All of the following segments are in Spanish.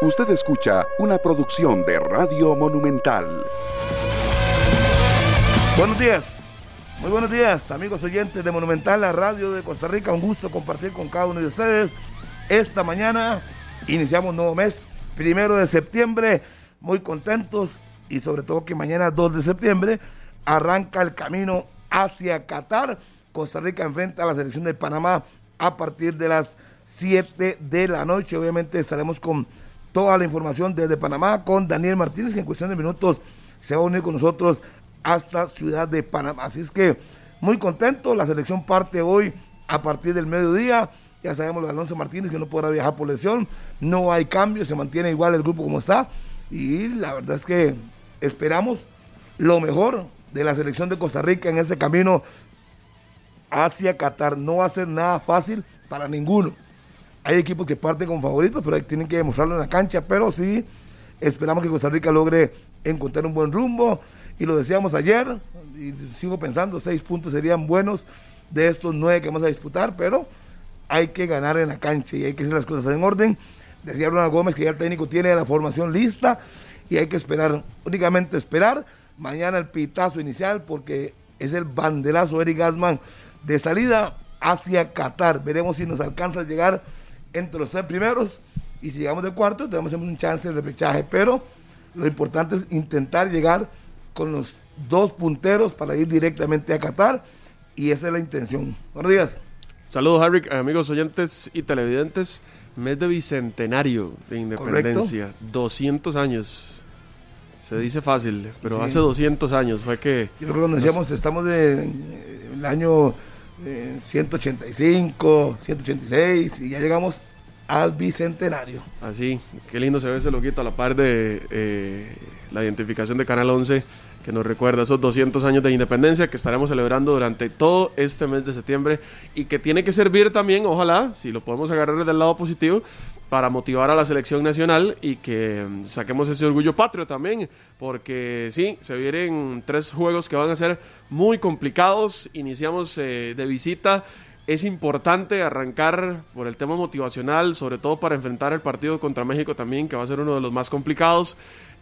Usted escucha una producción de Radio Monumental. Buenos días. Muy buenos días, amigos oyentes de Monumental, la radio de Costa Rica. Un gusto compartir con cada uno de ustedes. Esta mañana iniciamos un nuevo mes, primero de septiembre. Muy contentos y sobre todo que mañana 2 de septiembre arranca el camino hacia Qatar. Costa Rica enfrenta a la selección de Panamá a partir de las 7 de la noche. Obviamente estaremos con toda la información desde Panamá con Daniel Martínez, que en cuestión de minutos se va a unir con nosotros hasta Ciudad de Panamá. Así es que muy contento, la selección parte hoy a partir del mediodía. Ya sabemos lo de Alonso Martínez que no podrá viajar por lesión, no hay cambio, se mantiene igual el grupo como está. Y la verdad es que esperamos lo mejor de la selección de Costa Rica en ese camino hacia Qatar. No va a ser nada fácil para ninguno hay equipos que parten con favoritos, pero tienen que demostrarlo en la cancha. Pero sí, esperamos que Costa Rica logre encontrar un buen rumbo. Y lo decíamos ayer, y sigo pensando, seis puntos serían buenos de estos nueve que vamos a disputar, pero hay que ganar en la cancha y hay que hacer las cosas en orden. Decía Ronald Gómez que ya el técnico tiene la formación lista y hay que esperar, únicamente esperar. Mañana el pitazo inicial porque es el banderazo Eric Gasman de salida hacia Qatar. Veremos si nos alcanza a llegar entre los tres primeros y si llegamos de cuarto tenemos un chance de repechaje, pero lo importante es intentar llegar con los dos punteros para ir directamente a Qatar y esa es la intención. Buenos días. Saludos, Harry, amigos oyentes y televidentes. Mes de bicentenario de independencia, 200 años. Se dice fácil, pero hace 200 años fue que... Yo creo que decíamos, estamos en el año 185, 186 y ya llegamos al bicentenario. Así, qué lindo se ve ese loquito a la par de eh, la identificación de Canal 11 que nos recuerda esos 200 años de independencia que estaremos celebrando durante todo este mes de septiembre y que tiene que servir también, ojalá, si lo podemos agarrar del lado positivo, para motivar a la selección nacional y que mm, saquemos ese orgullo patrio también, porque sí, se vienen tres juegos que van a ser muy complicados, iniciamos eh, de visita, es importante arrancar por el tema motivacional, sobre todo para enfrentar el partido contra México también, que va a ser uno de los más complicados,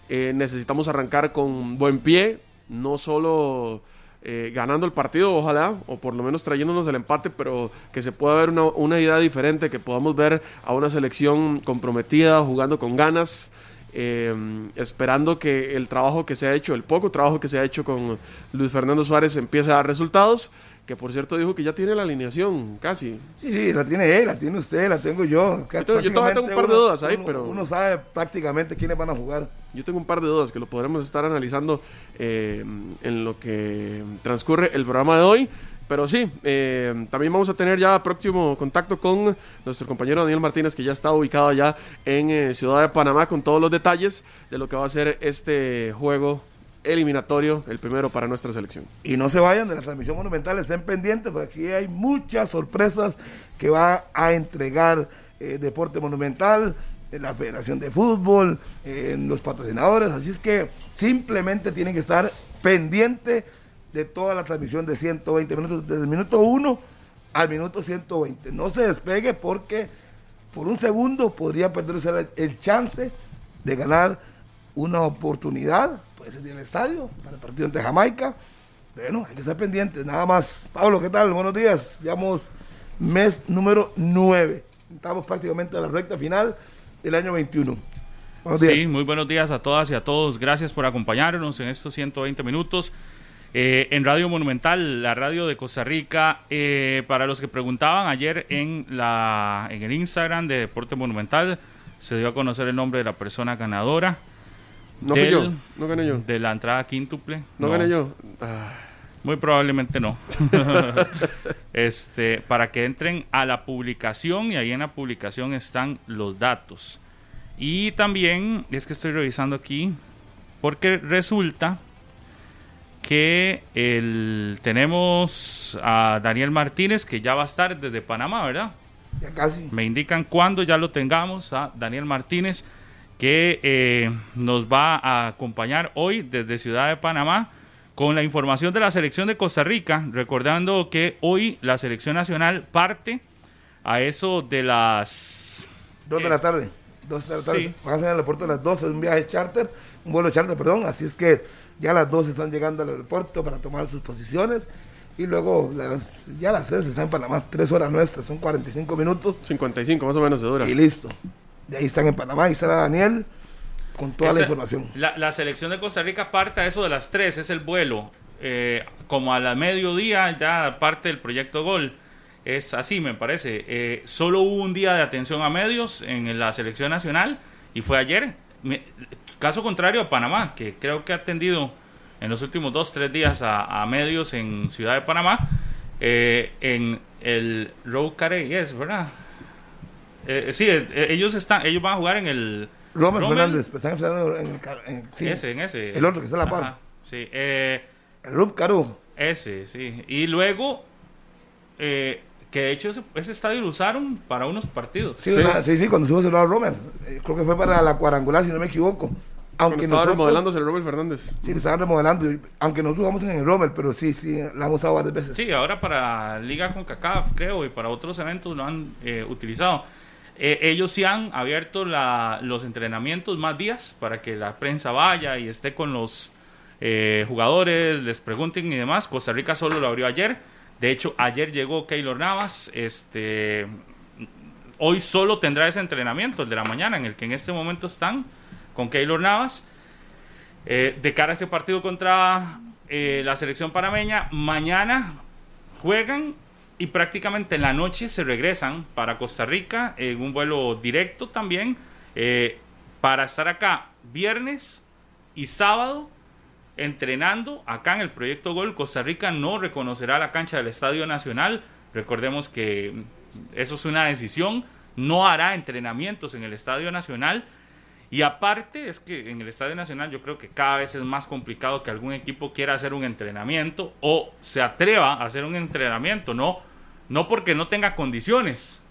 eh, necesitamos arrancar con buen pie, no solo eh, ganando el partido, ojalá, o por lo menos trayéndonos el empate, pero que se pueda ver una, idea diferente, que podamos ver a una selección comprometida, jugando con ganas. Eh, esperando que el trabajo que se ha hecho, el poco trabajo que se ha hecho con Luis Fernando Suárez empiece a dar resultados que por cierto dijo que ya tiene la alineación, casi. Sí, sí, la tiene él, la tiene usted, la tengo yo. Yo, todavía tengo un par de dudas ahí, pero... Uno sabe prácticamente quiénes van a jugar. Yo tengo un par de dudas que lo podremos estar analizando eh, en lo que transcurre el programa de hoy. Pero sí, eh, también vamos a tener ya próximo contacto con nuestro compañero Daniel Martínez, que ya está ubicado allá en eh, Ciudad de Panamá con todos los detalles de lo que va a ser este juego eliminatorio, el primero para nuestra selección. Y no se vayan de la transmisión monumental, estén pendientes, porque aquí hay muchas sorpresas que va a entregar eh, Deporte Monumental, en la Federación de Fútbol, los patrocinadores, así es que simplemente tienen que estar pendientes de toda la transmisión de 120 minutos, desde el minuto 1 al minuto 120. No se despegue porque por un segundo podría perder el chance de ganar una oportunidad ese día el estadio para el partido ante Jamaica. Bueno, hay que estar pendientes, nada más. Pablo, ¿qué tal? Buenos días. Llevamos mes número 9. Estamos prácticamente a la recta final del año 21. Buenos días. Sí, muy buenos días a todas y a todos. Gracias por acompañarnos en estos 120 minutos. Eh, en Radio Monumental, la radio de Costa Rica. Eh, para los que preguntaban ayer en, la, en el Instagram de Deporte Monumental, se dio a conocer el nombre de la persona ganadora. No fui yo, no gané yo. De la entrada quíntuple. No, gané yo. Muy probablemente no. este, para que entren a la publicación y ahí en la publicación están los datos. Y también es que estoy revisando aquí porque resulta que el, tenemos a Daniel Martínez que ya va a estar desde Panamá, ¿verdad? Ya casi. Me indican cuándo ya lo tengamos a Daniel Martínez que eh, nos va a acompañar hoy desde Ciudad de Panamá con la información de la selección de Costa Rica, recordando que hoy la selección nacional parte a eso de las... Dos de la tarde. 12 de la tarde. Sí. Van a salir al aeropuerto a las 12, es un viaje charter, un vuelo charter, perdón. Así es que ya a las 12 están llegando al aeropuerto para tomar sus posiciones. Y luego las- ya las 6 están en Panamá, 3 horas nuestras, son 45 minutos 55 más o menos se dura. y listo. De ahí están en Panamá, y estará Daniel con toda la información. La, la selección de Costa Rica parte a eso de las 3, es el vuelo. Eh, como a la mediodía ya parte del proyecto Gol. Es así, me parece. Eh, solo hubo un día de atención a medios en la selección nacional y fue ayer. Me- caso contrario a Panamá, que creo que ha atendido en los últimos dos, tres días a, a medios en Ciudad de Panamá. eh, en el Road Carey, es verdad. Eh, sí, eh, ellos están, ellos van a jugar en el Romer Rommel. Fernández, están en el, en- sí, ese, en ese. El otro que está a la par. Ajá, Sí, eh, el Rub Caru. ese, sí. Y luego, eh, que de hecho ese, ese estadio lo usaron para unos partidos. Sí, Sí. una- sí, sí, cuando subo el lado Romer. Eh, creo que fue para la cuadrangular, si no me equivoco. Aunque estaba nosotros, remodelándose el Robert Fernández. Sí, le estaban remodelando. Aunque no jugamos en el Romer, pero sí, sí, la han usado varias veces. Sí, ahora para Liga con CACAF, creo, y para otros eventos lo han eh, utilizado. Eh, ellos sí han abierto los entrenamientos más días para que la prensa vaya y esté con los eh, jugadores, les pregunten y demás. Costa Rica solo lo abrió ayer. De hecho, ayer llegó Keylor Navas. Este, hoy solo tendrá ese entrenamiento, el de la mañana, en el que en este momento están con Keylor Navas. Eh, de cara a este partido contra la selección panameña, mañana juegan y prácticamente en la noche se regresan para Costa Rica en un vuelo directo también eh, para estar acá viernes y sábado entrenando acá en el proyecto Gol. Costa Rica no reconocerá la cancha del Estadio Nacional. Recordemos que eso es una decisión. No hará entrenamientos en el Estadio Nacional. Y aparte es que en el Estadio Nacional yo creo que cada vez es más complicado que algún equipo quiera hacer un entrenamiento o se atreva a hacer un entrenamiento, no, no porque no tenga condiciones,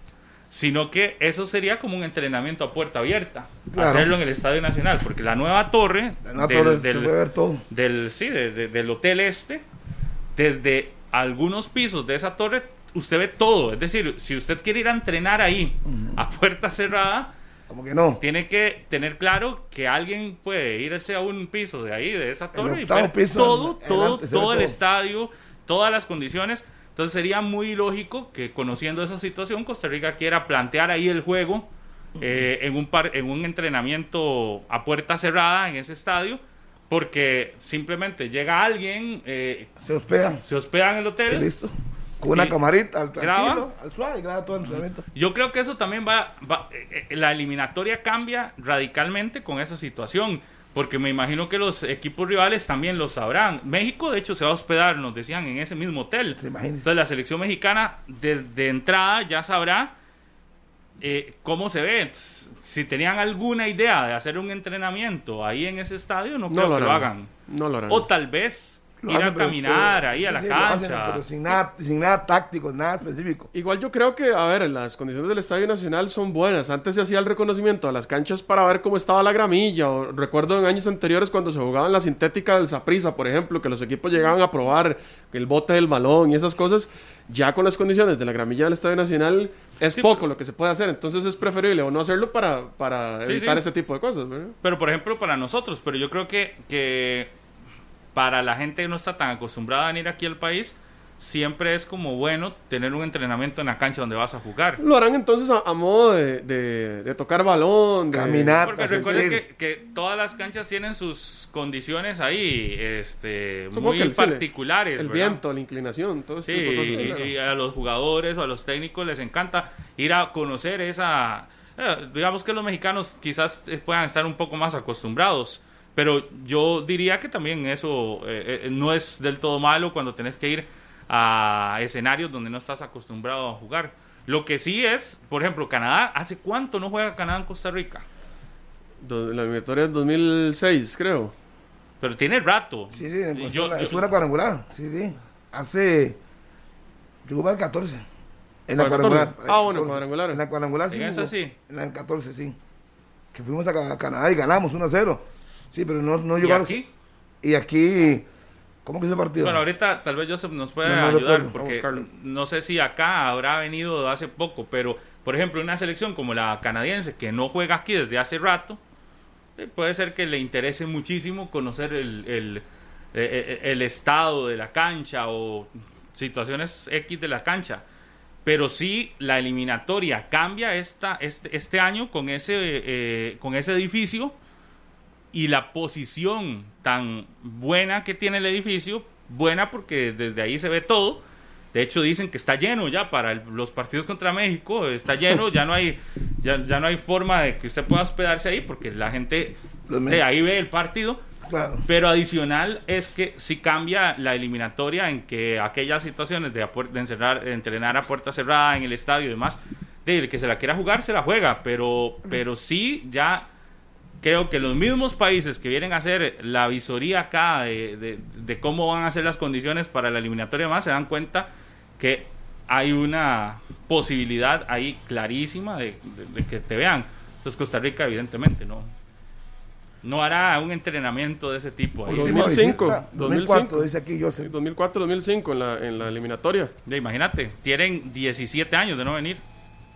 sino que eso sería como un entrenamiento a puerta abierta, Claro. hacerlo en el Estadio Nacional, porque la nueva torre, La nueva del- torre del- se puede ver todo. del, sí, de- de- del Hotel Este, desde algunos pisos de esa torre, usted ve todo. Es decir, si usted quiere ir a entrenar ahí, a puerta cerrada, Como que no. tiene que tener claro que alguien puede irse a un piso de ahí, de esa torre, y octavo ver piso, todo, en- todo, todo el estadio, todas las condiciones. Entonces sería muy lógico que conociendo esa situación, Costa Rica quiera plantear ahí el juego eh, en, un par, en un entrenamiento a puerta cerrada en ese estadio, porque simplemente llega alguien, eh, Se hospedan. se hospeda en el hotel, listo. Con una Y camarita, al graba. tranquilo, al suave, y graba todo el entrenamiento. Yo creo que eso también va, va- eh, eh, la eliminatoria cambia radicalmente con esa situación, porque me imagino que los equipos rivales también lo sabrán. México, de hecho, se va a hospedar, nos decían, en ese mismo hotel. Entonces la selección mexicana desde entrada ya sabrá eh, cómo se ve. Si tenían alguna idea de hacer un entrenamiento ahí en ese estadio, no creo No lo que lo hagan. No lo harán. O tal vez ir hacen, a caminar pero- ahí a sí, la sí, hacen, cancha. pero sin nada, sin nada táctico, nada específico. Igual yo creo que, a ver, las condiciones del Estadio Nacional son buenas. Antes se hacía el reconocimiento a las canchas para ver cómo estaba la gramilla. O recuerdo en años anteriores cuando se jugaba en la sintética del Saprissa, por ejemplo, que los equipos llegaban a probar el bote del balón y esas cosas. Ya con las condiciones de la gramilla del Estadio Nacional es Sí, poco pero- lo que se puede hacer. Entonces es preferible o no hacerlo para, para Sí, evitar sí. este tipo de cosas. ¿verdad? Pero por ejemplo para nosotros, pero yo creo que, que para la gente que no está tan acostumbrada a venir aquí al país, siempre es como bueno tener un entrenamiento en la cancha donde vas a jugar. Lo harán entonces a, a modo de, de- de tocar balón, de Caminar. Porque recuerden que, que todas las canchas tienen sus condiciones ahí, este, Supongo muy el- sí, particulares. el ¿verdad? viento, la inclinación, todo Sí, este tipo de cosas. y, y a los jugadores o a los técnicos les encanta ir a conocer esa... eh, digamos que los mexicanos quizás eh, puedan estar un poco más acostumbrados, pero yo diría que también eso eh, eh, no es del todo malo cuando tenés que ir a escenarios donde no estás acostumbrado a jugar. Lo que sí es, por ejemplo, Canadá, ¿hace cuánto no juega Canadá en Costa Rica? La eliminatoria del 2006, creo. Pero tiene rato. Sí, sí, en Yo- la, yo- es una cuadrangular. Sí, sí. Hace. Yo jugué al 14. En la ¿Para el cuadrangular. 14? para el Ah, bueno, 14. cuadrangular. En la cuadrangular sí. ¿En esa sí? En la 14, sí. Que fuimos a Ca- Canadá y ganamos 1-0. Sí, pero no, no ¿Y llegaron. aquí? Y aquí. ¿Cómo que ese partido? Bueno, ahorita tal vez Joseph nos puede No, no ayudar porque no sé si acá habrá venido hace poco, pero por ejemplo, una selección como la canadiense, que no juega aquí desde hace rato, eh, puede ser que le interese muchísimo conocer el, el, eh, eh, el estado de la cancha o situaciones X de la cancha. Pero sí, la eliminatoria cambia esta, este, este año con ese, eh, con ese edificio y la posición tan buena que tiene el edificio, buena porque desde ahí se ve todo. De hecho dicen que está lleno ya para el- los partidos contra México, está lleno, ya no hay ya, ya no hay forma de que usted pueda hospedarse ahí porque la gente de me- ahí ve el partido. Claro. Pero adicional es que sí cambia la eliminatoria en que aquellas situaciones de, de encerrar, de entrenar a puerta cerrada en el estadio y demás, de el que se la quiera jugar, se la juega, pero, pero sí ya creo que los mismos países que vienen a hacer la visoría acá de, de- de cómo van a ser las condiciones para la eliminatoria y demás, se dan cuenta que hay una posibilidad ahí clarísima de, de- de que te vean. Entonces Costa Rica evidentemente no, no hará un entrenamiento de ese tipo. ahí. Última 2005, visita, 2004, dice aquí Joseph. 2004-2005 en la, en la eliminatoria. Ya, imagínate, tienen 17 años de no venir.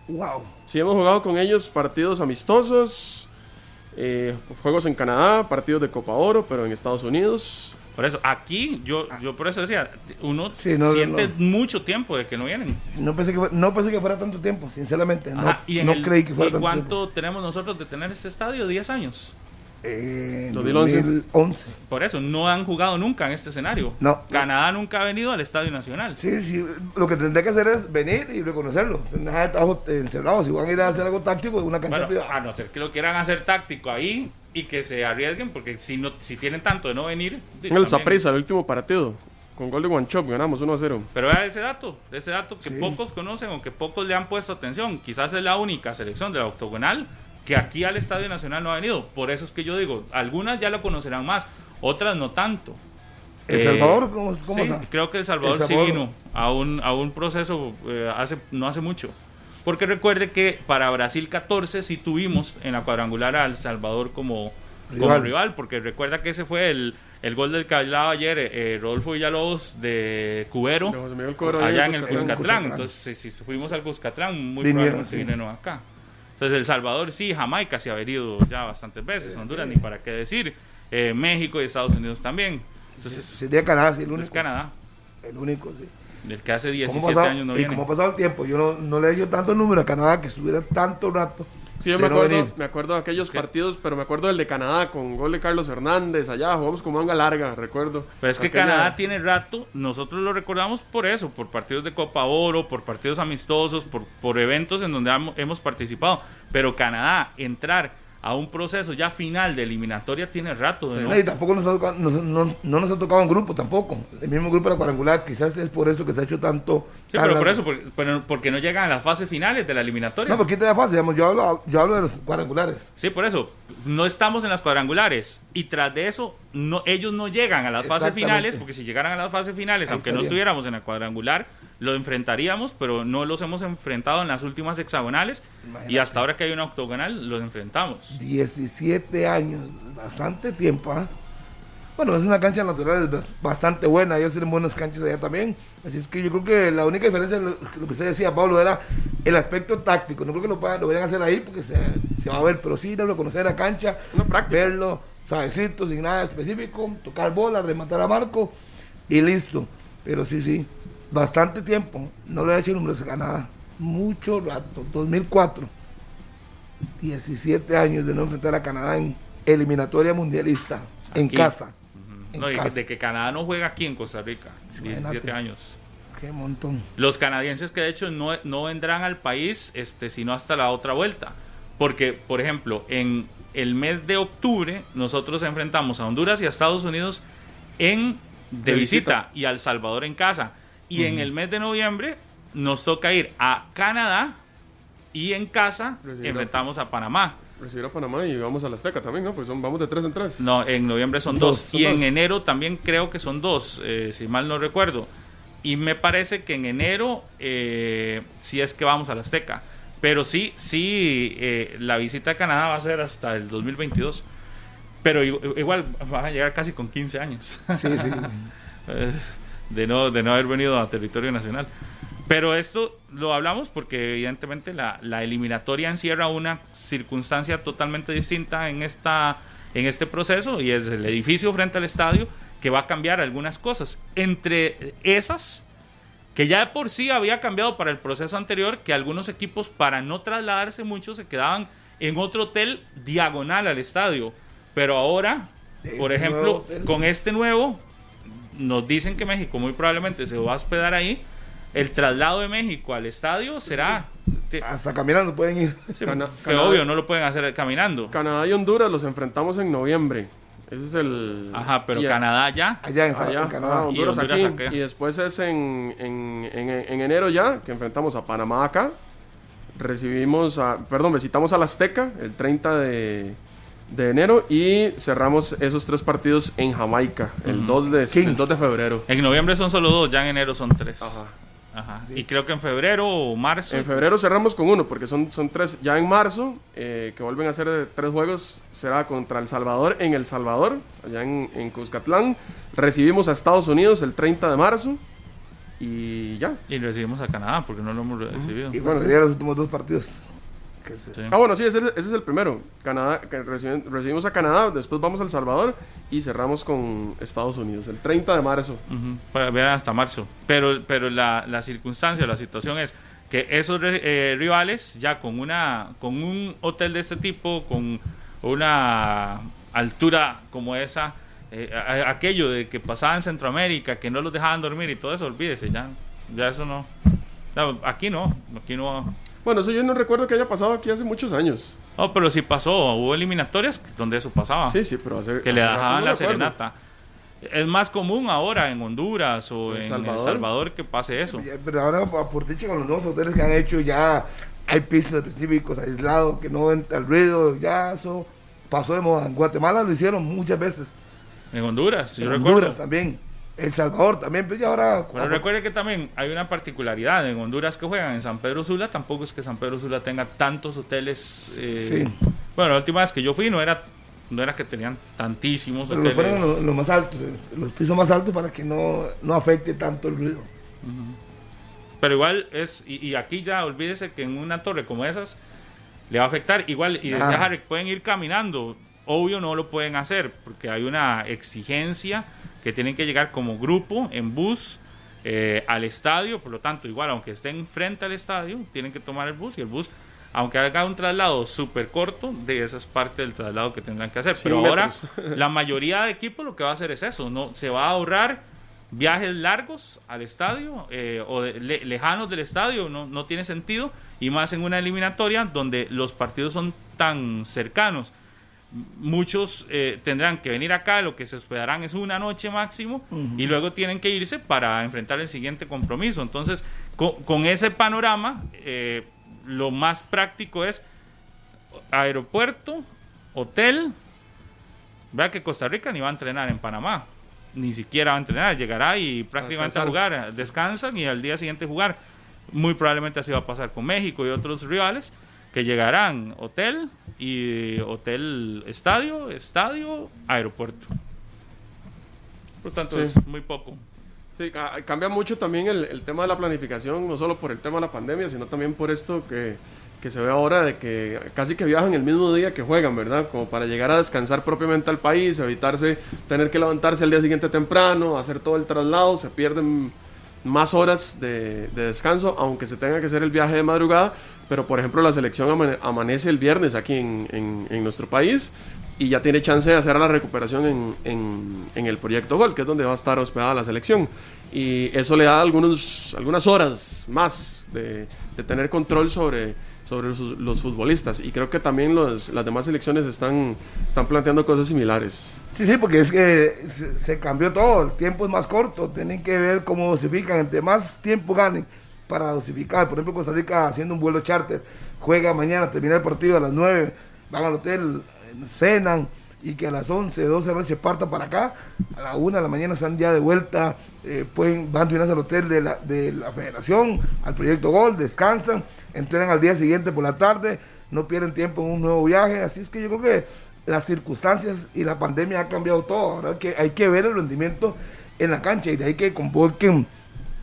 Wow. Sí, hemos jugado con ellos partidos amistosos, eh, juegos en Canadá, partidos de Copa Oro, pero en Estados Unidos. Por eso, aquí, yo, yo por eso decía, uno Sí, no, siente no. mucho tiempo de que no vienen. No pensé que, no pensé que fuera tanto tiempo, sinceramente. No, y no el- creí que fuera ¿y tanto cuánto tiempo. tenemos nosotros de tener este estadio? 10 años. Eh, en 2011. 2011. Por eso, no han jugado nunca en este escenario. No. Canadá nunca ha venido al Estadio Nacional. Sí, sí, lo que tendría que hacer es venir y reconocerlo. Encerrados. Si van a ir a hacer algo táctico en una cancha Bueno, privada. a no ser que lo quieran hacer táctico ahí y que se arriesguen, porque si no si tienen tanto de no venir. En el Saprissa, el último partido, con gol de Guanchop, ganamos 1-0. Pero vea ese dato, ese dato que Sí. pocos conocen o que pocos le han puesto atención. Quizás es la única selección de la octogonal que aquí al Estadio Nacional no ha venido. Por eso es que yo digo, algunas ya lo conocerán más, otras no tanto. ¿El Eh, Salvador cómo, cómo sí, creo que El Salvador, El Salvador. sí vino a un, a un proceso eh, hace, no hace mucho. Porque recuerde que para Brasil 14 sí tuvimos en la cuadrangular a El Salvador como como Rival. rival, porque recuerda que ese fue el, el gol del que hablaba ayer eh, Rodolfo Villalobos de Cubero allá en el Cuscatlán. Entonces, si, si fuimos al Cuscatlán, muy Vinieron, probablemente sí. vinieron acá. Entonces, El Salvador sí, Jamaica se ha venido ya bastantes veces, Honduras ni para qué decir, eh, México y Estados Unidos también. Entonces, Sería Canadá, sí, el único. es Canadá, El único, sí. el que hace ¿Cómo 17 ha pasado- años no y viene. como ha pasado el tiempo, yo no, no le he hecho tanto número a Canadá que estuviera tanto rato. Sí, yo me acuerdo, me acuerdo de aquellos ¿Qué? partidos, pero me acuerdo del de Canadá con gol de Carlos Hernández allá, jugamos como manga larga, recuerdo. Pero es que Aquella- Canadá tiene rato, nosotros lo recordamos por eso, por partidos de Copa Oro, por partidos amistosos, por, por eventos en donde hemos participado. Pero Canadá, entrar a un proceso ya final de eliminatoria tiene rato. de Sí. no- y tampoco nos ha tocado- nos- no, no nos ha tocado en grupo tampoco. El mismo grupo de la cuadrangular, quizás es por eso que se ha hecho tanto. Sí, tan pero por eso, porque, porque no llegan a las fases finales de la eliminatoria. No, porque te da fácil, digamos, yo hablo, yo hablo de los cuadrangulares. Sí, por eso. No estamos en las cuadrangulares. Y tras de eso, no, ellos no llegan a las fases finales, porque si llegaran a las fases finales, Ahí aunque no estuviéramos en la cuadrangular, lo enfrentaríamos, pero no los hemos enfrentado en las últimas hexagonales. Imagínate. Y hasta ahora que hay una octogonal, los enfrentamos. 17 años, bastante tiempo, ¿ah? Bueno, es una cancha natural bastante buena, ellos tienen buenas canchas allá también. Así es que yo creo que la única diferencia, lo, lo que usted decía, Pablo, era el aspecto táctico. No creo que lo, puedan- lo vayan a hacer ahí porque se, se va a ver, pero sí, darlo a conocer la cancha, Una práctica. verlo, suavecito, sin nada específico, tocar bola, rematar a marco y listo. Pero sí, sí, bastante tiempo. No le he hecho números a Canadá. Mucho rato, 2004. 17 años de no enfrentar a Canadá en eliminatoria mundialista, en casa. No, de que Canadá no juega aquí en Costa Rica. Sí, 17 imagínate. años. Qué montón. Los canadienses que de hecho no, no vendrán al país este, sino hasta la otra vuelta. Porque, por ejemplo, en el mes de octubre nosotros enfrentamos a Honduras y a Estados Unidos en de, De visita, visita. y al Salvador en casa. Y en el mes de noviembre nos toca ir a Canadá y en casa a- enfrentamos a Panamá. Recibir a Panamá y vamos a la Azteca también, ¿no? Pues son, vamos de tres en tres. No, en noviembre son Dos, dos. son y en dos. enero también creo que son dos, eh, si mal no recuerdo. Y me parece que en enero eh, sí es que vamos a la Azteca. Pero sí, sí, eh, la visita a Canadá va a ser hasta el 2022. Pero igu- igual van a llegar casi con 15 años Sí, sí. eh, de, no, de no haber venido a territorio nacional. Pero esto lo hablamos porque evidentemente la, la, eliminatoria encierra una circunstancia totalmente distinta en, esta, en este proceso y es el edificio frente al estadio que va a cambiar algunas cosas. Entre esas, que ya de por sí había cambiado para el proceso anterior, que algunos equipos para no trasladarse mucho se quedaban en otro hotel diagonal al estadio. Pero ahora, por ejemplo, con este nuevo, nos dicen que México muy probablemente se va a hospedar ahí el traslado de México al estadio será. Hasta caminando pueden ir. que obvio, no lo pueden hacer caminando. Canadá y Honduras los enfrentamos en noviembre. Ese es el. Ajá, pero Canadá ya. Allá en, allá, Canadá. Honduras, aquí. Y después es en, en, en, enero ya, que enfrentamos a Panamá acá. Recibimos a. Perdón, visitamos a la Azteca el 30 de, de enero y cerramos esos tres partidos en Jamaica el, 2 de, el 2 de febrero. En noviembre son solo dos, ya en enero son tres. Ajá. Ajá. Y creo que en febrero o marzo. En febrero cerramos con uno, porque son, son tres. Ya en marzo, eh, que vuelven a ser tres juegos, será contra El Salvador en El Salvador, allá en, en Cuscatlán. Recibimos a Estados Unidos el 30 de marzo. Y ya. Y recibimos a Canadá, porque no lo hemos recibido. Y bueno, serían los últimos dos partidos. Ah, bueno, sí, ese, es el primero. Canadá, recibimos a Canadá, después vamos a El Salvador y cerramos con Estados Unidos el 30 de marzo. Para ver hasta marzo. Pero, pero la, la circunstancia, la situación es que esos eh, rivales ya con una con un hotel de este tipo, con una altura como esa, eh, aquello de que pasaba en Centroamérica, que no los dejaban dormir y todo eso, olvídese, ya, ya eso no. Aquí no, aquí no bueno, eso yo no recuerdo que haya pasado aquí hace muchos años. No, pero sí pasó. Hubo eliminatorias donde eso pasaba. Sí, sí, pero hace, Que le dejaban la serenata. Es más común ahora en Honduras o en, El Salvador que pase eso. Pero ahora, por dicho, con los nuevos hoteles que han hecho, ya hay pisos específicos aislados que no entra el ruido. Ya eso pasó de moda. En Guatemala lo hicieron muchas veces. En Honduras, en Honduras también. El Salvador también, pero pues, ya ahora. Pero recuerde que también hay una particularidad en Honduras que juegan en San Pedro Sula. Tampoco es que San Pedro Sula tenga tantos hoteles. Eh, sí. Bueno, la última vez que yo fui no era no era que tenían tantísimos pero hoteles. Pero los ponen los, más altos, eh, los pisos más altos para que no, no afecte tanto el ruido. Pero igual es, y, aquí ya olvídese que en una torre como esas le va a afectar. Igual, y decía Harry, pueden ir caminando. Obvio no lo pueden hacer porque hay una exigencia que tienen que llegar como grupo en bus eh, al estadio, por lo tanto, igual, aunque estén frente al estadio, tienen que tomar el bus. Y el bus, aunque haga un traslado súper corto, de esa es parte del traslado que tendrán que hacer. Pero ahora, la mayoría de equipos lo que va a hacer es eso, no se va a ahorrar viajes largos al estadio eh, o lejanos del estadio, no, no tiene sentido, y más en una eliminatoria donde los partidos son tan cercanos muchos eh, tendrán que venir acá, lo que se hospedarán es una noche máximo y luego tienen que irse para enfrentar el siguiente compromiso. Entonces, con, ese panorama, eh, lo más práctico es aeropuerto, hotel. Vea que Costa Rica ni va a entrenar en Panamá, ni siquiera va a entrenar, llegará y prácticamente a, a jugar, descansan y al día siguiente jugar. Muy probablemente así va a pasar con México y otros rivales que llegarán hotel y hotel estadio, estadio, aeropuerto. Por lo tanto, es muy poco. Sí, cambia mucho también el, tema de la planificación, no solo por el tema de la pandemia, sino también por esto que, que, se ve ahora de que casi que viajan el mismo día que juegan, ¿verdad? Como para llegar a descansar propiamente al país, evitarse tener que levantarse al día siguiente temprano, hacer todo el traslado, se pierden más horas de, descanso, aunque se tenga que hacer el viaje de madrugada. Pero, por ejemplo, la selección amanece el viernes aquí en, nuestro país y ya tiene chance de hacer la recuperación en, el proyecto Gol, que es donde va a estar hospedada la selección. Y eso le da algunos, algunas horas más de, de tener control sobre sobre los, futbolistas. Y creo que también los, las demás selecciones están, están planteando cosas similares. Sí, sí, porque es que se, cambió todo, el tiempo es más corto, tienen que ver cómo dosifican, entre más tiempo ganen para dosificar. Por ejemplo, Costa Rica haciendo un vuelo charter, juega mañana, termina el partido a las 9, van al hotel, cenan y que a las 11, 12 de la noche partan para acá, a la 1 de la mañana están ya de vuelta, eh, pueden, van de al hotel de la, de la federación, al proyecto Gol, descansan entrenan al día siguiente por la tarde, no pierden tiempo en un nuevo viaje, así es que yo creo que las circunstancias y la pandemia ha cambiado todo, ahora que hay que ver el rendimiento en la cancha y de ahí que convoquen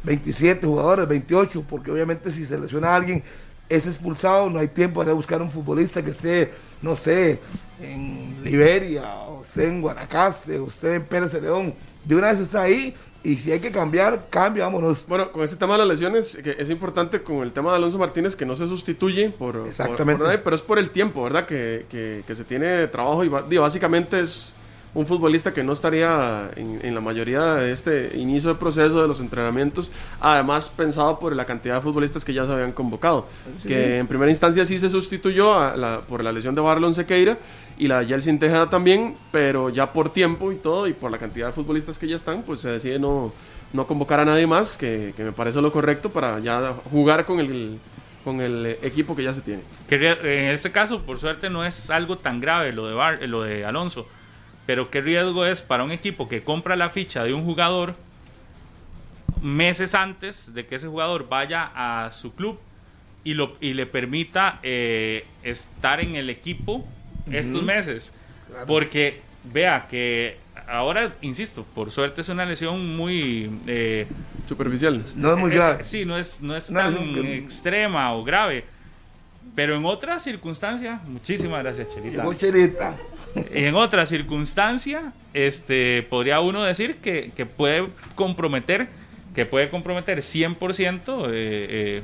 27 jugadores, 28, porque obviamente si se lesiona a alguien, es expulsado, no hay tiempo para buscar un futbolista que esté, no sé, en Liberia, o esté en Guanacaste, o esté en Pérez de León. De una vez está ahí, y si hay que cambiar, cambia, vámonos. Bueno, con ese tema de las lesiones, que es importante con el tema de Alonso Martínez, que no se sustituye por, Exactamente. por- por nadie, pero es por el tiempo, ¿verdad? Que, que- que se tiene de trabajo y digo, básicamente es un futbolista que no estaría en, en la mayoría de este inicio de proceso de los entrenamientos, además pensado por la cantidad de futbolistas que ya se habían convocado, Sí. que en primera instancia sí se sustituyó a la- por la lesión de Barlon Sequeira y la de Yeltsin Tejeda también, pero ya por tiempo y todo y por la cantidad de futbolistas que ya están, pues se decide no, no convocar a nadie más, que, que me parece lo correcto para ya jugar con el, con el equipo que ya se tiene. Que rie- en este caso, por suerte, no es algo tan grave lo de, Bar- lo de Alonso. Pero qué riesgo es para un equipo que compra la ficha de un jugador meses antes de que ese jugador vaya a su club y, lo, y le permita eh, estar en el equipo estos meses. Porque vea que ahora, insisto, por suerte es una lesión muy... eh, Superficial. No es muy eh, grave. Sí, no es, no es tan que- extrema o grave. Pero en otra circunstancia, muchísimas gracias, Chelita. Llegó Chelita. En otra circunstancia, este, podría uno decir que, que puede comprometer, que puede comprometer 100% eh, eh,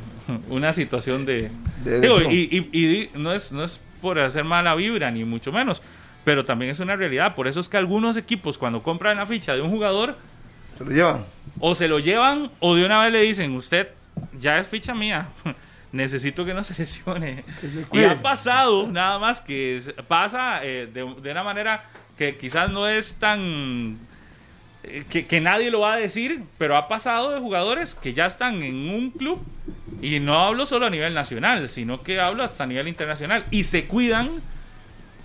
una situación de... De Digo, lesión. y, y- y no, es, no es por hacer mala vibra, ni mucho menos, pero también es una realidad. Por eso es que algunos equipos cuando compran la ficha de un jugador, Se lo llevan. o se lo llevan o de una vez le dicen, usted ya es ficha mía, necesito que no se lesione. Se Y ha pasado, nada más que pasa eh, de, de una manera que quizás no es tan... eh, Que, que nadie lo va a decir, pero ha pasado de jugadores que ya están en un club y no hablo solo a nivel nacional, sino que hablo hasta a nivel internacional y se cuidan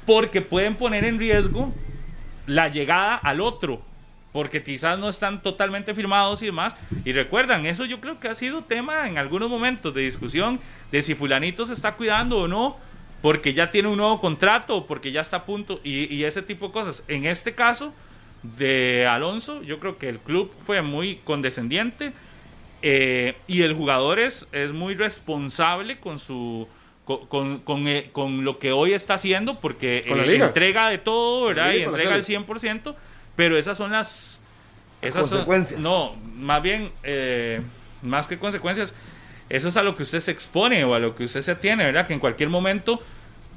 porque pueden poner en riesgo la llegada al otro, porque quizás no están totalmente firmados y demás. Y recuerdan, eso yo creo que ha sido tema en algunos momentos de discusión de si fulanito se está cuidando o no, porque ya tiene un nuevo contrato o porque ya está a punto y, y ese tipo de cosas. En este caso de Alonso, yo creo que el club fue muy condescendiente eh, y el jugador es, es muy responsable con su... Con, con, con, eh, con lo que hoy está haciendo, porque eh, entrega de todo, ¿verdad? liga Y entrega el serie. 100%, pero esas son las... Esas son- consecuencias. no, más bien, eh, más que consecuencias, eso es a lo que usted se expone o a lo que usted se tiene, ¿verdad? Que en cualquier momento,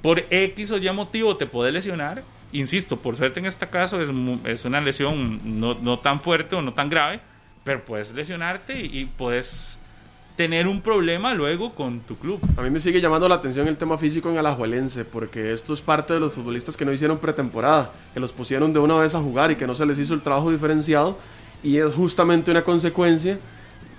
por X o Y motivo, te puede lesionar. Insisto, por suerte en este caso es, es una lesión no, no tan fuerte o no tan grave, pero puedes lesionarte y, y puedes tener un problema luego con tu club. A mí me sigue llamando la atención el tema físico en Alajuelense, porque esto es parte de los futbolistas que no hicieron pretemporada, que los pusieron de una vez a jugar y que no se les hizo el trabajo diferenciado, y es justamente una consecuencia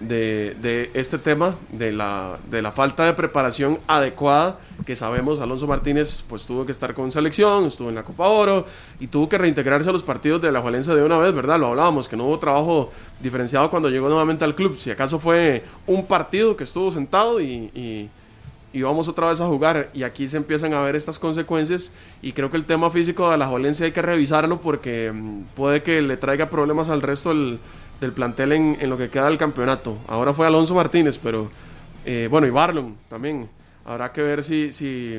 de, este tema, de la, de la falta de preparación adecuada, que sabemos Alonso Martínez pues tuvo que estar con selección, estuvo en la Copa Oro, y tuvo que reintegrarse a los partidos de Alajuelense de una vez, ¿verdad? Lo hablábamos, que no hubo trabajo diferenciado cuando llegó nuevamente al club, si acaso fue un partido que estuvo sentado y- y y vamos otra vez a jugar. Y aquí se empiezan a ver estas consecuencias. Y creo que el tema físico de la Jolense hay que revisarlo porque mm, puede que le traiga problemas al resto del, del plantel en, en lo que queda del campeonato. Ahora fue Alonso Martínez, pero eh, bueno, y Barlon también. Habrá que ver si, si,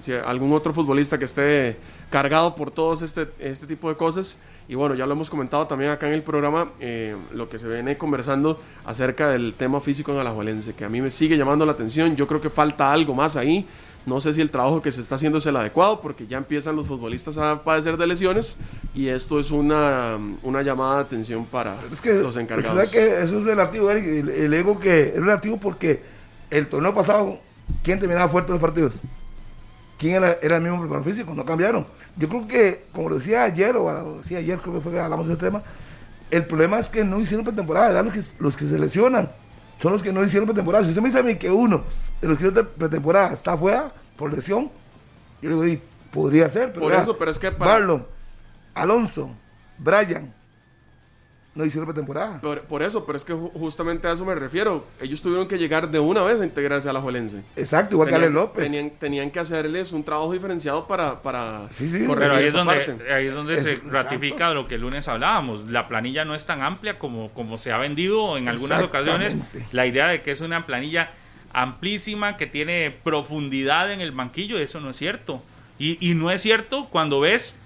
si algún otro futbolista que esté cargado por todos este, este tipo de cosas. Y bueno, ya lo hemos comentado también acá en el programa, eh, lo que se viene conversando acerca del tema físico en Alajuelense, que a mí me sigue llamando la atención. Yo creo que falta algo más ahí. No sé si el trabajo que se está haciendo es el adecuado, porque ya empiezan los futbolistas a padecer de lesiones y esto es una, una llamada de atención para Es que, los encargados. ¿sabes que eso es relativo, Eric? El, el ego que es relativo porque el torneo pasado, ¿quién terminaba fuerte los partidos? ¿Quién era, era el mismo preparador físico? No cambiaron. Yo creo que, como lo decía ayer, o lo decía ayer, creo que fue que hablamos de ese tema, el problema es que no hicieron pretemporada, ¿verdad? Los que, los que se lesionan son los que no hicieron pretemporada. Si usted me dice a mí que uno de los que hicieron pretemporada está afuera por lesión, yo le digo, "Y podría ser. Pero Por eso, pero es que para- Marlon, Alonso, Brian, no hicieron pretemporada. Por, por eso, pero es que ju- justamente a eso me refiero. Ellos tuvieron que llegar de una vez a integrarse a la Juelense. Exacto, igual que Ale López. Tenían, tenían que hacerles un trabajo diferenciado para, para Sí, sí. corregir Pero ahí es donde, parte. ahí es donde Eso, se exacto. ratifica lo que el lunes hablábamos. La planilla no es tan amplia como, como se ha vendido en algunas ocasiones. La idea de que es una planilla amplísima, que tiene profundidad en el banquillo, eso no es cierto. Y, y no es cierto cuando ves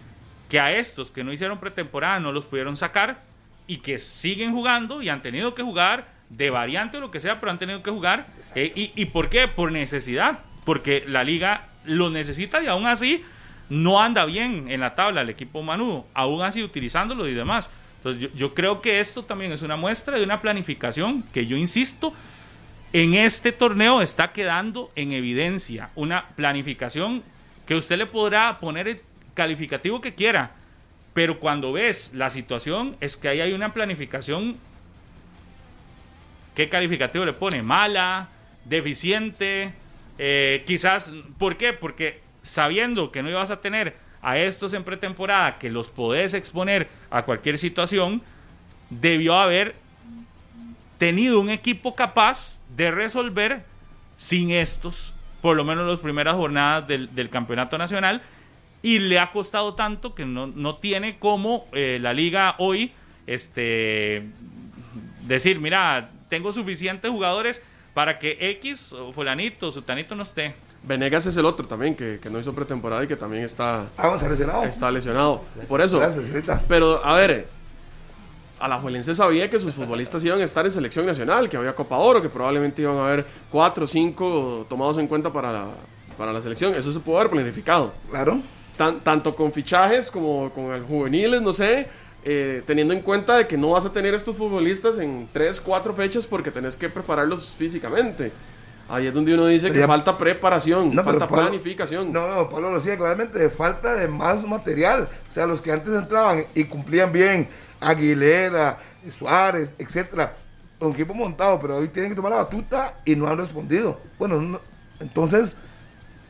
que a estos que no hicieron pretemporada no los pudieron sacar y que siguen jugando y han tenido que jugar de variante o lo que sea, pero han tenido que jugar. Eh, y, ¿Y por qué? Por necesidad. Porque la liga lo necesita y aún así no anda bien en la tabla el equipo Manudo, aún así utilizándolo y demás. Entonces yo, yo creo que esto también es una muestra de una planificación que yo insisto, en este torneo está quedando en evidencia una planificación que usted le podrá poner el calificativo que quiera, pero cuando ves la situación es que ahí hay una planificación. ¿Qué calificativo le pone? Mala, deficiente, eh, quizás. ¿Por qué? Porque sabiendo que no ibas a tener a estos en pretemporada, que los podés exponer a cualquier situación, debió haber tenido un equipo capaz de resolver sin estos, por lo menos las primeras jornadas del, del campeonato nacional, y le ha costado tanto que no, no tiene como eh, la liga hoy este, decir, mira, tengo suficientes jugadores para que X o fulanito, sutanito no esté. Venegas es el otro también, que, que no hizo pretemporada y que también está, Ah, a lesionado. está lesionado. Por eso. Gracias. Pero, a ver, Alajuelense sabía que sus futbolistas iban a estar en selección nacional, que había Copa Oro, que probablemente iban a haber cuatro o cinco tomados en cuenta para la, para la selección. Eso se pudo haber planificado. Claro. Tan- tanto con fichajes como con el juveniles, no sé, eh, teniendo en cuenta de que no vas a tener estos futbolistas en tres, cuatro fechas porque tenés que prepararlos físicamente. Ahí es donde uno dice Pero que ya- falta preparación, No, falta Pablo- planificación. No, no, Pablo lo decía claramente, falta de más material. O sea, los que antes entraban y cumplían bien, Aguilera, Suárez, etcétera, un equipo montado, pero hoy tienen que tomar la batuta y no han respondido. Bueno, no- entonces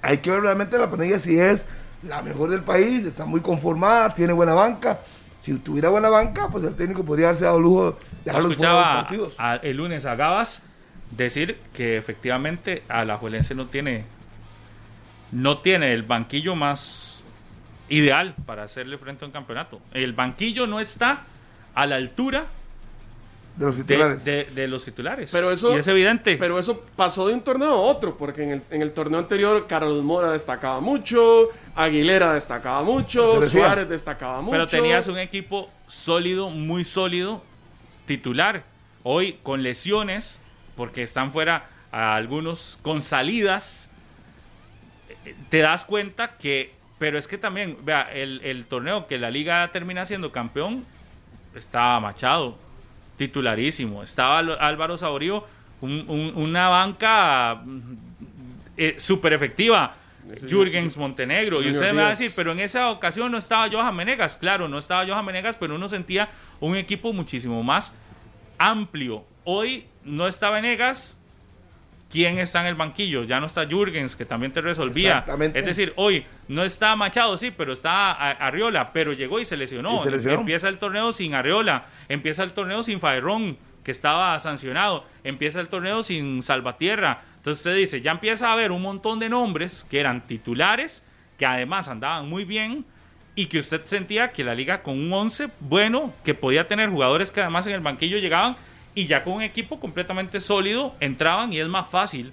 hay que ver realmente la planilla si es la mejor del país, está muy conformada, tiene buena banca. Si tuviera buena banca, pues el técnico podría haberse dado lujo de dejarlos fuera de los escuchaba partidos. a- el lunes a Gabas decir que efectivamente Alajuelense no tiene no tiene el banquillo más ideal para hacerle frente a un campeonato. El banquillo no está a la altura de los titulares. de- de los titulares. Pero eso, y es evidente. Pero eso pasó de un torneo a otro, porque en el, en el torneo anterior Carlos Mora destacaba mucho, Aguilera destacaba mucho. Suárez destacaba mucho. Pero tenías un equipo sólido, muy sólido, titular. Hoy con lesiones, porque están fuera a algunos con salidas, te das cuenta que, pero es que también, vea, el, el torneo que la liga termina siendo campeón, estaba Machado, titularísimo. Estaba Álvaro Saborío, un- un- una banca súper efectiva. Jürgens Montenegro. Y usted me va a decir, pero en esa ocasión no estaba Johan Menegas. Claro, no estaba Johan Menegas, pero uno sentía un equipo muchísimo más amplio. Hoy no está Venegas. ¿Quién está en el banquillo? Ya no está Jürgens, que también te resolvía. Exactamente. Es decir, hoy no está Machado, sí, pero está Arriola, pero llegó y se lesionó. Y se lesionó. Empieza el torneo sin Arriola, empieza el torneo sin Faerrón, que estaba sancionado, empieza el torneo sin Salvatierra. Entonces usted dice, ya empieza a haber un montón de nombres que eran titulares, que además andaban muy bien y que usted sentía que la liga con un 11 bueno, que podía tener jugadores que además en el banquillo llegaban y ya con un equipo completamente sólido entraban y es más fácil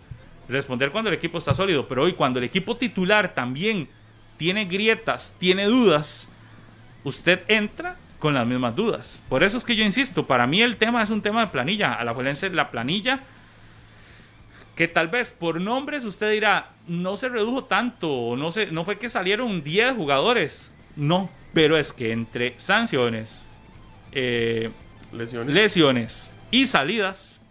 responder cuando el equipo está sólido. Pero hoy cuando el equipo titular también tiene grietas, tiene dudas, usted entra con las mismas dudas. Por eso es que yo insisto, para mí el tema es un tema de planilla. A la Juelense la planilla que tal vez por nombres usted dirá, no se redujo tanto, no, se, no fue que salieron 10 jugadores. No, pero es que entre sanciones, eh, Lesiones. lesiones y salidas,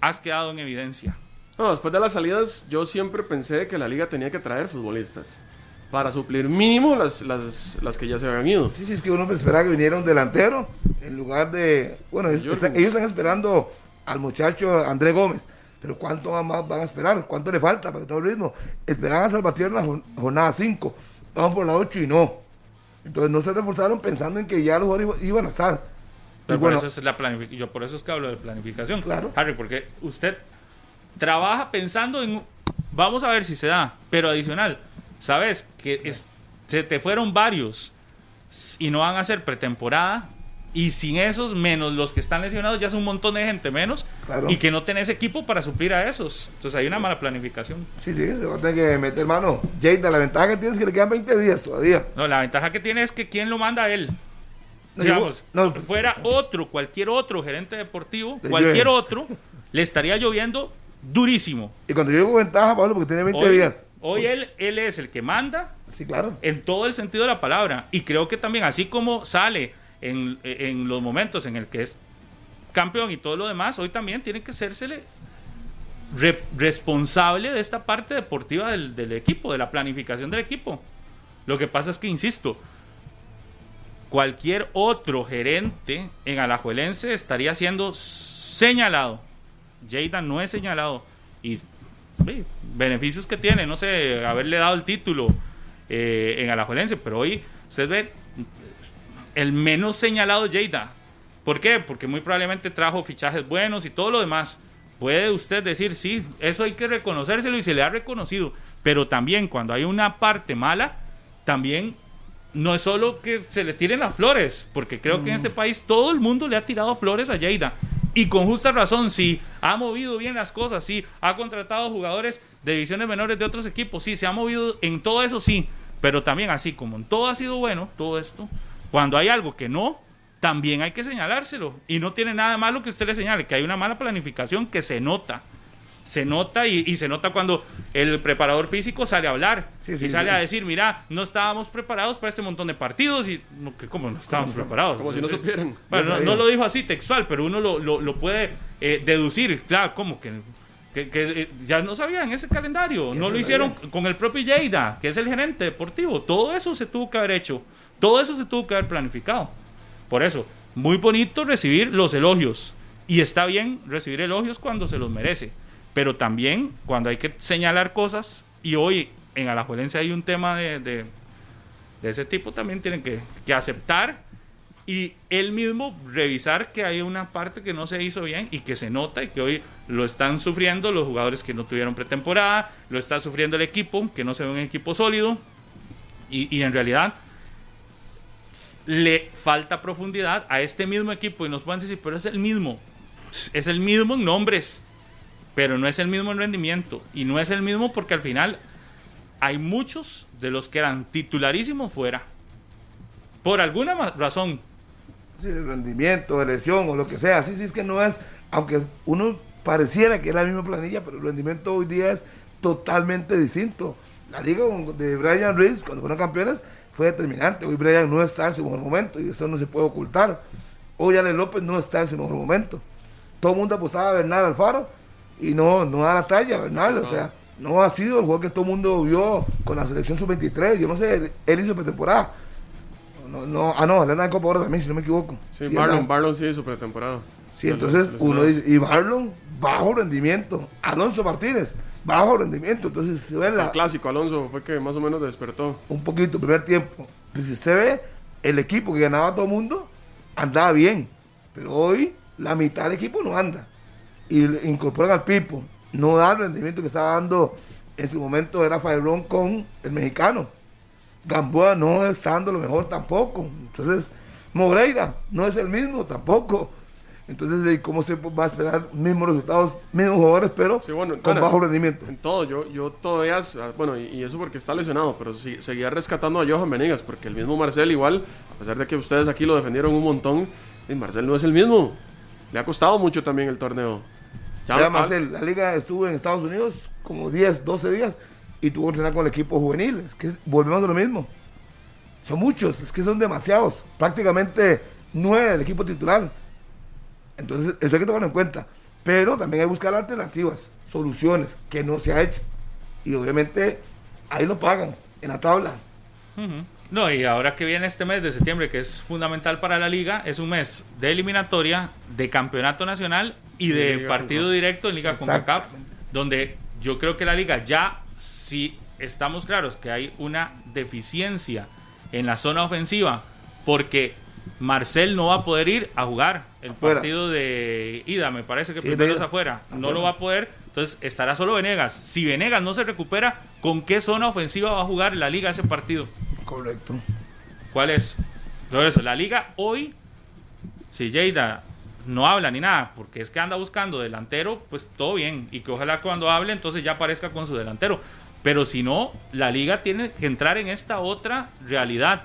has quedado en evidencia. No, después de las salidas, yo siempre pensé que la liga tenía que traer futbolistas para suplir mínimo las, las, las que ya se habían ido. Sí, sí, es que uno esperaba que viniera un delantero en lugar de. Bueno, es- ellos están esperando al muchacho André Gómez. Pero ¿cuánto más van a esperar? ¿Cuánto le falta para que todo el ritmo? Esperaban a Salvatierra en la jor- jornada 5. Vamos por la 8 y no. Entonces no se reforzaron pensando en que ya los jugadores iba- iban a estar. Pero Y bueno- por eso es la yo por eso es que hablo de planificación. Claro. Harry, porque usted trabaja pensando en vamos a ver si se da, pero adicional, sabes que es- se te fueron varios y no van a ser pretemporada y sin esos menos los que están lesionados ya es un montón de gente menos Claro. y que no tenés equipo para suplir a esos. Entonces hay una mala planificación. Sí, sí, tener que meter mano. Jada, la ventaja que tiene es que le quedan 20 días todavía. No, la ventaja que tiene es que quién lo manda a él. Digamos, no. fuera otro, cualquier otro gerente deportivo, cualquier otro, le estaría lloviendo durísimo. Y cuando yo digo ventaja, Pablo, porque tiene 20 Hoy, días. hoy él, él es el que manda Sí, claro. en todo el sentido de la palabra. Y creo que también, así como sale en, en los momentos en el que es campeón y todo lo demás, hoy también tiene que sérsele re- responsable de esta parte deportiva del, del equipo, de la planificación del equipo. Lo que pasa es que, insisto, cualquier otro gerente en Alajuelense estaría siendo señalado. Jada no es señalado. Y beneficios que tiene, no sé, haberle dado el título eh, en Alajuelense, pero hoy usted ve el menos señalado Jada. ¿Por qué? Porque muy probablemente trajo fichajes buenos y todo lo demás. Puede usted decir, sí, eso hay que reconocérselo y se le ha reconocido. Pero también cuando hay una parte mala, también no es solo que se le tiren las flores, porque creo que en este país todo el mundo le ha tirado flores a Lleida. Y con justa razón, sí, ha movido bien las cosas, sí, ha contratado jugadores de divisiones menores de otros equipos, sí, se ha movido en todo eso, sí. Pero también así como en todo ha sido bueno, todo esto, cuando hay algo que no, también hay que señalárselo. Y no tiene nada malo que usted le señale, que hay una mala planificación que se nota. Se nota y, y se nota cuando el preparador físico sale a hablar Sí, sí, y sale sí. a decir, mira, no estábamos preparados para este montón de partidos y no, ¿cómo no estábamos preparados? Como si no supieran. Bueno, no, lo dijo así textual, pero uno lo, lo- lo puede eh, deducir. Claro, ¿cómo que, que- que, eh, ya no sabían ese calendario? No lo hicieron sabía. con el propio Lleida, que es el gerente deportivo. Todo eso se tuvo que haber hecho. Todo eso se tuvo que haber planificado. Por eso, muy bonito recibir los elogios. Y está bien recibir elogios cuando se los merece. Pero también cuando hay que señalar cosas. Y hoy en Alajuelense hay un tema de, de- de ese tipo, también tienen que, que aceptar y él mismo revisar que hay una parte que no se hizo bien y que se nota y que hoy lo están sufriendo los jugadores que no tuvieron pretemporada, lo está sufriendo el equipo, que no se ve un equipo sólido y, y en realidad le falta profundidad a este mismo equipo y nos pueden decir, pero es el mismo, es el mismo en nombres, pero no es el mismo en rendimiento y no es el mismo porque al final hay muchos de los que eran titularísimos fuera. Por alguna razón, Sí, de rendimiento, de lesión o lo que sea. Sí, sí, es que no es, aunque uno pareciera que es la misma planilla, pero el rendimiento hoy día es totalmente distinto. La liga de Brian Reeves, cuando fueron campeones, fue determinante. Hoy Brian no está en su mejor momento y eso no se puede ocultar. Hoy Ale López no está en su mejor momento. Todo el mundo apostaba a Bernal Alfaro y no, no da la talla, Bernal. O sea, no ha sido el jugador que todo el mundo vio con la selección sub-23. Yo no sé, él, él hizo pretemporada. No, no, ah, no, Elena de Copa Oro también, si no me equivoco. Sí, Sí, Barlon, sí hizo pretemporada. Sí, entonces Los- los uno dice, y Barlon, bajo rendimiento. Alonso Martínez, bajo rendimiento. Entonces se ve la- el clásico, Alonso fue que más o menos despertó. un poquito, primer tiempo. Pues si usted ve, el equipo que ganaba todo el mundo andaba bien. Pero hoy la mitad del equipo no anda. Y incorporan al Pipo. No da el rendimiento que estaba dando en su momento era Fairón con el mexicano. Gamboa no está dando lo mejor tampoco. Entonces, Moreira no es el mismo tampoco. Entonces, ¿y ¿cómo se va a esperar mismos resultados, mismos jugadores, pero Sí, bueno, con bajo rendimiento? En todo, yo, yo todavía, bueno, y, y eso porque está lesionado, pero sí- seguía rescatando a Johan Venegas, porque el mismo Marcel igual, a pesar de que ustedes aquí lo defendieron un montón, Marcel no es el mismo. Le ha costado mucho también el torneo. Ah, Marcel, la liga estuvo en Estados Unidos como 10, 12 días y tuvo que entrenar con el equipo juvenil. Es que volvemos a lo mismo. Son muchos, es que son demasiados. Prácticamente nueve del equipo titular. Entonces, eso hay que tomarlo en cuenta. Pero también hay que buscar alternativas, soluciones, que no se ha hecho. Y obviamente ahí lo pagan, en la tabla. Ujú. No, y ahora que viene este mes de septiembre, que es fundamental para la liga, es un mes de eliminatoria, de campeonato nacional y de partido directo en Liga CONCACAF, donde yo creo que la liga ya, si estamos claros que hay una deficiencia en la zona ofensiva, porque Marcel no va a poder ir a jugar el Afuera. partido de ida, me parece que Sí, primero es afuera. No lo va a poder, entonces estará solo Venegas. Si Venegas no se recupera, ¿con qué zona ofensiva va a jugar la liga ese partido? Correcto. ¿Cuál es? Eso, la liga hoy, si Lleida no habla ni nada, porque es que anda buscando delantero, pues todo bien. Y que ojalá cuando hable, entonces ya aparezca con su delantero. Pero si no, la liga tiene que entrar en esta otra realidad.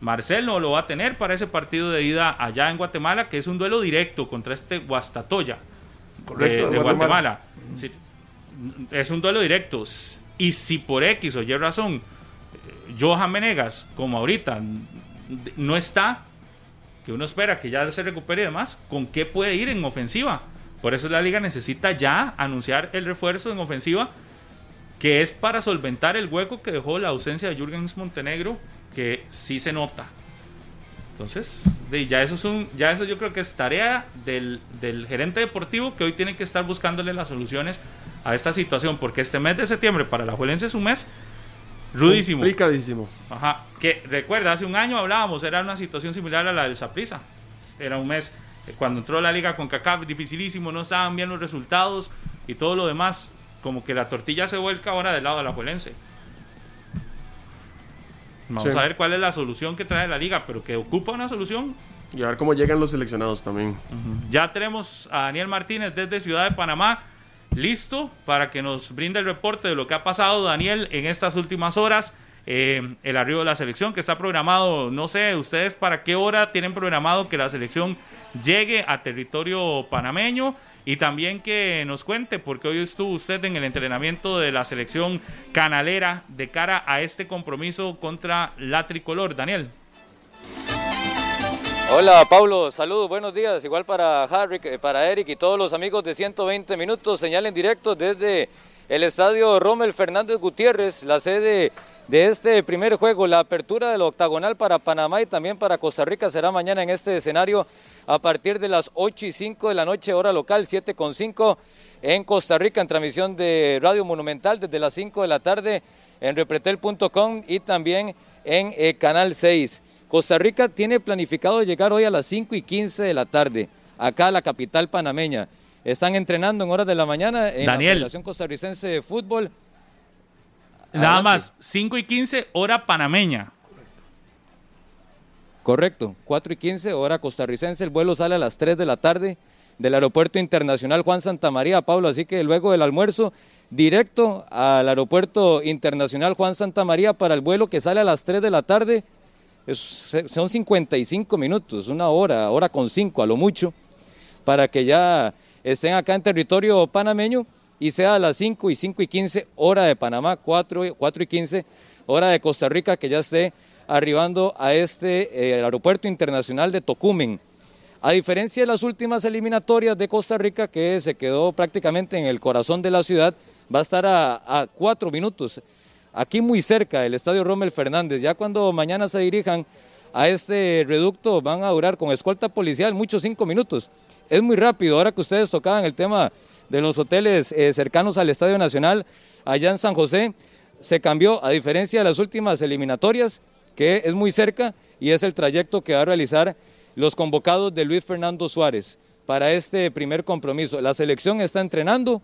Marcel no lo va a tener para ese partido de ida allá en Guatemala, que es un duelo directo contra este Guastatoya Correcto. de, de Guatemala. Sí, es un duelo directo. Y si por X o Y razón eh, Johan Menegas, como ahorita, no está, que uno espera que ya se recupere y demás, ¿con qué puede ir en ofensiva? Por eso la liga necesita ya anunciar el refuerzo en ofensiva, que es para solventar el hueco que dejó la ausencia de Jürgen Montenegro, que sí se nota. Entonces, ya eso es un, ya eso yo creo que es tarea del, del gerente deportivo que hoy tiene que estar buscándole las soluciones a esta situación, porque este mes de septiembre para la Juelense es un mes rudísimo. Complicadísimo. Ajá, que recuerda, hace un año hablábamos, era una situación similar a la del Saprissa. Era un mes, eh, cuando entró la liga con CACAF, dificilísimo, no estaban bien los resultados y todo lo demás. Como que la tortilla se vuelca ahora del lado de la Juelense. Vamos Sí. a ver cuál es la solución que trae la liga, pero que ocupa una solución. Y a ver cómo llegan los seleccionados también. Ya tenemos a Daniel Martínez desde Ciudad de Panamá listo para que nos brinde el reporte de lo que ha pasado, Daniel, en estas últimas horas. Eh, el arribo de la selección que está programado, no sé, ustedes para qué hora tienen programado que la selección llegue a territorio panameño y también que nos cuente, porque hoy estuvo usted en el entrenamiento de la selección canalera de cara a este compromiso contra la tricolor. Daniel. Hola Pablo, saludos, buenos días. Igual para Harry, para Eric y todos los amigos de 120 minutos. Señal en directo desde el estadio Rommel Fernández Gutiérrez, la sede de este primer juego. La apertura del octagonal para Panamá y también para Costa Rica será mañana en este escenario a partir de las 8 y 5 de la noche, hora local, 7 con 5 en Costa Rica, en transmisión de Radio Monumental desde las 5 de la tarde en repretel.com y también en eh, Canal 6. Costa Rica tiene planificado llegar hoy a las 5 y 15 de la tarde, acá a la capital panameña. Están entrenando en horas de la mañana en Daniel. la Federación Costarricense de Fútbol. Nada Adelante. más, 5 y 15 hora panameña. Correcto, 4 y 15, hora costarricense. El vuelo sale a las 3 de la tarde del Aeropuerto Internacional Juan Santa María, Pablo. Así que luego del almuerzo, directo al Aeropuerto Internacional Juan Santa María para el vuelo que sale a las 3 de la tarde. Es- son 55 minutos, una hora, hora con 5 a lo mucho, para que ya estén acá en territorio panameño y sea a las 5 y 5 y 15 hora de Panamá, 4, y- 4 y 15 hora de Costa Rica, que ya esté arribando a este eh, aeropuerto internacional de Tocumen. A diferencia de las últimas eliminatorias de Costa Rica, que se quedó prácticamente en el corazón de la ciudad, va a estar a, a cuatro minutos, aquí muy cerca del Estadio Rommel Fernández. Ya cuando mañana se dirijan a este reducto, van a durar con escolta policial muchos cinco minutos. Es muy rápido, ahora que ustedes tocaban el tema de los hoteles eh, cercanos al Estadio Nacional, allá en San José, se cambió, a diferencia de las últimas eliminatorias, que es muy cerca y es el trayecto que va a realizar los convocados de Luis Fernando Suárez para este primer compromiso. La selección está entrenando,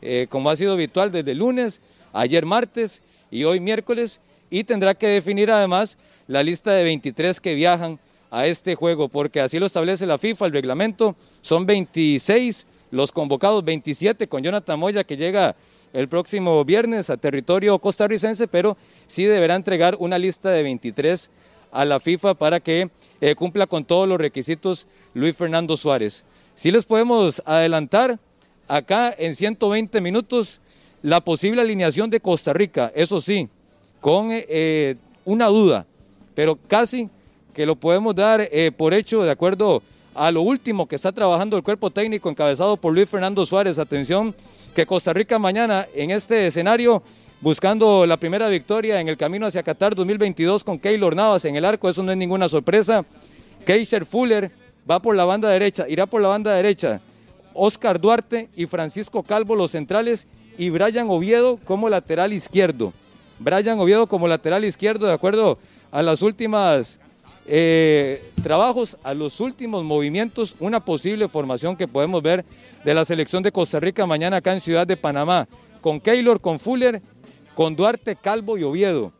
eh, como ha sido habitual desde lunes, ayer martes y hoy miércoles, y tendrá que definir además la lista de 23 que viajan a este juego, porque así lo establece la FIFA, el reglamento, son 26 los convocados, 27 con Jonathan Moya que llega el próximo viernes a territorio costarricense, pero sí deberá entregar una lista de 23 a la FIFA para que eh, cumpla con todos los requisitos Luis Fernando Suárez. Si les podemos adelantar acá en 120 minutos la posible alineación de Costa Rica, eso sí, con eh, eh, una duda, pero casi que lo podemos dar eh, por hecho de acuerdo a lo último que está trabajando el cuerpo técnico encabezado por Luis Fernando Suárez. Atención, que Costa Rica mañana en este escenario, buscando la primera victoria en el camino hacia Qatar 2022 con Keylor Navas en el arco, eso no es ninguna sorpresa. Keiser Fuller va por la banda derecha, irá por la banda derecha. Oscar Duarte y Francisco Calvo los centrales y Brian Oviedo como lateral izquierdo. Brian Oviedo como lateral izquierdo, de acuerdo a las últimas eh, trabajos a los últimos movimientos, una posible formación que podemos ver de la selección de Costa Rica mañana acá en Ciudad de Panamá, con Keylor, con Fuller, con Duarte, Calvo y Oviedo.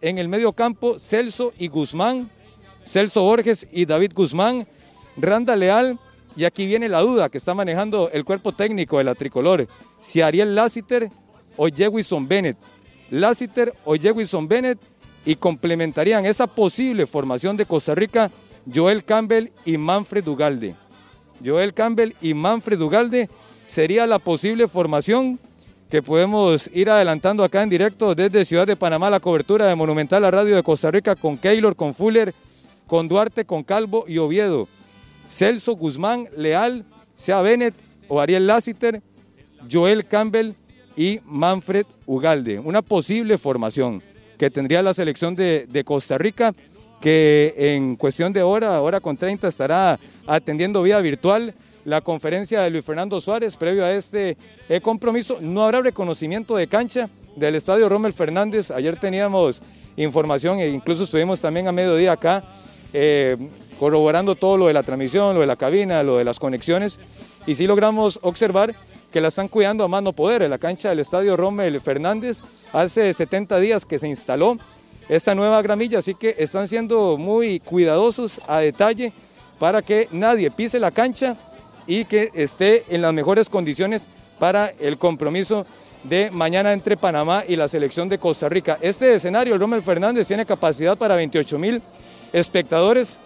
En el medio campo, Celso y Guzmán, Celso Borges y David Guzmán, Randa Leal, y aquí viene la duda que está manejando el cuerpo técnico de la tricolor, si Ariel Lassiter o Jewison Bennett. Lassiter o Jewison Bennett y complementarían esa posible formación de Costa Rica Joel Campbell y Manfred Ugalde. Joel Campbell y Manfred Ugalde sería la posible formación que podemos ir adelantando acá en directo desde Ciudad de Panamá, la cobertura de Monumental a Radio de Costa Rica con Keylor, con Fuller, con Duarte, con Calvo y Oviedo. Celso Guzmán, Leal, Sea Bennett o Ariel Lassiter, Joel Campbell y Manfred Ugalde. Una posible formación que tendría la selección de, Costa Rica, que en cuestión de hora, hora con 30, estará atendiendo vía virtual la conferencia de Luis Fernando Suárez previo a este eh, compromiso. No habrá reconocimiento de cancha del estadio Rommel Fernández. Ayer teníamos información e incluso estuvimos también a mediodía acá eh, corroborando todo lo de la transmisión, lo de la cabina, lo de las conexiones. Y sí logramos observar que la están cuidando a mano poder en la cancha del Estadio Rommel Fernández. Hace 70 días que se instaló esta nueva gramilla, así que están siendo muy cuidadosos a detalle para que nadie pise la cancha y que esté en las mejores condiciones para el compromiso de mañana entre Panamá y la selección de Costa Rica. Este escenario, el Rommel Fernández, tiene capacidad para 28 mil espectadores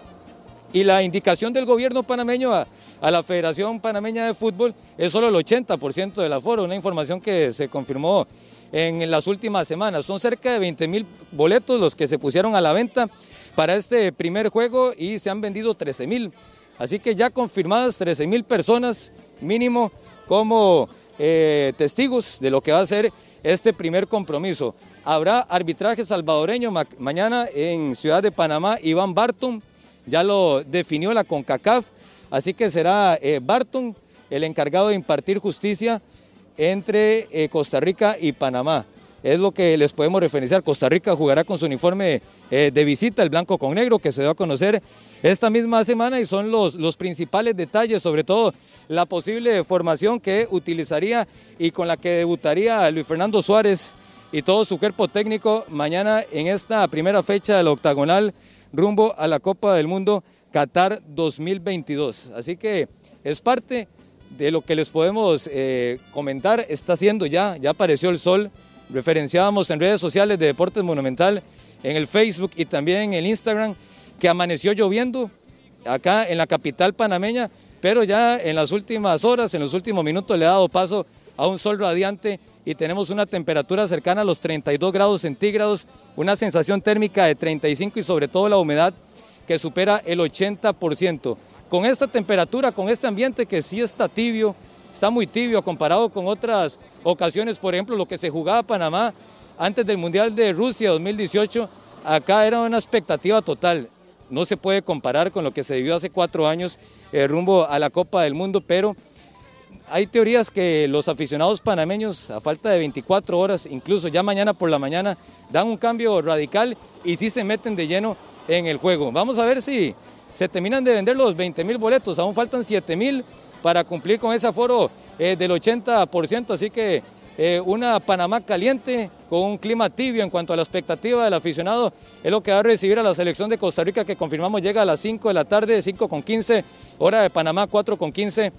y la indicación del gobierno panameño a, la Federación Panameña de Fútbol es solo el 80% del aforo, una información que se confirmó en las últimas semanas. Son cerca de 20 mil boletos los que se pusieron a la venta para este primer juego y se han vendido 13 mil. Así que ya confirmadas 13 mil personas mínimo como eh, testigos de lo que va a ser este primer compromiso. Habrá arbitraje salvadoreño mañana en Ciudad de Panamá. Iván Barton ya lo definió la CONCACAF, así que será eh, Barton el encargado de impartir justicia entre eh, Costa Rica y Panamá. Es lo que les podemos referenciar. Costa Rica jugará con su uniforme eh, de visita, el blanco con negro, que se dio a conocer esta misma semana y son los, los principales detalles, sobre todo la posible formación que utilizaría y con la que debutaría Luis Fernando Suárez y todo su cuerpo técnico mañana en esta primera fecha del octagonal rumbo a la Copa del Mundo Qatar 2022. Así que es parte de lo que les podemos eh, comentar. Está haciendo ya, ya apareció el sol. Referenciábamos en redes sociales de Deportes Monumental, en el Facebook y también en el Instagram, que amaneció lloviendo acá en la capital panameña, pero ya en las últimas horas, en los últimos minutos le ha dado paso a un sol radiante y tenemos una temperatura cercana a los 32 grados centígrados, una sensación térmica de 35 y sobre todo la humedad que supera el 80%. Con esta temperatura, con este ambiente que sí está tibio, está muy tibio comparado con otras ocasiones, por ejemplo, lo que se jugaba Panamá antes del Mundial de Rusia 2018, acá era una expectativa total. No se puede comparar con lo que se vivió hace cuatro años eh, rumbo a la Copa del Mundo, pero hay teorías que los aficionados panameños, a falta de 24 horas, incluso ya mañana por la mañana, dan un cambio radical y sí se meten de lleno en el juego. Vamos a ver si se terminan de vender los 20 mil boletos, aún faltan 7 mil para cumplir con ese aforo eh, del 80%, así que eh, una Panamá caliente con un clima tibio en cuanto a la expectativa del aficionado es lo que va a recibir a la selección de Costa Rica que confirmamos llega a las 5 de la tarde, 5 con 15, hora de Panamá 4 con 15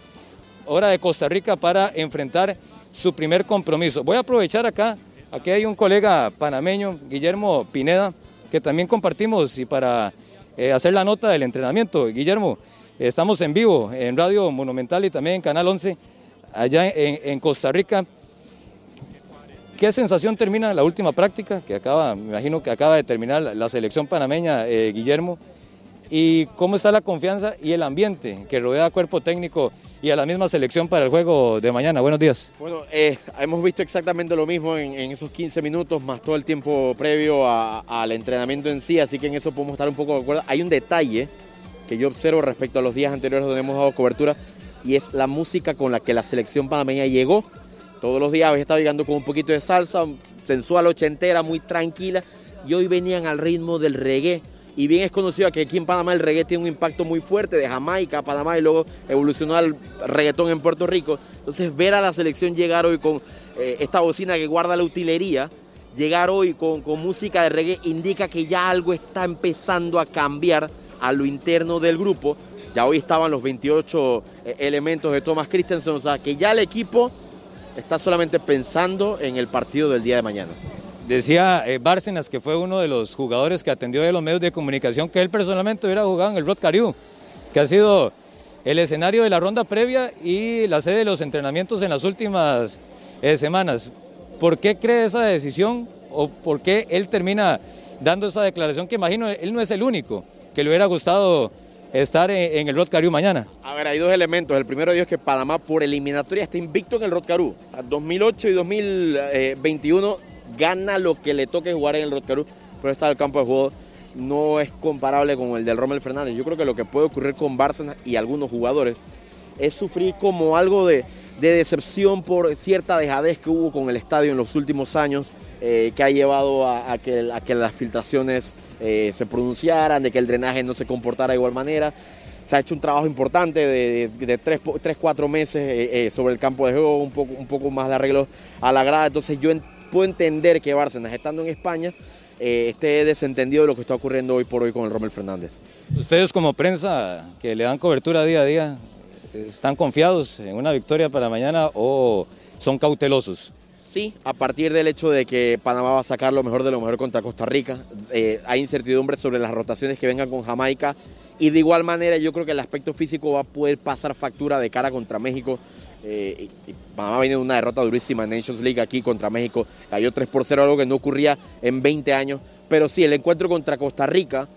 hora de Costa Rica para enfrentar su primer compromiso. Voy a aprovechar acá, aquí hay un colega panameño, Guillermo Pineda, que también compartimos y para eh, hacer la nota del entrenamiento. Guillermo, estamos en vivo en Radio Monumental y también en Canal 11, allá en, Costa Rica. ¿Qué sensación termina la última práctica que acaba, me imagino que acaba de terminar la selección panameña, eh, Guillermo? ¿Y cómo está la confianza y el ambiente que rodea al cuerpo técnico y a la misma selección para el juego de mañana. Buenos días. Bueno, eh, hemos visto exactamente lo mismo en, esos 15 minutos, más todo el tiempo previo al entrenamiento en sí, así que en eso podemos estar un poco de acuerdo. Hay un detalle que yo observo respecto a los días anteriores donde hemos dado cobertura y es la música con la que la selección panameña llegó. Todos los días había estado llegando con un poquito de salsa, sensual, ochentera, muy tranquila, y hoy venían al ritmo del reggae y bien es conocido que aquí en Panamá el reggae tiene un impacto muy fuerte de Jamaica a Panamá y luego evolucionó al reggaetón en Puerto Rico. Entonces ver a la selección llegar hoy con eh, esta bocina que guarda la utilería, llegar hoy con, con música de reggae indica que ya algo está empezando a cambiar a lo interno del grupo. Ya hoy estaban los 28 eh, elementos de Thomas Christensen, o sea que ya el equipo está solamente pensando en el partido del día de mañana. Decía eh, Bárcenas, que fue uno de los jugadores que atendió de los medios de comunicación, que él personalmente hubiera jugado en el Rod Cariú, que ha sido el escenario de la ronda previa y la sede de los entrenamientos en las últimas eh, semanas. ¿Por qué cree esa decisión o por qué él termina dando esa declaración que imagino él no es el único que le hubiera gustado estar en, el Rod Cariú mañana? A ver, hay dos elementos. El primero de ellos es que Panamá por eliminatoria está invicto en el Rod Cariú. 2008 y 2021 gana lo que le toque jugar en el Rotcarú, pero está el campo de juego no es comparable con el del Rommel Fernández. Yo creo que lo que puede ocurrir con Bárcenas y algunos jugadores es sufrir como algo de, decepción por cierta dejadez que hubo con el estadio en los últimos años, eh, que ha llevado a, que, las filtraciones eh, se pronunciaran, de que el drenaje no se comportara de igual manera. Se ha hecho un trabajo importante de, de, tres, cuatro meses eh, sobre el campo de juego, un poco, un poco más de arreglo a la grada. Entonces yo puedo entender que Bárcenas, estando en España, eh, esté desentendido de lo que está ocurriendo hoy por hoy con el Rommel Fernández. Ustedes como prensa que le dan cobertura día a día, ¿están confiados en una victoria para mañana o son cautelosos? Sí, a partir del hecho de que Panamá va a sacar lo mejor de lo mejor contra Costa Rica. Eh, hay incertidumbre sobre las rotaciones que vengan con Jamaica. Y de igual manera yo creo que el aspecto físico va a poder pasar factura de cara contra México. Eh, Panamá viene de una derrota durísima en Nations League aquí contra México. Cayó 3 por 0, algo que no ocurría en 20 años. Pero sí, el encuentro contra Costa Rica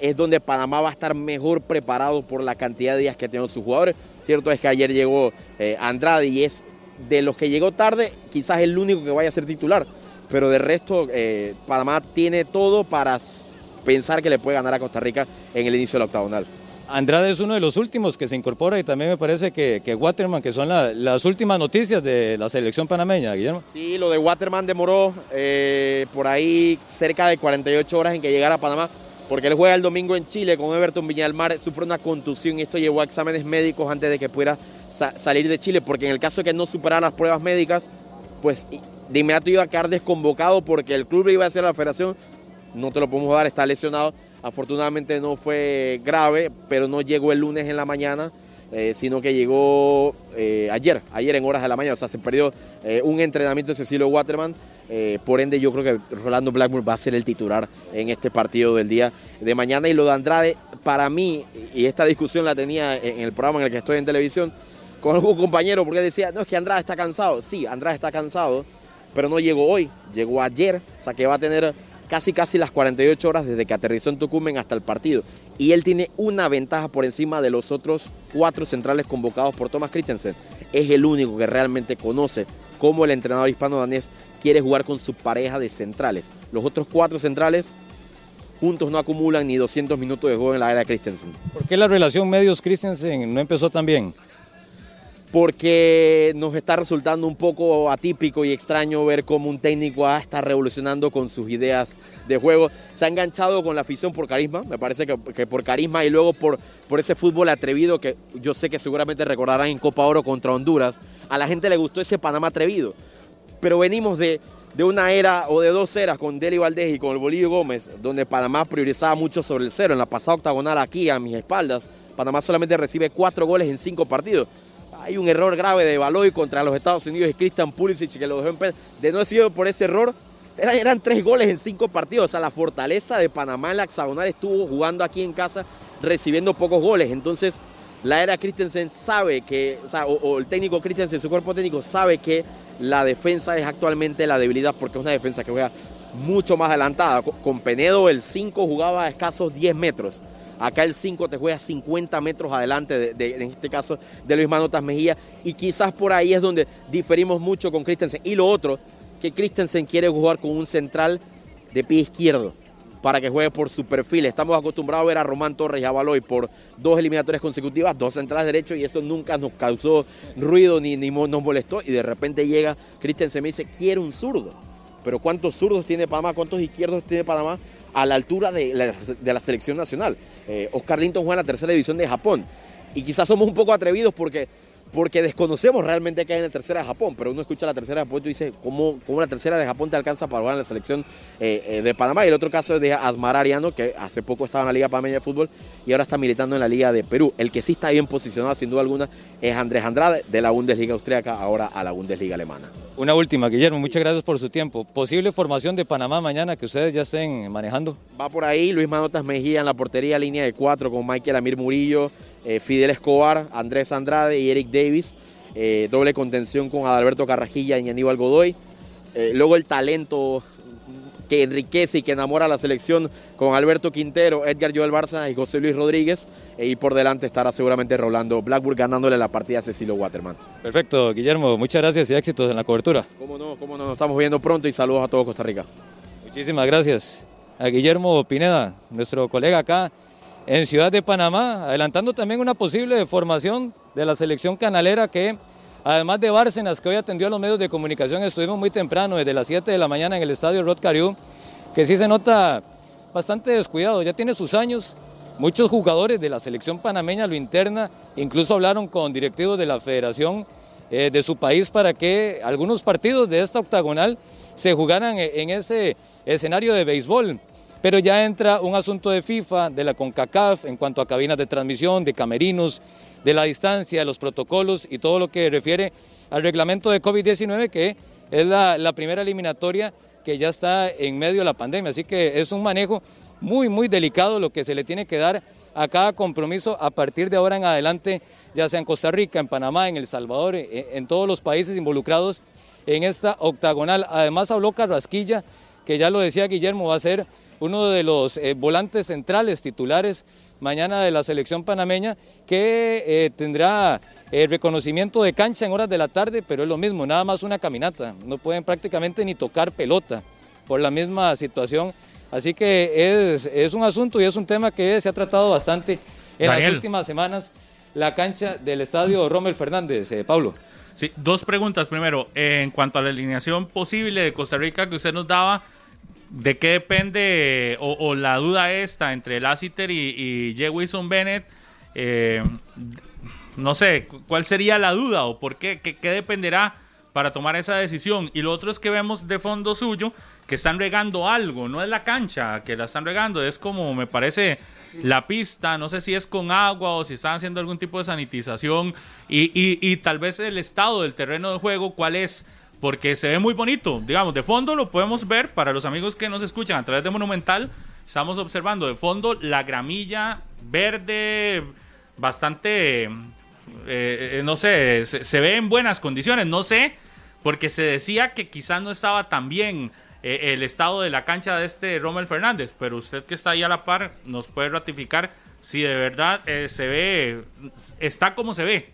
es donde Panamá va a estar mejor preparado por la cantidad de días que tienen sus jugadores. Cierto es que ayer llegó eh, Andrade y es de los que llegó tarde, quizás el único que vaya a ser titular. Pero de resto, eh, Panamá tiene todo para pensar que le puede ganar a Costa Rica en el inicio del octagonal. Andrade es uno de los últimos que se incorpora y también me parece que, que Waterman, que son las últimas noticias de la selección panameña, Guillermo. Sí, lo de Waterman demoró eh, por ahí cerca de 48 horas en que llegara a Panamá, porque él juega el domingo en Chile con Everton Viñalmar, sufre una contusión y esto llevó a exámenes médicos antes de que pudiera salir de Chile, porque en el caso de que no superara las pruebas médicas, pues de inmediato iba a quedar desconvocado porque el club le iba a hacer la federación, no te lo podemos dar, está lesionado Afortunadamente no fue grave, pero no llegó el lunes en la mañana, eh, sino que llegó eh, ayer, ayer en horas de la mañana. O sea, se perdió eh, un entrenamiento de Cecilio Waterman. por ende, yo creo que Rolando Blackmore va a ser el titular en este partido del día de mañana. Y lo de Andrade, para mí, y esta discusión la tenía en el programa en el que estoy en televisión, con algún compañero, porque decía, no, es que Andrade está cansado. Sí, Andrade está cansado, pero no llegó hoy, llegó ayer. O sea, que va a tener casi casi las 48 horas desde que aterrizó en Tucumán hasta el partido. Y él tiene una ventaja por encima de los otros cuatro centrales convocados por Thomas Christensen. Es el único que realmente conoce cómo el entrenador hispano-danés quiere jugar con su pareja de centrales. Los otros cuatro centrales juntos no acumulan ni 200 minutos de juego en la era de Christensen. ¿Por qué la relación medios-Christensen no empezó tan bien? Porque nos está resultando un poco atípico y extraño ver cómo un técnico está revolucionando con sus ideas de juego. Se ha enganchado con la afición por carisma, me parece que, por carisma y luego por, ese fútbol atrevido que yo sé que seguramente recordarán en Copa Oro contra Honduras. A la gente le gustó ese Panamá atrevido, pero venimos de, de una era o de dos eras con Deli Valdés y con el Bolillo Gómez, donde Panamá priorizaba mucho sobre el cero. En la pasada octagonal aquí a mis espaldas, Panamá solamente recibe cuatro goles en cinco partidos hay un error grave de Baloy contra los Estados Unidos y Christian Pulisic que lo dejó en pez. De no haber sido por ese error, eran, tres goles en cinco partidos. O sea, la fortaleza de Panamá la hexagonal estuvo jugando aquí en casa recibiendo pocos goles. Entonces, la era Christensen sabe que, o, sea, o, el técnico Christensen, su cuerpo técnico, sabe que la defensa es actualmente la debilidad porque es una defensa que juega mucho más adelantada. Con Penedo el 5 jugaba a escasos 10 metros. Acá el 5 te juega 50 metros adelante, de, en este caso de Luis Manotas Mejía. Y quizás por ahí es donde diferimos mucho con Christensen. Y lo otro, que Christensen quiere jugar con un central de pie izquierdo para que juegue por su perfil. Estamos acostumbrados a ver a Román Torres y a Baloy por dos eliminatorias consecutivas, dos centrales derechos y eso nunca nos causó ruido ni, ni nos molestó. Y de repente llega Christensen y me dice, quiere un zurdo. Pero ¿cuántos zurdos tiene Panamá? ¿Cuántos izquierdos tiene Panamá? A la altura de la, selección nacional. Eh, Oscar Linton juega en la tercera división de Japón y quizás somos un poco atrevidos porque porque desconocemos realmente qué hay en la tercera de Japón, pero uno escucha la tercera de Japón y dice, ¿cómo, ¿cómo, la tercera de Japón te alcanza para jugar en la selección eh, eh, de Panamá? Y el otro caso es de Asmar Ariano, que hace poco estaba en la Liga Panameña de Fútbol y ahora está militando en la Liga de Perú. El que sí está bien posicionado, sin duda alguna, es Andrés Andrade, de la Bundesliga austríaca, ahora a la Bundesliga alemana. Una última, Guillermo, muchas gracias por su tiempo. ¿Posible formación de Panamá mañana que ustedes ya estén manejando? Va por ahí, Luis Manotas Mejía en la portería, línea de cuatro, con Michael Amir Murillo, eh, Fidel Escobar, Andrés Andrade y Eric Davis. Eh, doble contención con Adalberto Carrajilla y Aníbal Godoy. Eh, luego el talento que enriquece y que enamora a la selección con Alberto Quintero, Edgar Joel Barça y José Luis Rodríguez. Eh, y por delante estará seguramente Rolando Blackburn ganándole la partida a Cecilio Waterman. Perfecto, Guillermo. Muchas gracias y éxitos en la cobertura. Cómo no, cómo no. Nos estamos viendo pronto y saludos a todo Costa Rica. Muchísimas gracias a Guillermo Pineda, nuestro colega acá en Ciudad de Panamá, adelantando también una posible formación de la selección canalera que, además de Bárcenas, que hoy atendió a los medios de comunicación, estuvimos muy temprano, desde las 7 de la mañana en el estadio Rod Cariú, que sí se nota bastante descuidado, ya tiene sus años. Muchos jugadores de la selección panameña lo interna, incluso hablaron con directivos de la federación eh, de su país para que algunos partidos de esta octagonal se jugaran en ese escenario de béisbol. Pero ya entra un asunto de FIFA, de la CONCACAF, en cuanto a cabinas de transmisión, de camerinos, de la distancia, de los protocolos y todo lo que refiere al reglamento de COVID-19, que es la, primera eliminatoria que ya está en medio de la pandemia. Así que es un manejo muy, muy delicado lo que se le tiene que dar a cada compromiso a partir de ahora en adelante, ya sea en Costa Rica, en Panamá, en El Salvador, en, en todos los países involucrados en esta octagonal. Además habló Carrasquilla, que ya lo decía Guillermo, va a ser uno de los eh, volantes centrales titulares mañana de la selección panameña, que eh, tendrá el reconocimiento de cancha en horas de la tarde, pero es lo mismo, nada más una caminata. No pueden prácticamente ni tocar pelota por la misma situación. Así que es, es un asunto y es un tema que se ha tratado bastante en Daniel. las últimas semanas, la cancha del estadio Rommel Fernández, eh, Pablo. Sí, dos preguntas. Primero, en cuanto a la alineación posible de Costa Rica que usted nos daba, ¿de qué depende o, la duda esta entre Lassiter y, y J. Wilson Bennett? Eh, no sé, ¿cuál sería la duda o por? ¿Qué, qué dependerá para tomar esa decisión? Y lo otro es que vemos de fondo suyo que están regando algo, no es la cancha que la están regando, es como me parece la pista, no sé si es con agua o si están haciendo algún tipo de sanitización y, y, tal vez el estado del terreno de juego, cuál es, porque se ve muy bonito, digamos, de fondo lo podemos ver para los amigos que nos escuchan a través de Monumental, estamos observando de fondo la gramilla verde, bastante, eh, no sé, se, se, ve en buenas condiciones, no sé, porque se decía que quizás no estaba tan bien eh, el estado de la cancha de este Rommel Fernández, pero usted que está ahí a la par nos puede ratificar si de verdad eh, se ve, está como se ve.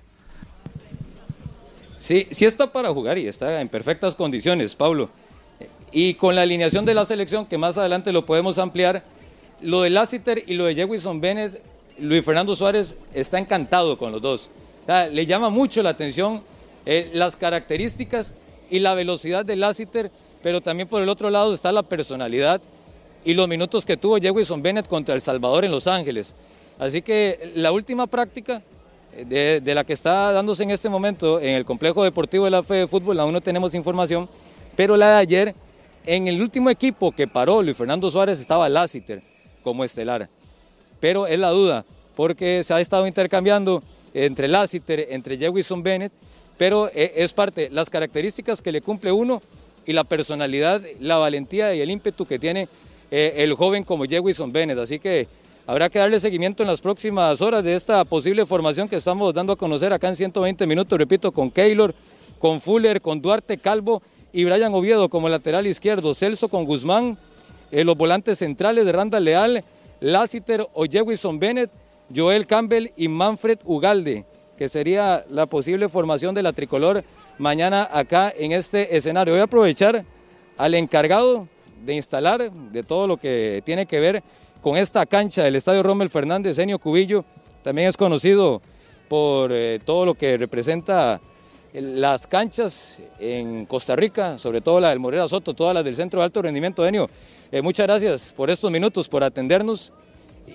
Sí, sí está para jugar y está en perfectas condiciones, Pablo. Y con la alineación de la selección, que más adelante lo podemos ampliar, lo de Lassiter y lo de Jewison Bennett, Luis Fernando Suárez está encantado con los dos. Le llama mucho la atención eh, las características y la velocidad de Lassiter, pero también por el otro lado está la personalidad y los minutos que tuvo Jewison Bennett contra El Salvador en Los Ángeles. Así que la última práctica de, de, la que está dándose en este momento en el complejo deportivo de la Fe de Fútbol, aún no tenemos información, pero la de ayer, en el último equipo que paró Luis Fernando Suárez estaba Lassiter como estelar. Pero es la duda, porque se ha estado intercambiando entre Lassiter, entre Jewison Bennett, pero es parte, las características que le cumple uno y la personalidad, la valentía y el ímpetu que tiene eh, el joven como Jewison Bennett. Así que habrá que darle seguimiento en las próximas horas de esta posible formación que estamos dando a conocer acá en 120 minutos, repito, con Keylor, con Fuller, con Duarte Calvo y Brian Oviedo como lateral izquierdo, Celso con Guzmán, eh, los volantes centrales de Randa Leal, Lassiter o Jewison Bennett, Joel Campbell y Manfred Ugalde, que sería la posible formación de la tricolor mañana acá en este escenario. Voy a aprovechar al encargado de instalar de todo lo que tiene que ver con esta cancha del Estadio Rommel Fernández, Enio Cubillo, también es conocido por eh, todo lo que representa las canchas en Costa Rica, sobre todo la del Morera Soto, todas las del Centro de Alto Rendimiento. Enio, eh, muchas gracias por estos minutos, por atendernos.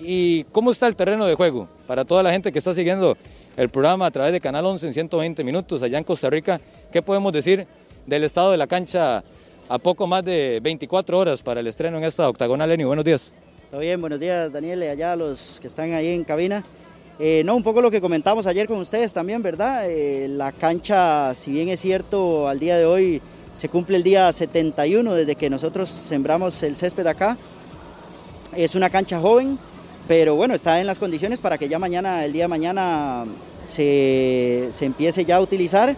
¿Y cómo está el terreno de juego? Para toda la gente que está siguiendo el programa a través de Canal 11 en 120 minutos allá en Costa Rica, ¿qué podemos decir del estado de la cancha a poco más de 24 horas para el estreno en esta octagonal? Enio, buenos días. Todo bien, buenos días Daniel y allá los que están ahí en cabina. Eh, no, un poco lo que comentamos ayer con ustedes también, ¿verdad? Eh, la cancha, si bien es cierto, al día de hoy se cumple el día 71 desde que nosotros sembramos el césped acá. Es una cancha joven, pero bueno, está en las condiciones para que ya mañana, el día de mañana, se, empiece ya a utilizar.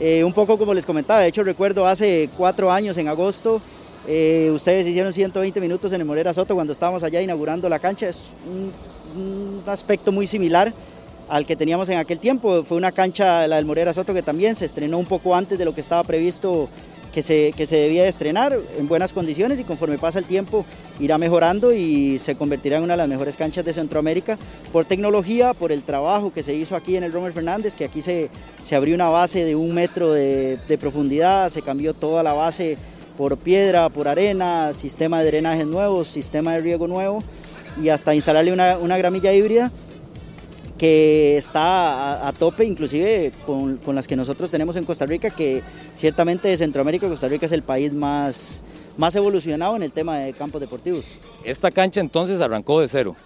Eh, un poco como les comentaba, de hecho recuerdo hace cuatro años, en agosto, ustedes hicieron 120 minutos en el Morera Soto cuando estábamos allá inaugurando la cancha. Es un un aspecto muy similar al que teníamos en aquel tiempo. Fue una cancha, la del Morera Soto, que también se estrenó un poco antes de lo que estaba previsto que se, que se debía de estrenar, en buenas condiciones y conforme pasa el tiempo irá mejorando y se convertirá en una de las mejores canchas de Centroamérica por tecnología, por el trabajo que se hizo aquí en el Romer Fernández, que aquí se, se abrió una base de un metro de, de profundidad, se cambió toda la base por piedra, por arena, sistema de drenaje nuevo, sistema de riego nuevo y hasta instalarle una, gramilla híbrida que está a, tope inclusive con, las que nosotros tenemos en Costa Rica, que ciertamente de Centroamérica Costa Rica es el país más, más evolucionado en el tema de campos deportivos. Esta cancha entonces arrancó de cero.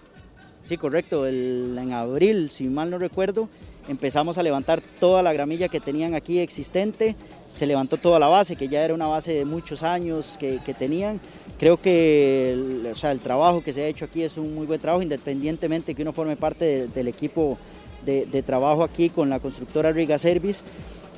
Sí, correcto, en abril, si mal no recuerdo, empezamos a levantar toda la gramilla que tenían aquí existente, se levantó toda la base, que ya era una base de muchos años que, tenían. Creo que el, o sea, el trabajo que se ha hecho aquí es un muy buen trabajo, independientemente que uno forme parte del equipo de, trabajo aquí con la constructora Riga Service.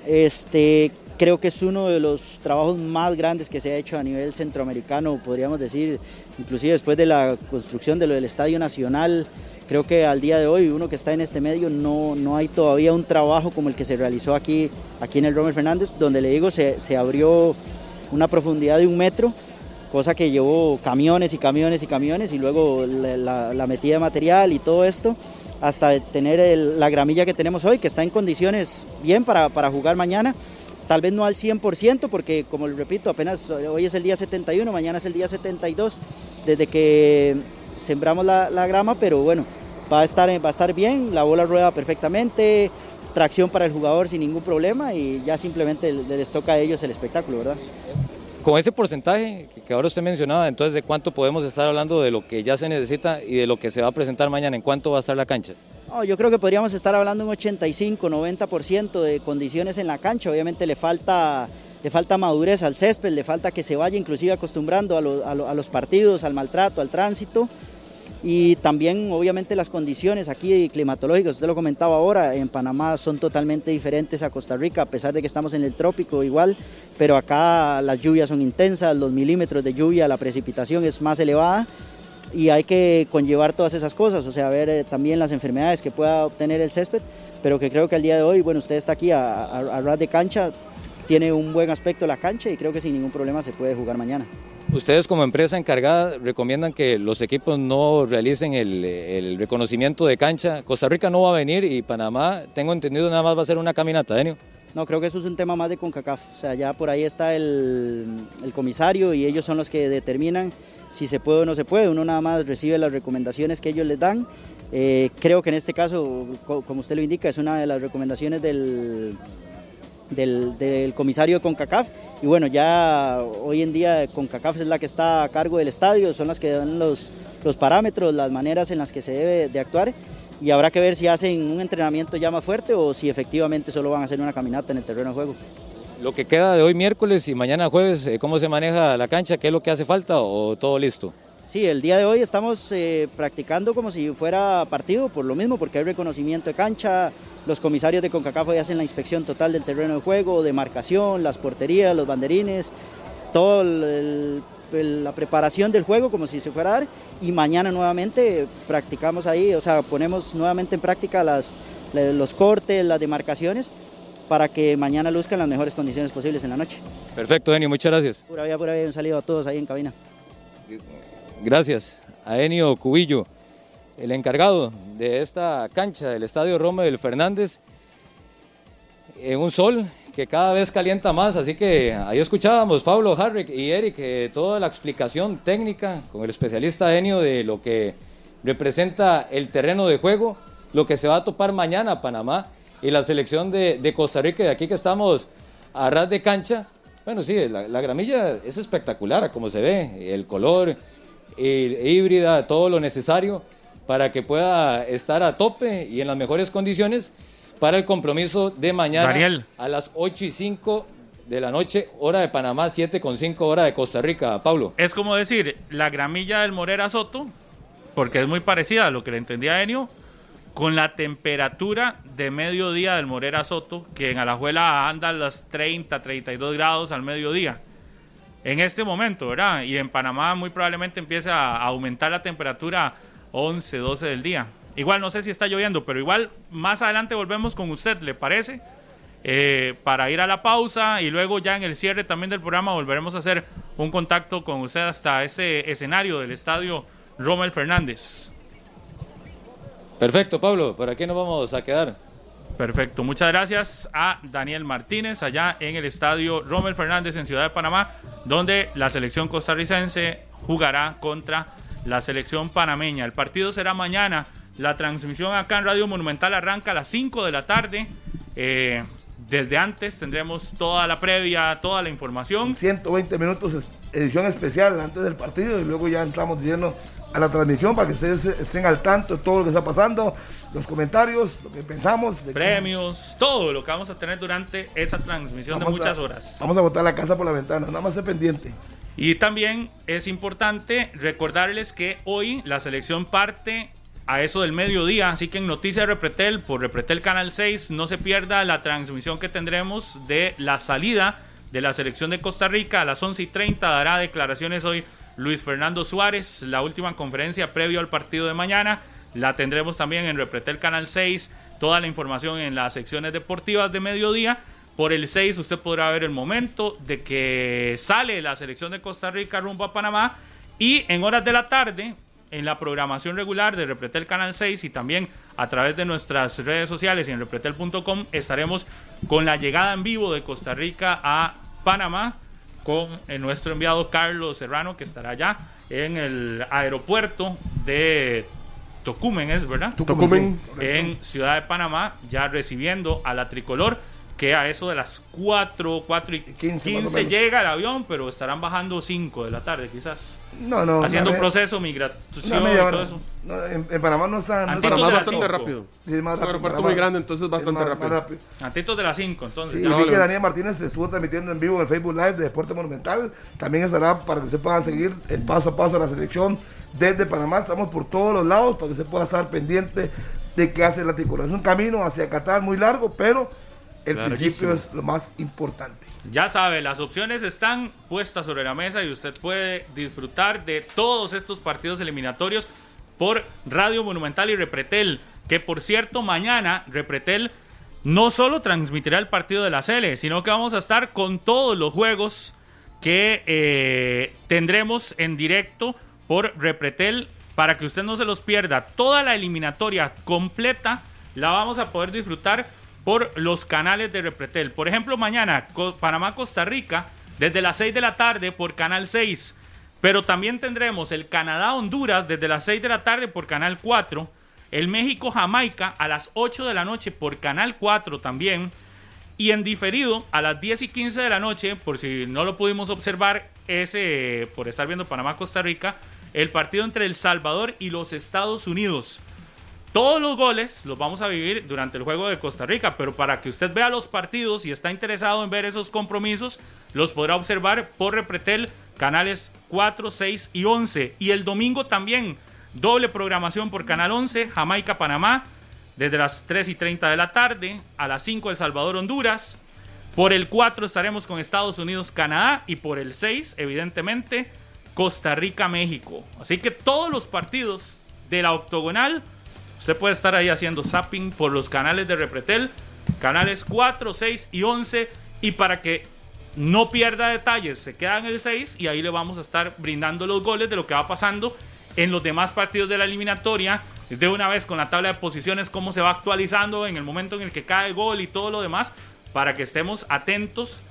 Este, creo que es uno de los trabajos más grandes que se ha hecho a nivel centroamericano, podríamos decir, inclusive después de la construcción de lo del Estadio Nacional, creo que al día de hoy, uno que está en este medio, no, no hay todavía un trabajo como el que se realizó aquí, aquí en el Romer Fernández, donde le digo, se, se abrió una profundidad de un metro, cosa que llevó camiones y camiones y camiones, y luego la, la, metida de material y todo esto, hasta tener la gramilla que tenemos hoy, que está en condiciones bien para, para jugar mañana. Tal vez no al 100%, porque como les repito, apenas hoy es el día 71, mañana es el día 72, desde que sembramos la, grama, pero bueno, va a, estar, va a estar bien, la bola rueda perfectamente, tracción para el jugador sin ningún problema y ya simplemente les toca a ellos el espectáculo, ¿verdad? Con ese porcentaje que ahora usted mencionaba, entonces de cuánto podemos estar hablando de lo que ya se necesita y de lo que se va a presentar mañana, ¿en cuánto va a estar la cancha? yo creo que podríamos estar hablando un 85, 90% de condiciones en la cancha, obviamente le falta le falta madurez al césped, le falta que se vaya inclusive acostumbrando a, los partidos, al maltrato, al tránsito y también obviamente las condiciones aquí climatológicas, usted lo comentaba ahora, en Panamá son totalmente diferentes a Costa Rica, a pesar de que estamos en el trópico igual, pero acá las lluvias son intensas, los milímetros de lluvia, la precipitación es más elevada y hay que conllevar todas esas cosas, o sea, ver eh, también las enfermedades que pueda obtener el césped, pero que creo que al día de hoy, bueno, usted está aquí a, a, de cancha, tiene un buen aspecto la cancha y creo que sin ningún problema se puede jugar mañana. Ustedes como empresa encargada recomiendan que los equipos no realicen el, reconocimiento de cancha. Costa Rica no va a venir y Panamá, tengo entendido, nada más va a ser una caminata, Denio. No, creo que eso es un tema más de CONCACAF. O sea, ya por ahí está el, comisario y ellos son los que determinan si se puede o no se puede. Uno nada más recibe las recomendaciones que ellos les dan. Eh, creo que en este caso, como usted lo indica, es una de las recomendaciones del, del, comisario de CONCACAF. Y bueno, ya hoy en día CONCACAF es la que está a cargo del estadio, son las que dan los, los parámetros, las maneras en las que se debe de actuar. Y habrá que ver si hacen un entrenamiento ya más fuerte o si efectivamente solo van a hacer una caminata en el terreno de juego. Lo que queda de hoy miércoles y mañana jueves, eh, ¿cómo se maneja la cancha? ¿Qué es lo que hace falta o todo listo? Sí, el día de hoy estamos eh, practicando como si fuera partido, por lo mismo, porque hay reconocimiento de cancha, los comisarios de CONCACAF hoy hacen la inspección total del terreno de juego, de marcación, las porterías, los banderines, toda la preparación del juego como si se fuera a dar, y mañana nuevamente practicamos ahí, o sea, ponemos nuevamente en práctica las, los cortes, las demarcaciones, para que mañana luzcan las mejores condiciones posibles en la noche. Perfecto, Denio, muchas gracias. Pura vida, pura vida, un saludo a todos ahí en cabina. Gracias a Enio Cubillo, el encargado de esta cancha del Estadio Roma del Fernández, en un sol que cada vez calienta más, así que ahí escuchábamos Pablo, Harrick y Eric eh, toda la explicación técnica con el especialista Enio de lo que representa el terreno de juego, lo que se va a topar mañana Panamá y la selección de, Costa Rica, de aquí que estamos a ras de cancha. Bueno, sí, la, la gramilla es espectacular, como se ve, el color, el, híbrida, todo lo necesario para que pueda estar a tope y en las mejores condiciones para el compromiso de mañana Daniel. a las 8 y 5 de la noche, hora de Panamá, 7 con 5 hora de Costa Rica. Pablo. Es como decir, la gramilla del Morera Soto, porque es muy parecida a lo que le entendía Enio, con la temperatura de mediodía del Morera Soto, que en Alajuela anda a los 30, 32 grados al mediodía. En este momento, ¿verdad? Y en Panamá muy probablemente empiece a aumentar la temperatura 11, 12 del día. Igual no sé si está lloviendo, pero igual más adelante volvemos con usted, ¿le parece? Eh, para ir a la pausa y luego ya en el cierre también del programa volveremos a hacer un contacto con usted hasta ese escenario del estadio Rommel Fernández. Perfecto, Pablo. ¿Por aquí nos vamos a quedar? Perfecto, muchas gracias a Daniel Martínez allá en el estadio Rommel Fernández en Ciudad de Panamá, donde la selección costarricense jugará contra la selección panameña. El partido será mañana. La transmisión acá en Radio Monumental arranca a las 5 de la tarde. Eh, desde antes tendremos toda la previa, toda la información. 120 minutos, edición especial antes del partido y luego ya entramos diciendo a la transmisión para que ustedes estén al tanto de todo lo que está pasando, los comentarios, lo que pensamos. de que Premios, todo lo que vamos a tener durante esa transmisión de muchas a- horas. Vamos a botar la casa por la ventana, nada más ser pendiente. Y también es importante recordarles que hoy la selección parte a eso del mediodía, así que en Noticias Repretel por Repretel Canal 6 no se pierda la transmisión que tendremos de la salida de la selección de Costa Rica a las 11 y 30 dará declaraciones hoy Luis Fernando Suárez, la última conferencia previo al partido de mañana, la tendremos también en Repretel Canal 6, toda la información en las secciones deportivas de mediodía. Por el 6 usted podrá ver el momento de que sale la selección de Costa Rica rumbo a Panamá y en horas de la tarde en la programación regular de Repretel Canal 6 y también a través de nuestras redes sociales y en repretel.com estaremos con la llegada en vivo de Costa Rica a Panamá con eh, nuestro enviado Carlos Serrano que estará allá en el aeropuerto de Tocumen, ¿es verdad? Tocumen. en Ciudad de Panamá, ya recibiendo a la tricolor, que a eso de las 4, 4 y 15 15, más o menos. llega el avión, pero estarán bajando 5 de la tarde quizás. No, no. haciendo un proceso y todo hora. eso. No, en, en Panamá no está. No está Panamá es bastante rápido. Sí, es más un rápido, aeropuerto Panamá. muy grande, entonces bastante más- más rápido. rápido. Antitos de las 5, entonces. Sí, y vi vale. que Daniel Martínez estuvo transmitiendo en vivo en el Facebook Live de Deporte Monumental. También estará para que se puedan seguir el paso a paso de la selección desde Panamá. Estamos por todos los lados para que se pueda estar pendiente de qué hace la tricolor. Es un camino hacia Qatar muy largo, pero el principio es lo más importante. Ya sabe, las opciones están puestas sobre la mesa y usted puede disfrutar de todos estos partidos eliminatorios por Radio Monumental y Repretel. Que por cierto, mañana Repretel no solo transmitirá el partido de la Sele, sino que vamos a estar con todos los juegos que eh, tendremos en directo por Repretel para que usted no se los pierda. Toda la eliminatoria completa la vamos a poder disfrutar por los canales de Repretel. Por ejemplo, mañana Co- Panamá-Costa Rica desde las 6 de la tarde por Canal 6. Pero también tendremos el Canadá-Honduras desde las 6 de la tarde por Canal 4. El México-Jamaica a las 8 de la noche por Canal 4 también. Y en diferido, a las 10 y 15 de la noche, por si no lo pudimos observar, ese, por estar viendo Panamá-Costa Rica, el partido entre El Salvador y los Estados Unidos. Todos los goles los vamos a vivir durante el juego de Costa Rica, pero para que usted vea los partidos y está interesado en ver esos compromisos, los podrá observar por Repretel, canales 4, 6 y 11. Y el domingo también, doble programación por Canal 11, Jamaica-Panamá, desde las 3 y 30 de la tarde, a las 5 El Salvador-Honduras. Por el 4 estaremos con Estados Unidos-Canadá y por el 6, evidentemente, Costa Rica-México. Así que todos los partidos de la octogonal Usted puede estar ahí haciendo zapping por los canales de Repretel, canales 4, 6 y 11. Y para que no pierda detalles, se queda en el 6 y ahí le vamos a estar brindando los goles de lo que va pasando en los demás partidos de la eliminatoria. De una vez con la tabla de posiciones, cómo se va actualizando en el momento en el que cae gol y todo lo demás, para que estemos atentos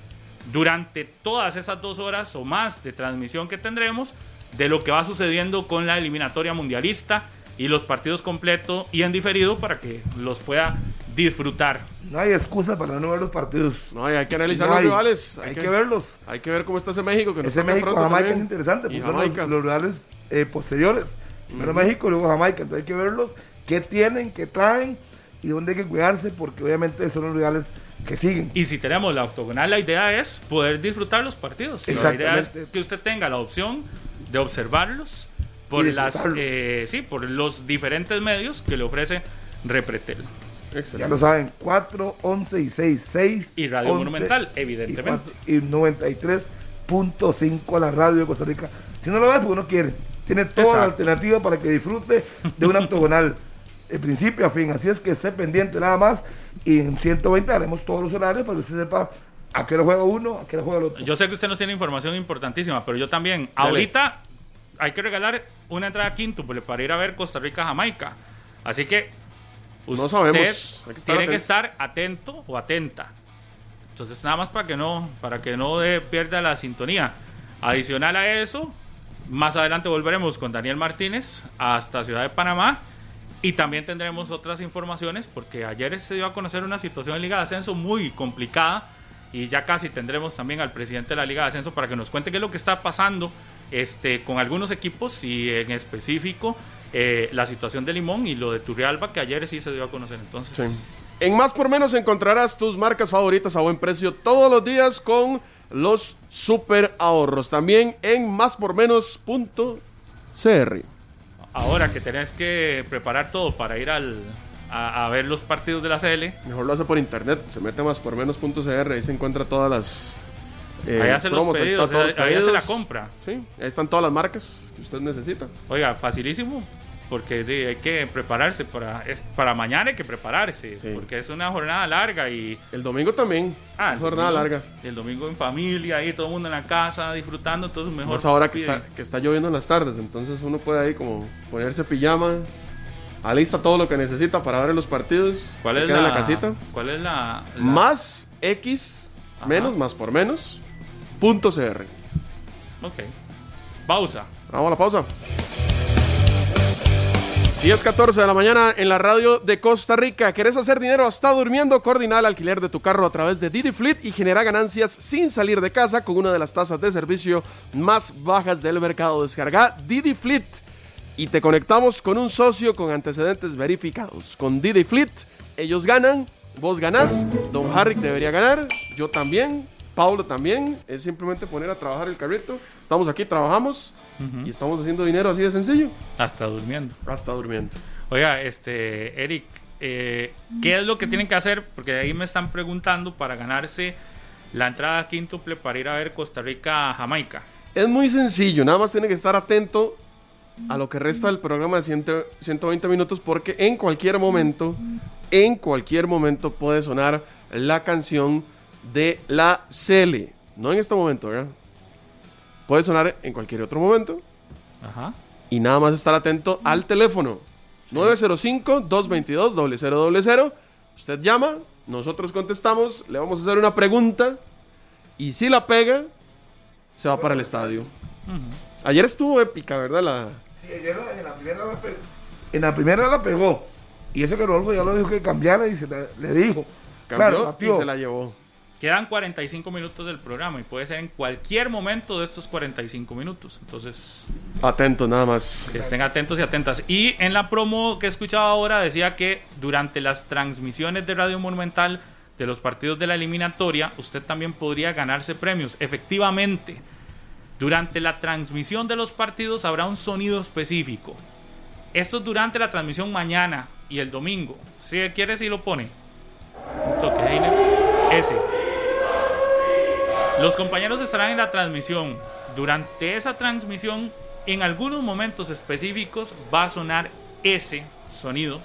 durante todas esas dos horas o más de transmisión que tendremos de lo que va sucediendo con la eliminatoria mundialista y los partidos completos y en diferido para que los pueda disfrutar. No hay excusa para no ver los partidos. No, y hay que analizar No los hay. rivales. Hay, que, verlos. Hay que ver cómo está ese México. Que nos Ese toca México pronto Jamaica es también. interesante, Y porque son los, los rivales eh, posteriores. Primero México, luego Jamaica. Entonces hay que verlos, qué tienen, qué traen y dónde hay que cuidarse, porque obviamente son los rivales que siguen. Y si tenemos la octogonal, la idea es poder disfrutar los partidos. La idea es que usted tenga la opción de observarlos por, Y las, eh, sí, por los diferentes medios que le ofrece Repretel. Ya Excelente. lo saben, 4, 11 y 6, 6. Y Radio 11 Monumental, y evidentemente. cuatro- Y 93.5 a la radio de Costa Rica. Si no lo ves, porque no quiere. Tiene toda la Exacto. alternativa para que disfrute de una octogonal de principio a fin. Así es que esté pendiente nada más. Y en 120 haremos todos los horarios para que usted sepa a qué hora juega uno, a qué hora juega el otro. Yo sé que usted nos tiene información importantísima, pero yo también. Dale. Ahorita hay que regalar una entrada quíntuple para ir a ver Costa Rica-Jamaica. Así que usted No sabemos, que tiene que estar atento o atenta. Entonces nada más para que no, para que no eh, pierda la sintonía. Adicional a eso, más adelante volveremos con Daniel Martínez hasta Ciudad de Panamá. Y también tendremos otras informaciones porque ayer se dio a conocer una situación en Liga de Ascenso muy complicada y ya casi tendremos también al presidente de la Liga de Ascenso para que nos cuente qué es lo que está pasando este, con algunos equipos y en específico eh, la situación de Limón y lo de Turrialba que ayer sí se dio a conocer entonces. Sí. En Más por Menos encontrarás tus marcas favoritas a buen precio todos los días con los super ahorros. También en máspormenos.cr. Ahora que tenés que preparar todo para ir al, a, a ver los partidos de la CL, Mejor lo hace por internet. Se mete a máspormenos.cr. Ahí se encuentra todas las. Eh, ahí hace los promos, ahí pedidos, están todos los ahí hace la pedidos. compra. Sí, ahí están todas las marcas que usted necesita. Oiga, facilísimo, porque de- hay que prepararse para, es, para mañana hay que prepararse, Sí. porque es una jornada larga y El domingo también. ah, el jornada domingo- larga. El domingo en familia, ahí todo el mundo en la casa disfrutando, entonces mejor. Más ahora que está, que está lloviendo en las tardes. Entonces uno puede ahí como ponerse pijama. Alista todo lo que necesita para ver los partidos. ¿Cuál es la, la casita. ¿Cuál es la, la- Más X Ajá. menos más por menos. Punto CR. Ok. Pausa. Vamos a la pausa. 10.14 de la mañana en la radio de Costa Rica. ¿Querés hacer dinero hasta durmiendo? Coordina el alquiler de tu carro a través de Didi Fleet y genera ganancias sin salir de casa con una de las tasas de servicio más bajas del mercado. Descarga Didi Fleet y te conectamos con un socio con antecedentes verificados. Con Didi Fleet, ellos ganan, vos ganás, Don Harry debería ganar, yo también, Paulo también. Es simplemente poner a trabajar el carrito. Estamos aquí, trabajamos y estamos haciendo dinero así de sencillo. Hasta durmiendo. Hasta durmiendo. Oiga, este, Eric, eh, ¿qué es lo que tienen que hacer? Porque ahí me están preguntando para ganarse la entrada quíntuple para ir a ver Costa Rica-Jamaica. Es muy sencillo, nada más tiene que estar atento a lo que resta del programa de 100 120 minutos porque en cualquier momento, en cualquier momento puede sonar la canción de la Cele. No en este momento, ¿verdad? Puede sonar en cualquier otro momento Ajá. y nada más estar atento al teléfono. 905-222-0000. Usted llama, nosotros contestamos, le vamos a hacer una pregunta y si la pega, se va para el estadio. Ayer estuvo épica, ¿verdad? La... Sí, ayer en la primera la pegó. En la primera la pegó. Y ese que Rodolfo ya lo dijo que cambiara y se la- le dijo. Cambió claro, y se la llevó. Quedan 45 minutos del programa y puede ser en cualquier momento de estos 45 minutos. Entonces, Atento, nada más. que estén atentos y atentas. Y en la promo que escuchaba ahora decía que durante las transmisiones de Radio Monumental de los partidos de la eliminatoria, usted también podría ganarse premios. Efectivamente, durante la transmisión de los partidos habrá un sonido específico. Esto es durante la transmisión mañana y el domingo. Si quiere, si lo pone. Un toque. Ese. Los compañeros estarán en la transmisión. Durante esa transmisión, en algunos momentos específicos, va a sonar ese sonido.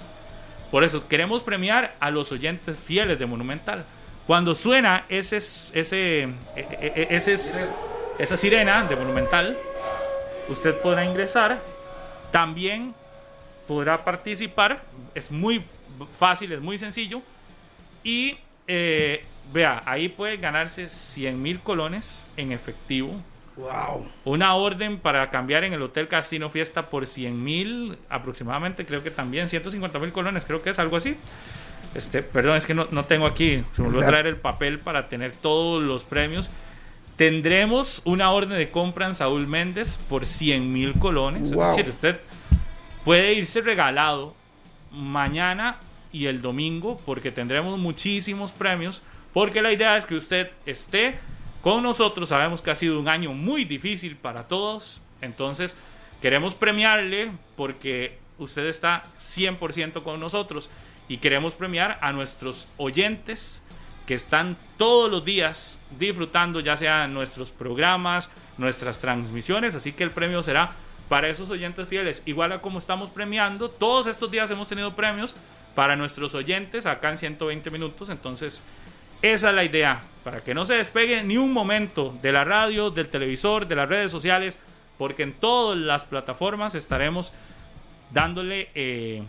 Por eso queremos premiar a los oyentes fieles de Monumental. Cuando suena ese, ese, e- e- e- ese, esa sirena de Monumental, usted podrá ingresar. También podrá participar. Es muy fácil, es muy sencillo. Y eh, vea, ahí puede ganarse 100 mil colones en efectivo. Wow. Una orden para cambiar en el Hotel Casino Fiesta por 100 mil, aproximadamente, creo que también 150 mil colones, creo que es algo así. Este, perdón, es que no, no tengo aquí, se me olvidó traer el papel para tener todos los premios. Tendremos una orden de compra en Saúl Méndez por 100 mil colones. Wow. Es decir, usted puede irse regalado mañana y el domingo porque tendremos muchísimos premios. Porque la idea es que usted esté con nosotros. Sabemos que ha sido un año muy difícil para todos. Entonces queremos premiarle porque usted está 100% con nosotros. Y queremos premiar a nuestros oyentes que están todos los días disfrutando ya sea nuestros programas, nuestras transmisiones. Así que el premio será para esos oyentes fieles. Igual a como estamos premiando, todos estos días hemos tenido premios para nuestros oyentes acá en 120 minutos. Entonces, esa es la idea, para que no se despegue ni un momento de la radio, del televisor, de las redes sociales, porque en todas las plataformas estaremos dándole eh,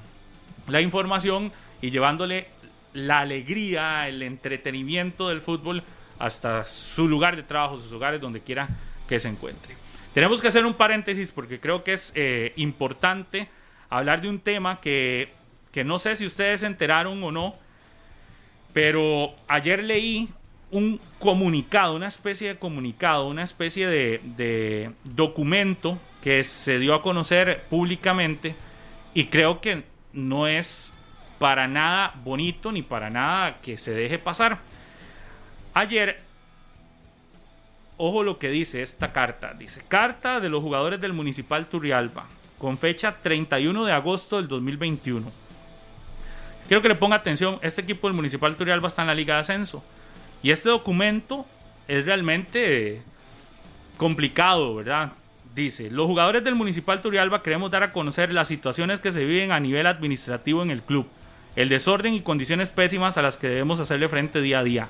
la información y llevándole la alegría, el entretenimiento del fútbol hasta su lugar de trabajo, sus hogares, donde quiera que se encuentre. Tenemos que hacer un paréntesis porque creo que es eh, importante hablar de un tema que, que no sé si ustedes se enteraron o no, pero ayer leí un comunicado, una especie de comunicado, una especie de, documento que se dio a conocer públicamente y creo que no es para nada bonito ni para nada que se deje pasar. Ayer, ojo lo que dice esta carta. Dice, carta de los jugadores del Municipal Turrialba, con fecha 31 de agosto del 2021. Quiero que le ponga atención, este equipo del Municipal Turrialba está en la Liga de Ascenso. Y este documento es realmente complicado, ¿verdad? Dice, los jugadores del Municipal Turrialba queremos dar a conocer las situaciones que se viven a nivel administrativo en el club, el desorden y condiciones pésimas a las que debemos hacerle frente día a día.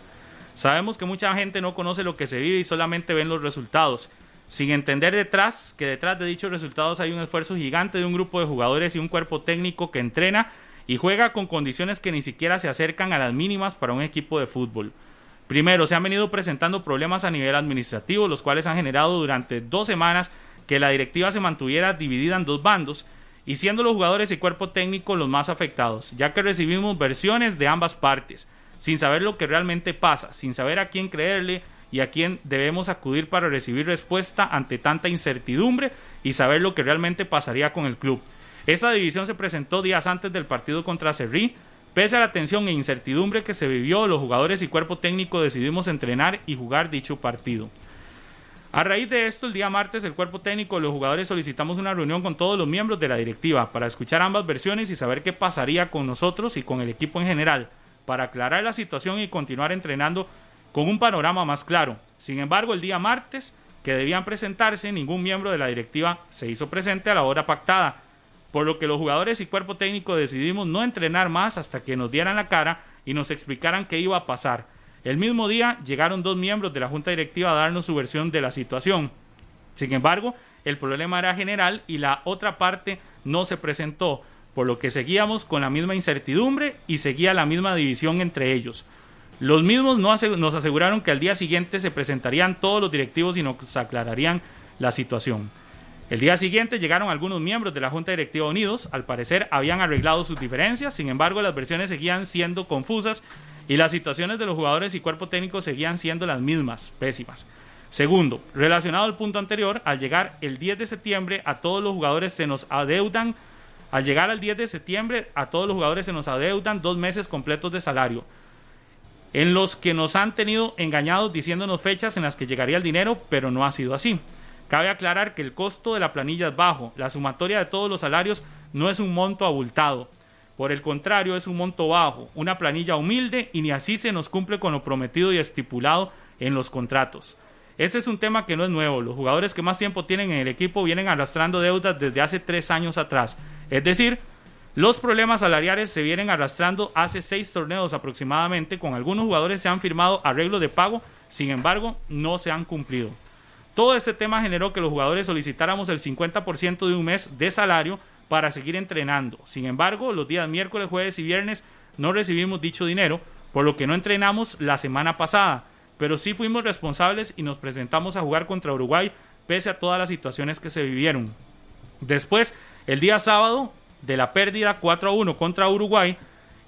Sabemos que mucha gente no conoce lo que se vive y solamente ven los resultados, sin entender detrás que detrás de dichos resultados hay un esfuerzo gigante de un grupo de jugadores y un cuerpo técnico que entrena y juega con condiciones que ni siquiera se acercan a las mínimas para un equipo de fútbol. Primero, se han venido presentando problemas a nivel administrativo, los cuales han generado durante dos semanas que la directiva se mantuviera dividida en dos bandos, y siendo los jugadores y cuerpo técnico los más afectados, ya que recibimos versiones de ambas partes, sin saber lo que realmente pasa, sin saber a quién creerle y a quién debemos acudir para recibir respuesta ante tanta incertidumbre y saber lo que realmente pasaría con el club. Esta división se presentó días antes del partido contra Cerrí, Pese a la tensión e incertidumbre que se vivió, los jugadores y cuerpo técnico decidimos entrenar y jugar dicho partido. A raíz de esto, el día martes, el cuerpo técnico y los jugadores solicitamos una reunión con todos los miembros de la directiva para escuchar ambas versiones y saber qué pasaría con nosotros y con el equipo en general, para aclarar la situación y continuar entrenando con un panorama más claro. Sin embargo, el día martes, que debían presentarse, ningún miembro de la directiva se hizo presente a la hora pactada, por lo que los jugadores y cuerpo técnico decidimos no entrenar más hasta que nos dieran la cara y nos explicaran qué iba a pasar. El mismo día llegaron dos miembros de la junta directiva a darnos su versión de la situación. Sin embargo, el problema era general y la otra parte no se presentó, por lo que seguíamos con la misma incertidumbre y seguía la misma división entre ellos. Los mismos nos aseguraron que al día siguiente se presentarían todos los directivos y nos aclararían la situación. El día siguiente llegaron algunos miembros de la Junta Directiva Unidos, al parecer habían arreglado sus diferencias, sin embargo las versiones seguían siendo confusas y las situaciones de los jugadores y cuerpo técnico seguían siendo las mismas, pésimas. Segundo, relacionado al punto anterior, al llegar el 10 de septiembre a todos los jugadores se nos adeudan, al llegar al 10 de septiembre a todos los jugadores se nos adeudan dos meses completos de salario, en los que nos han tenido engañados diciéndonos fechas en las que llegaría el dinero, pero no ha sido así. Cabe aclarar que el costo de la planilla es bajo, la sumatoria de todos los salarios no es un monto abultado, por el contrario es un monto bajo, una planilla humilde y ni así se nos cumple con lo prometido y estipulado en los contratos. Este es un tema que no es nuevo, los jugadores que más tiempo tienen en el equipo vienen arrastrando deudas desde hace tres años atrás, es decir, los problemas salariales se vienen arrastrando hace seis torneos aproximadamente, con algunos jugadores se han firmado arreglos de pago, sin embargo no se han cumplido. Todo este tema generó que los jugadores solicitáramos el 50% de un mes de salario para seguir entrenando. Sin embargo, los días miércoles, jueves y viernes no recibimos dicho dinero, por lo que no entrenamos la semana pasada, pero sí fuimos responsables y nos presentamos a jugar contra Uruguay pese a todas las situaciones que se vivieron. Después, el día sábado, de la pérdida 4 a 1 contra Uruguay,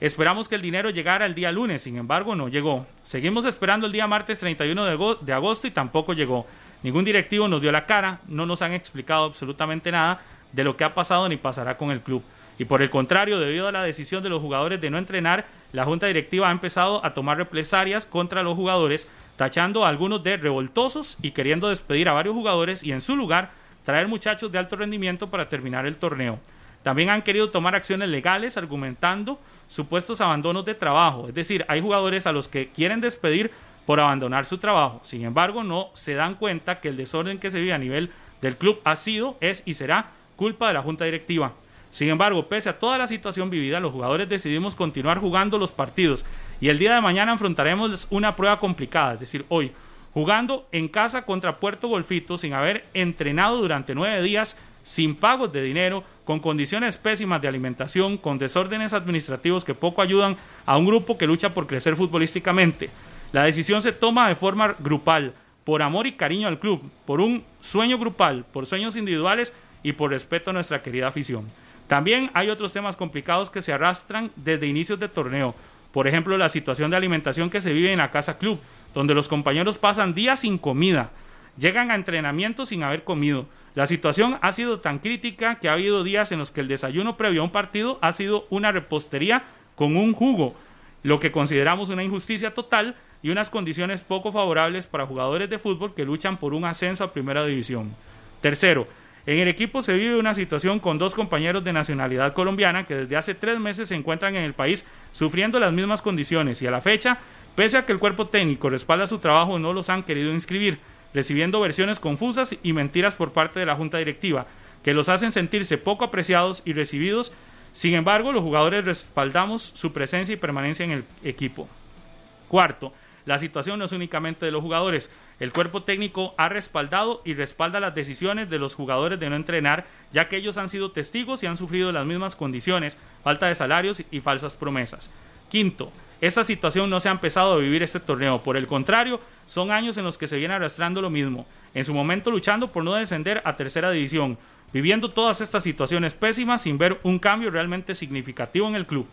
esperamos que el dinero llegara el día lunes, sin embargo no llegó. Seguimos esperando el día martes 31 de agosto y tampoco llegó. Ningún directivo nos dio la cara, no nos han explicado absolutamente nada de lo que ha pasado ni pasará con el club. Y por el contrario, debido a la decisión de los jugadores de no entrenar, la junta directiva ha empezado a tomar represalias contra los jugadores, tachando a algunos de revoltosos y queriendo despedir a varios jugadores y en su lugar traer muchachos de alto rendimiento para terminar el torneo. También han querido tomar acciones legales argumentando supuestos abandonos de trabajo. Es decir, hay jugadores a los que quieren despedir por abandonar su trabajo. Sin embargo, no se dan cuenta que el desorden que se vive a nivel del club ha sido, es y será culpa de la junta directiva. Sin embargo, pese a toda la situación vivida, los jugadores decidimos continuar jugando los partidos y el día de mañana enfrentaremos una prueba complicada, es decir, hoy, jugando en casa contra Puerto Golfito sin haber entrenado durante nueve días, sin pagos de dinero, con condiciones pésimas de alimentación, con desórdenes administrativos que poco ayudan a un grupo que lucha por crecer futbolísticamente. La decisión se toma de forma grupal, por amor y cariño al club, por un sueño grupal, por sueños individuales y por respeto a nuestra querida afición. También hay otros temas complicados que se arrastran desde inicios de torneo. Por ejemplo, la situación de alimentación que se vive en la casa club, donde los compañeros pasan días sin comida, llegan a entrenamiento sin haber comido. La situación ha sido tan crítica que ha habido días en los que el desayuno previo a un partido ha sido una repostería con un jugo, lo que consideramos una injusticia total y unas condiciones poco favorables para jugadores de fútbol que luchan por un ascenso a primera división. Tercero, en el equipo se vive una situación con dos compañeros de nacionalidad colombiana que desde hace tres meses se encuentran en el país sufriendo las mismas condiciones y a la fecha, pese a que el cuerpo técnico respalda su trabajo, no los han querido inscribir, recibiendo versiones confusas y mentiras por parte de la junta directiva, que los hacen sentirse poco apreciados y recibidos. Sin embargo, los jugadores respaldamos su presencia y permanencia en el equipo. Cuarto, la situación no es únicamente de los jugadores. El cuerpo técnico ha respaldado y respalda las decisiones de los jugadores de no entrenar, ya que ellos han sido testigos y han sufrido las mismas condiciones, falta de salarios y falsas promesas. Quinto, esta situación no se ha empezado a vivir este torneo, por el contrario, son años en los que se viene arrastrando lo mismo, en su momento luchando por no descender a tercera división, viviendo todas estas situaciones pésimas sin ver un cambio realmente significativo en el club.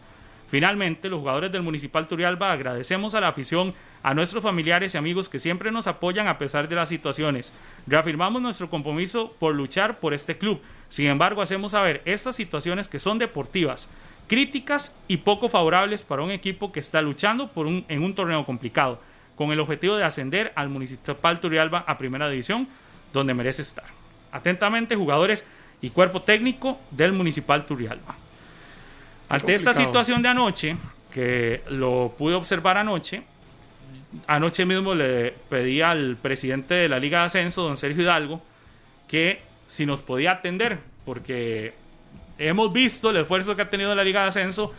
Finalmente, los jugadores del Municipal Turialba agradecemos a la afición, a nuestros familiares y amigos que siempre nos apoyan a pesar de las situaciones. Reafirmamos nuestro compromiso por luchar por este club. Sin embargo, hacemos saber estas situaciones que son deportivas, críticas y poco favorables para un equipo que está luchando por un, en un torneo complicado, con el objetivo de ascender al Municipal Turialba a Primera División, donde merece estar. Atentamente, jugadores y cuerpo técnico del Municipal Turialba. Ante esta situación de anoche, que lo pude observar anoche, anoche mismo le pedí al presidente de la Liga de Ascenso, don Sergio Hidalgo, que si nos podía atender, porque hemos visto el esfuerzo que ha tenido la Liga de Ascenso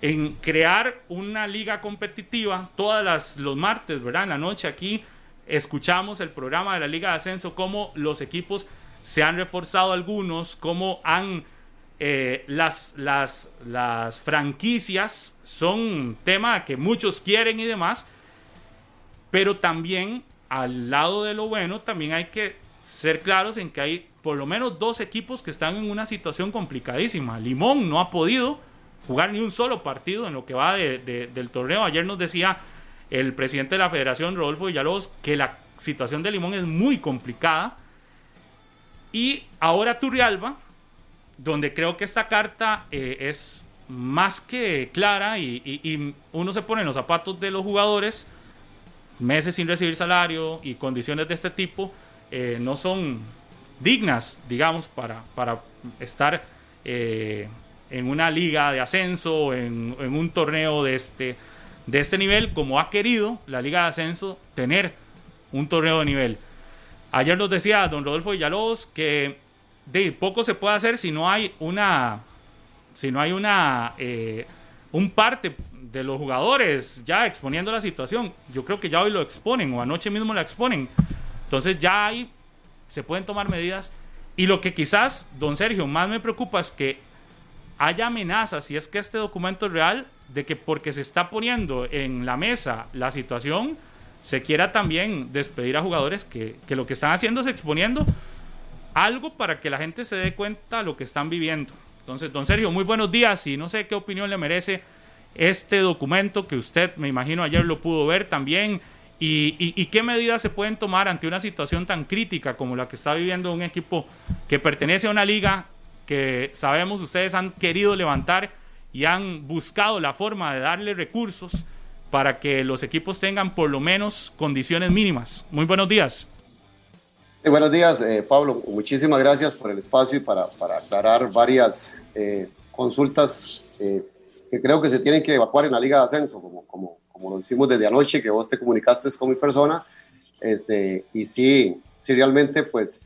en crear una liga competitiva todas los martes, ¿verdad? En la noche aquí escuchamos el programa de la Liga de Ascenso, cómo los equipos se han reforzado algunos, cómo han eh, las, las, las franquicias son un tema que muchos quieren y demás, pero también al lado de lo bueno, también hay que ser claros en que hay por lo menos dos equipos que están en una situación complicadísima. Limón no ha podido jugar ni un solo partido en lo que va del torneo. Ayer nos decía el presidente de la federación, Rodolfo Villalobos, que la situación de Limón es muy complicada. Y ahora Turrialba, donde creo que esta carta eh, es más que clara y, uno se pone en los zapatos de los jugadores, meses sin recibir salario y condiciones de este tipo, eh, no son dignas, digamos, para, para estar eh, en una liga de ascenso, en, en, un torneo de este, de este nivel, como ha querido la liga de ascenso tener un torneo de nivel. Ayer nos decía don Rodolfo Villalobos que de poco se puede hacer si no hay una si no hay una eh, un parte de los jugadores ya exponiendo la situación. Yo creo que ya hoy lo exponen o anoche mismo la exponen. Entonces ya hay se pueden tomar medidas. Y lo que quizás don Sergio más me preocupa es que haya amenazas si es que este documento es real de que porque se está poniendo en la mesa la situación, se quiera también despedir a jugadores que, que lo que están haciendo es exponiendo algo para que la gente se dé cuenta de lo que están viviendo. Entonces, don Sergio, muy buenos días y no sé qué opinión le merece este documento que usted, me imagino, ayer lo pudo ver también. Y, qué medidas se pueden tomar ante una situación tan crítica como la que está viviendo un equipo que pertenece a una liga que sabemos ustedes han querido levantar y han buscado la forma de darle recursos para que los equipos tengan por lo menos condiciones mínimas. Muy buenos días. Buenos días, eh, Pablo. Muchísimas gracias por el espacio y para, para aclarar varias eh, consultas eh, que creo que se tienen que evacuar en la Liga de Ascenso, como, como, como lo hicimos desde anoche, que vos te comunicaste con mi persona. Este, y sí, sí realmente, pues,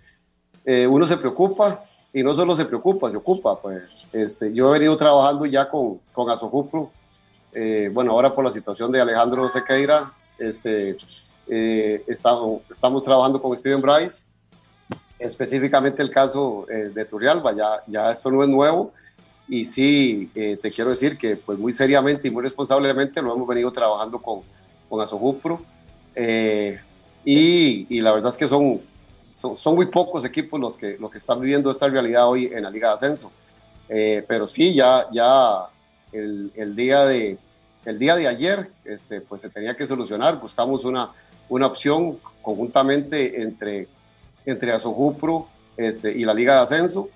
uno se preocupa y no solo se preocupa, se ocupa. Pues, este, yo he venido trabajando ya con, con Asojupro eh, bueno, ahora por la situación de Alejandro Sequeira, este, eh, estamos, estamos trabajando con Steven Bryce, específicamente el caso eh, de Turrialba, ya, ya esto no es nuevo, y sí, te quiero decir que pues muy seriamente y muy responsablemente lo hemos venido trabajando con, con Asojupro, y, y, la verdad es que son, son, son, muy pocos equipos los que, los que están viviendo esta realidad hoy en la Liga de Ascenso, pero sí, ya, ya el, el, día de, el día de ayer este, pues se tenía que solucionar. Buscamos una, una opción conjuntamente entre, entre Asojupro este, y la Liga de Ascenso.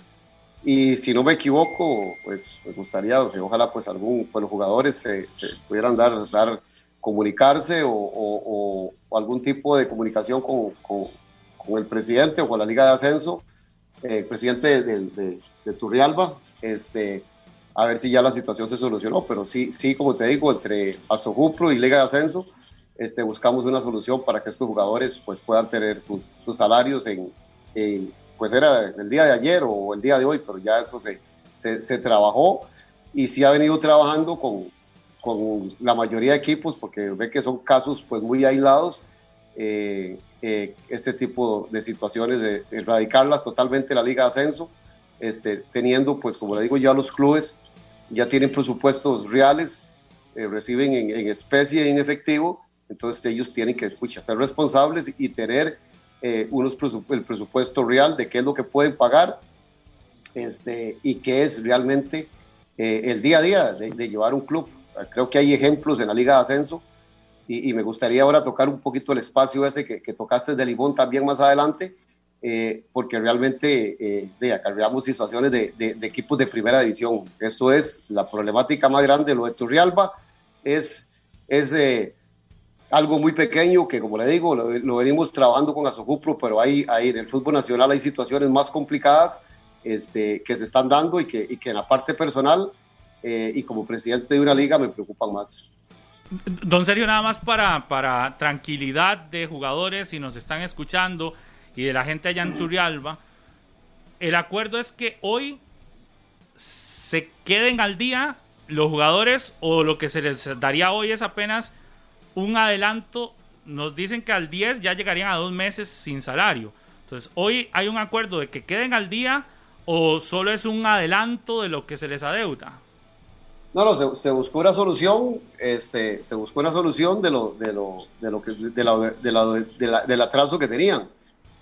Y si no me equivoco, pues me gustaría ojalá pues algún, pues los jugadores se, pudieran dar, dar comunicarse o, algún tipo de comunicación con, con, el presidente o con la Liga de Ascenso, el eh, presidente de, de, de Turrialba, este, a ver si ya la situación se solucionó, pero sí, sí como te digo, entre Asojupro y Liga de Ascenso, este, buscamos una solución para que estos jugadores pues, puedan tener sus, sus salarios en, pues era el día de ayer o el día de hoy, pero ya eso se, se, se trabajó. Y sí ha venido trabajando con, con, la mayoría de equipos, porque ve que son casos pues muy aislados, eh, eh, este tipo de situaciones, de erradicarlas totalmente la Liga de Ascenso, este, teniendo pues como le digo yo a los clubes, ya tienen presupuestos reales, eh, reciben en, especie y en efectivo, entonces ellos tienen que escucha, ser responsables y tener eh, unos el presupuesto real de qué es lo que pueden pagar este, y qué es realmente eh, el día a día de, llevar un club. Creo que hay ejemplos en la Liga de Ascenso y, me gustaría ahora tocar un poquito el espacio ese que, que tocaste de Limón también más adelante, eh, porque realmente eh, acarreamos situaciones de, de, equipos de primera división. Esto es la problemática más grande. Lo de Turrialba es, es eh, algo muy pequeño que, como le digo, lo, venimos trabajando con Azocupro, pero hay, hay, en el fútbol nacional hay situaciones más complicadas este, que se están dando y que, y que en la parte personal eh, y como presidente de una liga me preocupan más. Don Sergio, nada más para, para tranquilidad de jugadores, si nos están escuchando, y de la gente allá en Turrialba, el acuerdo es que hoy se queden al día los jugadores o lo que se les daría hoy es apenas un adelanto. Nos dicen que al 10 ya llegarían a dos meses sin salario. Entonces, hoy hay un acuerdo de que queden al día o solo es un adelanto de lo que se les adeuda. No, no, se, buscó una solución, este, se buscó una solución de lo, de lo, de lo que, de la, de la, del atraso que tenían.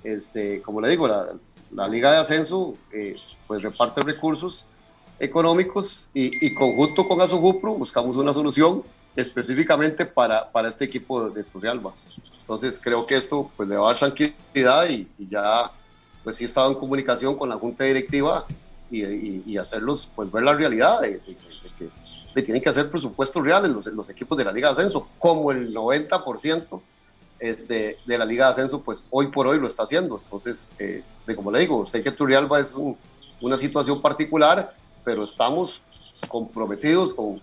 Este, como le digo, la, Liga de Ascenso eh, pues reparte recursos económicos y, conjunto con Azujupro buscamos una solución específicamente para, para este equipo de Turrialba. Entonces creo que esto pues le va a dar tranquilidad y, ya pues sí he estado en comunicación con la Junta Directiva y, hacerlos pues ver la realidad de, que tienen que hacer presupuestos reales los, los equipos de la Liga de Ascenso, como el 90% este, de la Liga de Ascenso, pues hoy por hoy lo está haciendo. Entonces, eh, de como le digo, sé que Turrialba es una situación particular, pero estamos comprometidos con,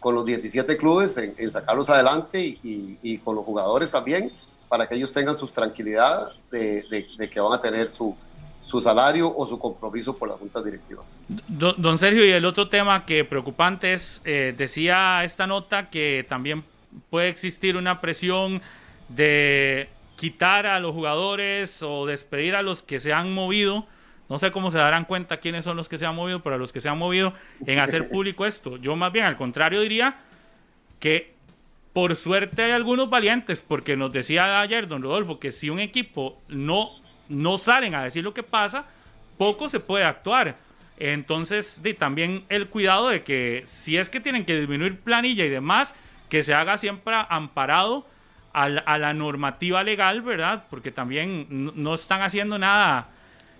con los 17 clubes en, sacarlos adelante y, con los jugadores también, para que ellos tengan su tranquilidad de, de, que van a tener su, su salario o su compromiso por las juntas directivas. Don, Sergio, y el otro tema que preocupante es, eh, decía esta nota que también puede existir una presión de quitar a los jugadores o despedir a los que se han movido. No sé cómo se darán cuenta quiénes son los que se han movido, pero a los que se han movido en hacer público esto. Yo más bien al contrario diría que por suerte hay algunos valientes, porque nos decía ayer don Rodolfo que si un equipo no, no salen a decir lo que pasa, poco se puede actuar. Entonces, también el cuidado de que si es que tienen que disminuir planilla y demás, que se haga siempre amparado a la, normativa legal, ¿verdad? Porque también no, están haciendo nada,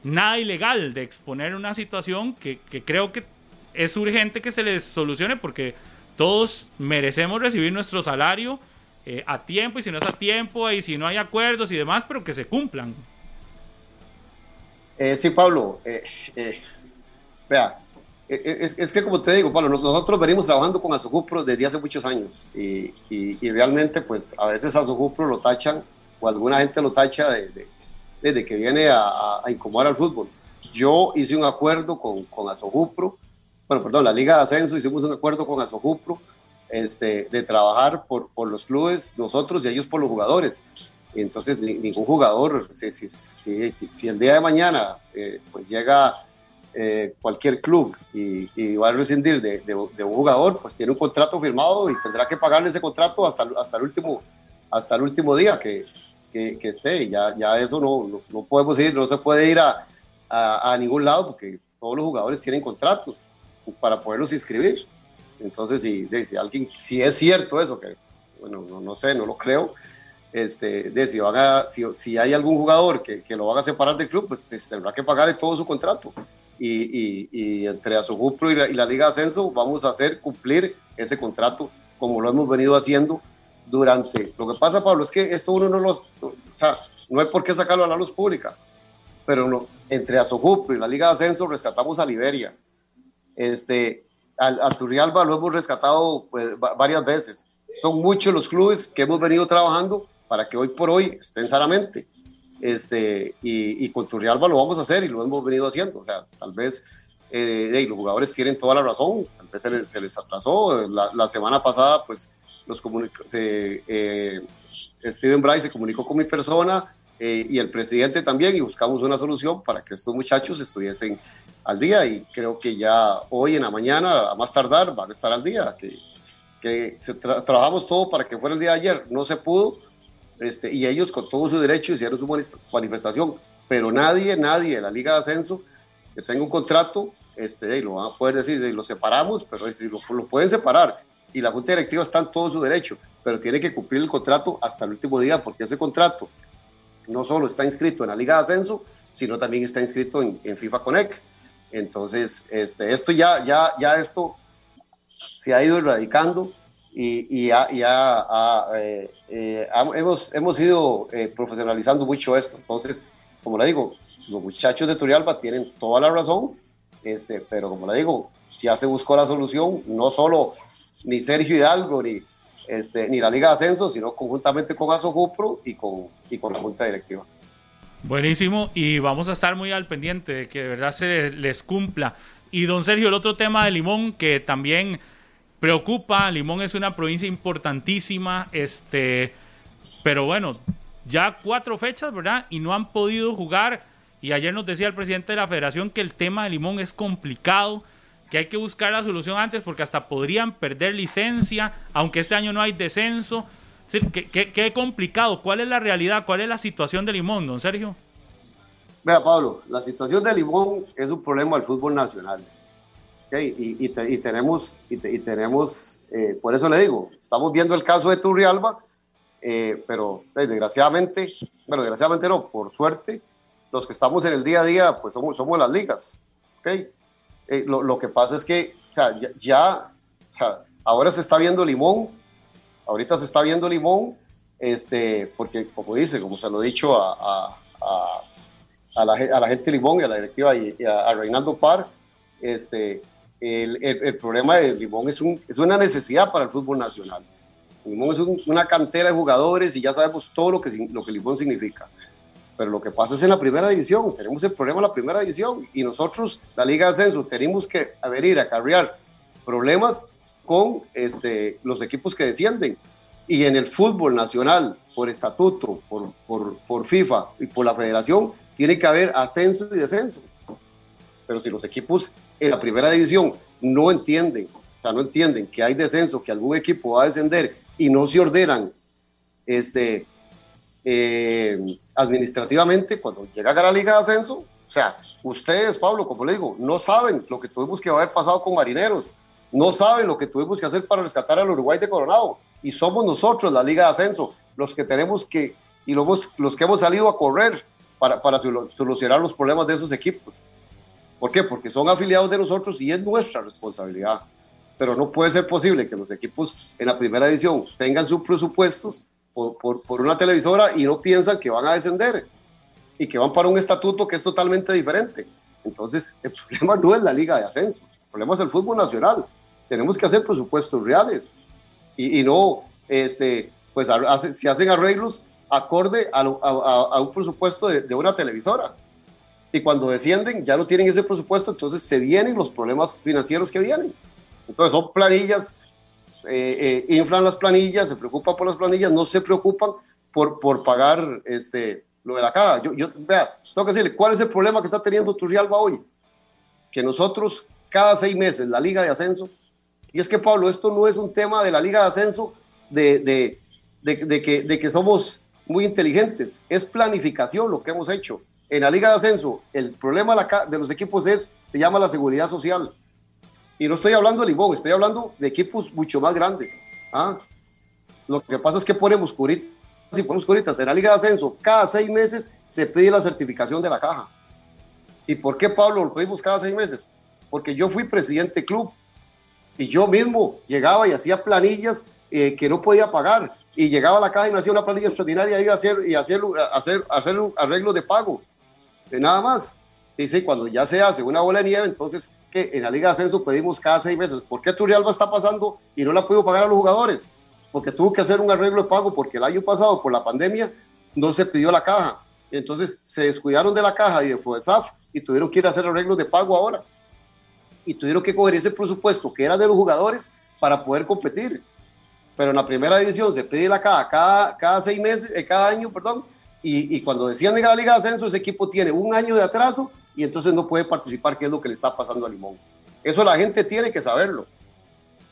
nada ilegal de exponer una situación que, creo que es urgente que se les solucione porque todos merecemos recibir nuestro salario eh, a tiempo y si no es a tiempo y si no hay acuerdos y demás, pero que se cumplan. Eh, sí, Pablo. Eh, vea, es, que como te digo, Pablo, nosotros venimos trabajando con Azujupro desde hace muchos años y, realmente pues a veces Azujupro lo tachan o alguna gente lo tacha de, que viene a, a, incomodar al fútbol. Yo hice un acuerdo con, con Azujupro bueno, perdón, la Liga de Ascenso, hicimos un acuerdo con Azojupro este, de trabajar por, por los clubes, nosotros y ellos por los jugadores. Y entonces ningún jugador, si, si, si, si, el día de mañana eh, pues llega eh, cualquier club y, y, va a rescindir de, de, un jugador, pues tiene un contrato firmado y tendrá que pagarle ese contrato hasta, hasta, el, último, hasta el último día que, que, que esté. Ya, ya eso no, no, podemos ir, no se puede ir a, a, a ningún lado porque todos los jugadores tienen contratos para poderlos inscribir. Entonces, si, si alguien, si es cierto eso, que bueno, no, no sé, no lo creo, este, de, si, van a, si, si, hay algún jugador que, que, lo van a separar del club, pues tendrá que pagarle todo su contrato. Y, y, y entre Azujupro y y la Liga de Ascenso vamos a hacer cumplir ese contrato como lo hemos venido haciendo durante. Lo que pasa, Pablo, es que esto uno no los. O sea, no hay por qué sacarlo a la luz pública, pero no, entre Azujupro y la Liga de Ascenso rescatamos a Liberia, este, al, al Turrialba lo hemos rescatado pues, varias veces. Son muchos los clubes que hemos venido trabajando para que hoy por hoy estén sanamente. Este, y, y con Turrialba lo vamos a hacer y lo hemos venido haciendo. O sea, tal vez eh, los jugadores tienen toda la razón, tal vez se les, se les atrasó. La, la, semana pasada, pues, los se, eh, Steven Bryce se comunicó con mi persona eh, y el presidente también y buscamos una solución para que estos muchachos estuviesen al día y creo que ya hoy en la mañana, a más tardar, van a estar al día, que, que trabajamos todo para que fuera el día de ayer, no se pudo, este, y ellos con todo su derecho hicieron su manifestación, pero nadie, nadie de la Liga de Ascenso que tenga un contrato, este, y lo van a poder decir, y lo separamos, pero si lo, lo pueden separar, y la Junta Directiva está en todo su derecho, pero tiene que cumplir el contrato hasta el último día, porque ese contrato no solo está inscrito en la Liga de Ascenso, sino también está inscrito en, FIFA Connect. Entonces, este, esto ya, ya, ya esto se ha ido erradicando y, y, ya, eh, eh, hemos, hemos ido eh, profesionalizando mucho esto. Entonces, como le digo, los muchachos de Turialba tienen toda la razón, este, pero como le digo, ya se buscó la solución, no solo ni Sergio Hidalgo ni, este, ni la Liga de Ascenso, sino conjuntamente con Asojupro y con, y con la Junta Directiva. Buenísimo, y vamos a estar muy al pendiente de que de verdad se les cumpla. Y don Sergio, el otro tema de Limón que también preocupa, Limón es una provincia importantísima, este, pero bueno, ya cuatro fechas, ¿verdad? Y no han podido jugar. Y ayer nos decía el presidente de la federación que el tema de Limón es complicado que hay que buscar la solución antes porque hasta podrían perder licencia, aunque este año no hay descenso. ¿Qué, complicado. ¿Cuál es la realidad? ¿Cuál es la situación de Limón, don Sergio? Vea, Pablo, la situación de Limón es un problema del fútbol nacional. Y, tenemos, y, tenemos eh, por eso le digo, estamos viendo el caso de Turrialba, eh, pero eh, desgraciadamente, bueno, desgraciadamente no, por suerte, los que estamos en el día a día, pues somos, somos las ligas. ¿okay? Eh, lo, que pasa es que ya, ahora se está viendo limón, ahorita se está viendo limón, este, porque como dice, como se lo he dicho a, a, a, la, a la, gente Limón y a la directiva y, a, Reinaldo Par, este, el, el, problema de Limón es, un, es una necesidad para el fútbol nacional. Limón es una cantera de jugadores y ya sabemos todo lo que, lo que Limón significa pero lo que pasa es en la primera división, tenemos el problema en la primera división y nosotros, la Liga de Ascenso, tenemos que adherir, acarrear problemas con este, los equipos que descienden. Y en el fútbol nacional, por estatuto, por, por, por FIFA y por la federación, tiene que haber ascenso y descenso. Pero si los equipos en la primera división no entienden O sea, no entienden que hay descenso, que algún equipo va a descender y no se ordenan este, eh, administrativamente cuando llega a la Liga de Ascenso. O sea, ustedes, Pablo, como le digo, no saben lo que tuvimos que haber pasado con Marineros, no saben lo que tuvimos que hacer para rescatar al Uruguay de Coronado. Y somos nosotros, la Liga de Ascenso, los que tenemos que, y los, los que hemos salido a correr para, para solucionar los problemas de esos equipos. ¿Por qué? Porque son afiliados de nosotros y es nuestra responsabilidad. Pero no puede ser posible que los equipos en la primera división tengan sus presupuestos por, por, por, una televisora y no piensan que van a descender y que van para un estatuto que es totalmente diferente. Entonces, el problema no es la liga de ascenso, el problema es el fútbol nacional. Tenemos que hacer presupuestos reales y, y no, este, pues hace, si hacen arreglos acorde a, a, a un presupuesto de, de una televisora y cuando descienden ya no tienen ese presupuesto, entonces se vienen los problemas financieros que vienen. Entonces son planillas, eh, eh, inflan las planillas, se preocupan por las planillas, no se preocupan por, por pagar este, lo de la caja. Yo, vea, tengo que decirle, ¿cuál es el problema que está teniendo Turrialba hoy? Que nosotros cada seis meses, la liga de ascenso, y es que Pablo, esto no es un tema de la liga de ascenso de, de, de que, de que somos muy inteligentes, es planificación lo que hemos hecho en la Liga de Ascenso, el problema de los equipos es, se llama la seguridad social. Y no estoy hablando de Limón, estoy hablando de equipos mucho más grandes. ¿ah? Lo que pasa es que ponemos curitas y ponemos curitas. En la Liga de Ascenso, cada seis meses se pide la certificación de la caja. ¿Y por qué, Pablo, lo pedimos cada seis meses? Porque yo fui presidente club y yo mismo llegaba y hacía planillas eh, que no podía pagar. Y llegaba a la caja y me hacía una planilla extraordinaria y iba a hacer, y hacer, hacer, hacer un arreglo de pago nada más. Dice, cuando ya se hace una bola de nieve, entonces que en la Liga de Ascenso pedimos cada seis meses. ¿Por qué Turrialba está pasando y no la pudo pagar a los jugadores? Porque tuvo que hacer un arreglo de pago porque el año pasado, por la pandemia, no se pidió la caja. Entonces se descuidaron de la caja y de FODESAF y tuvieron que ir a hacer arreglos de pago ahora. Y tuvieron que coger ese presupuesto que era de los jugadores para poder competir. Pero en la primera división se pide la caja cada, cada seis meses, eh, cada año, perdón, y, cuando decían en la Liga de Ascenso, ese equipo tiene un año de atraso y entonces no puede participar, que es lo que le está pasando a Limón. Eso la gente tiene que saberlo.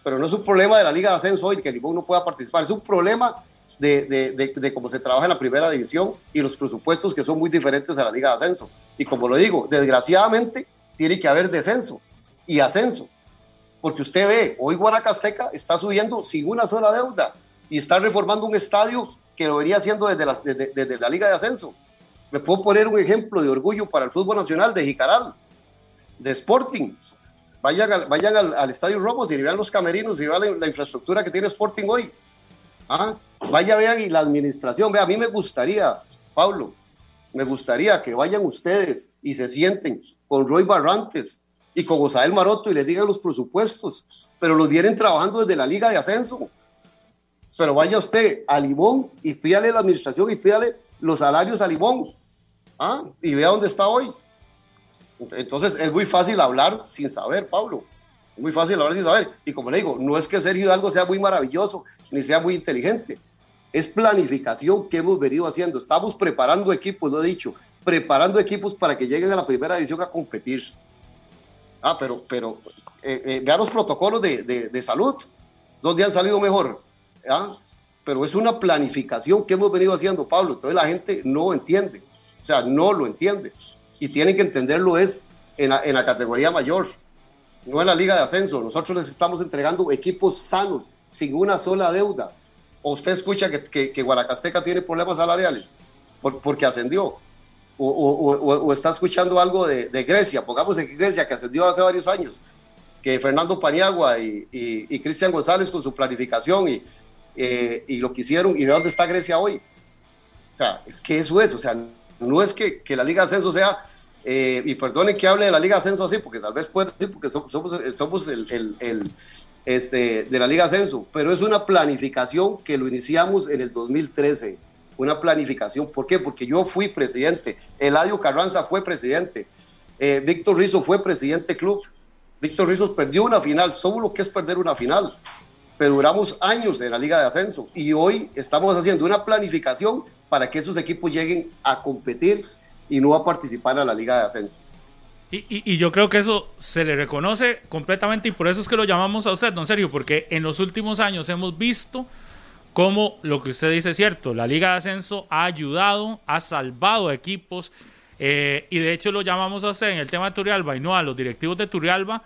Pero no es un problema de la Liga de Ascenso hoy que Limón no pueda participar, es un problema de, de, de, cómo se trabaja en la primera división y los presupuestos que son muy diferentes a la Liga de Ascenso. Y como lo digo, desgraciadamente tiene que haber descenso y ascenso. Porque usted ve, hoy Guanacasteca está subiendo sin una sola deuda y está reformando un estadio que lo venía haciendo desde la, desde, la Liga de Ascenso. Me puedo poner un ejemplo de orgullo para el fútbol nacional de Jicaral, de Sporting. Vayan al, vayan al, Estadio Romos y vean los camerinos y vean la, infraestructura que tiene Sporting hoy. ¿Ah? Vaya, vean y la administración. Vea, a mí me gustaría, Pablo, me gustaría que vayan ustedes y se sienten con Roy Barrantes y con Osael Maroto y les digan los presupuestos, pero los vienen trabajando desde la Liga de Ascenso pero vaya usted a Limón y pídale la administración y pídale los salarios a Limón. ¿ah? Y vea dónde está hoy. Entonces es muy fácil hablar sin saber, Pablo. Muy fácil hablar sin saber. Y como le digo, no es que Sergio Hidalgo sea muy maravilloso ni sea muy inteligente. Es planificación que hemos venido haciendo. Estamos preparando equipos, lo he dicho, preparando equipos para que lleguen a la primera división a competir. Ah, pero, pero eh, eh, vean los protocolos de, de, de salud. ¿Dónde han salido mejor? ¿ah? Pero es una planificación que hemos venido haciendo, Pablo. Entonces la gente no entiende, o sea, no lo entiende. Y tienen que entenderlo es en la, en la categoría mayor, no en la liga de ascenso. Nosotros les estamos entregando equipos sanos, sin una sola deuda. O usted escucha que, que, Guanacasteca tiene problemas salariales por, porque ascendió. O, o, o, está escuchando algo de, de, Grecia, pongamos en Grecia, que ascendió hace varios años, que Fernando Paniagua y, y, y Cristian González con su planificación y, eh, y lo que hicieron y ve dónde está Grecia hoy. O sea, es que eso es, o sea, no es que, que la Liga Ascenso sea, eh, y perdone que hable de la Liga Ascenso así, porque tal vez puede decir, porque somos, somos, el, el, el, este, de la Liga Ascenso, pero es una planificación que lo iniciamos en el 2013, una planificación, ¿por qué? Porque yo fui presidente, Eladio Carranza fue presidente, eh, Víctor Rizzo fue presidente club, Víctor Rizzo perdió una final, ¿Somos lo que es perder una final pero duramos años en la Liga de Ascenso y hoy estamos haciendo una planificación para que esos equipos lleguen a competir y no a participar a la Liga de Ascenso. Y, y, yo creo que eso se le reconoce completamente y por eso es que lo llamamos a usted, don Sergio, porque en los últimos años hemos visto cómo lo que usted dice es cierto, la Liga de Ascenso ha ayudado, ha salvado equipos eh, y de hecho lo llamamos a usted en el tema de Turrialba y no a los directivos de Turrialba,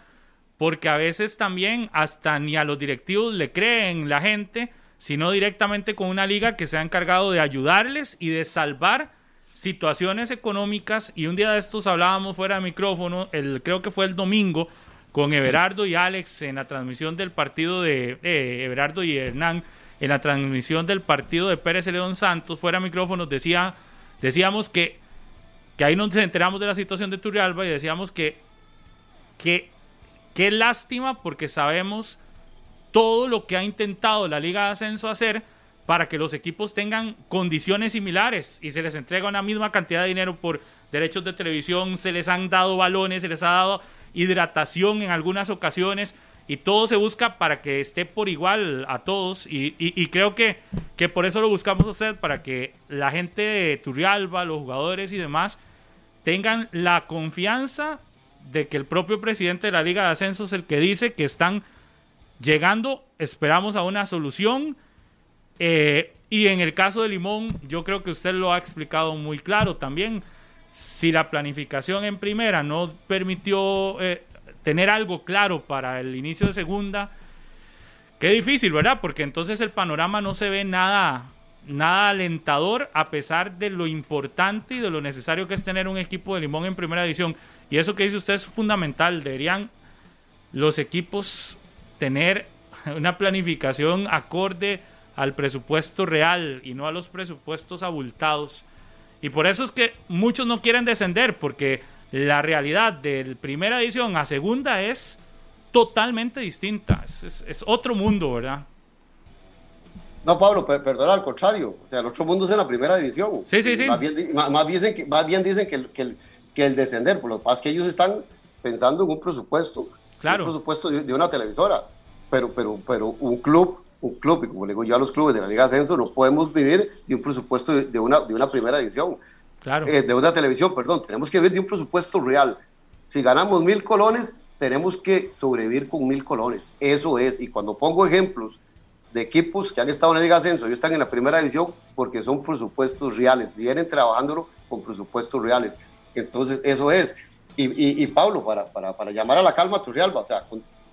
porque a veces también hasta ni a los directivos le creen la gente, sino directamente con una liga que se ha encargado de ayudarles y de salvar situaciones económicas. Y un día de estos hablábamos fuera de micrófono, el, creo que fue el domingo, con Everardo y Alex en la transmisión del partido de eh, Everardo y Hernán, en la transmisión del partido de Pérez León Santos, fuera de micrófono, decía, decíamos que, que ahí nos enteramos de la situación de Turrialba y decíamos que, que qué lástima porque sabemos todo lo que ha intentado la Liga de Ascenso hacer para que los equipos tengan condiciones similares y se les entrega una misma cantidad de dinero por derechos de televisión, se les han dado balones, se les ha dado hidratación en algunas ocasiones y todo se busca para que esté por igual a todos y, creo que, que, por eso lo buscamos hacer, para que la gente de Turrialba, los jugadores y demás tengan la confianza de que el propio presidente de la Liga de Ascenso es el que dice que están llegando, esperamos a una solución eh, y en el caso de Limón, yo creo que usted lo ha explicado muy claro también. Si la planificación en primera no permitió eh, tener algo claro para el inicio de segunda, qué difícil, ¿verdad? Porque entonces el panorama no se ve nada, nada alentador a pesar de lo importante y de lo necesario que es tener un equipo de Limón en primera división. Y eso que dice usted es fundamental. Deberían los equipos tener una planificación acorde al presupuesto real y no a los presupuestos abultados. Y por eso es que muchos no quieren descender, porque la realidad de primera edición a segunda es totalmente distinta. Es, es, es otro mundo, ¿verdad? No, Pablo, per perdona, al contrario. O sea, el otro mundo es en la primera división. Sí, sí, sí. Más bien, más, más bien, dicen que, más bien dicen que el, que, el, que el descender, por lo que pasa es que ellos están pensando en un presupuesto. Claro. Un presupuesto de, de una televisora. Pero, pero, pero un club un club, y como le digo yo a los clubes de la Liga Ascenso, no podemos vivir de un presupuesto de, de una, de una primera división, claro. eh, de una televisión, perdón, tenemos que vivir de un presupuesto real. Si ganamos mil colones, tenemos que sobrevivir con mil colones, eso es, y cuando pongo ejemplos de equipos que han estado en la Liga Ascenso y están en la primera división, porque son presupuestos reales, vienen trabajándolo con presupuestos reales, entonces eso es. Y, y, y Pablo, para, para, para, llamar a la calma a Turrialba, o sea,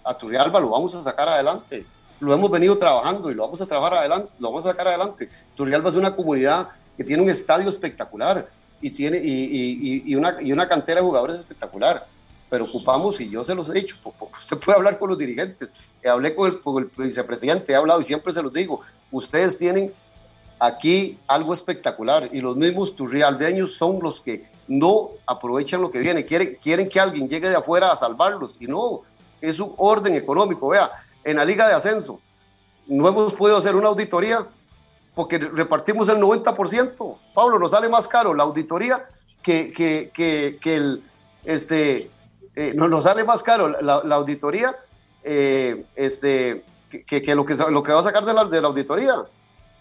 a Turrialba lo vamos a sacar adelante lo hemos venido trabajando y lo vamos a trabajar adelante, lo vamos a sacar adelante. Turrialba es una comunidad que tiene un estadio espectacular y tiene y, y, una, una cantera de jugadores espectacular. Pero ocupamos, y yo se los he dicho, usted puede hablar con los dirigentes, hablé con el, con el vicepresidente, he hablado y siempre se los digo, ustedes tienen aquí algo espectacular y los mismos turrialbeños son los que no aprovechan lo que viene, quieren, quieren que alguien llegue de afuera a salvarlos y no, es un orden económico, vea, en la liga de ascenso. No hemos podido hacer una auditoría porque repartimos el 90%. Pablo, nos sale más caro la auditoría que, que, que, el, este, eh, no, nos sale más caro la, auditoría eh, este, que, lo que lo que va a sacar de la, de la auditoría.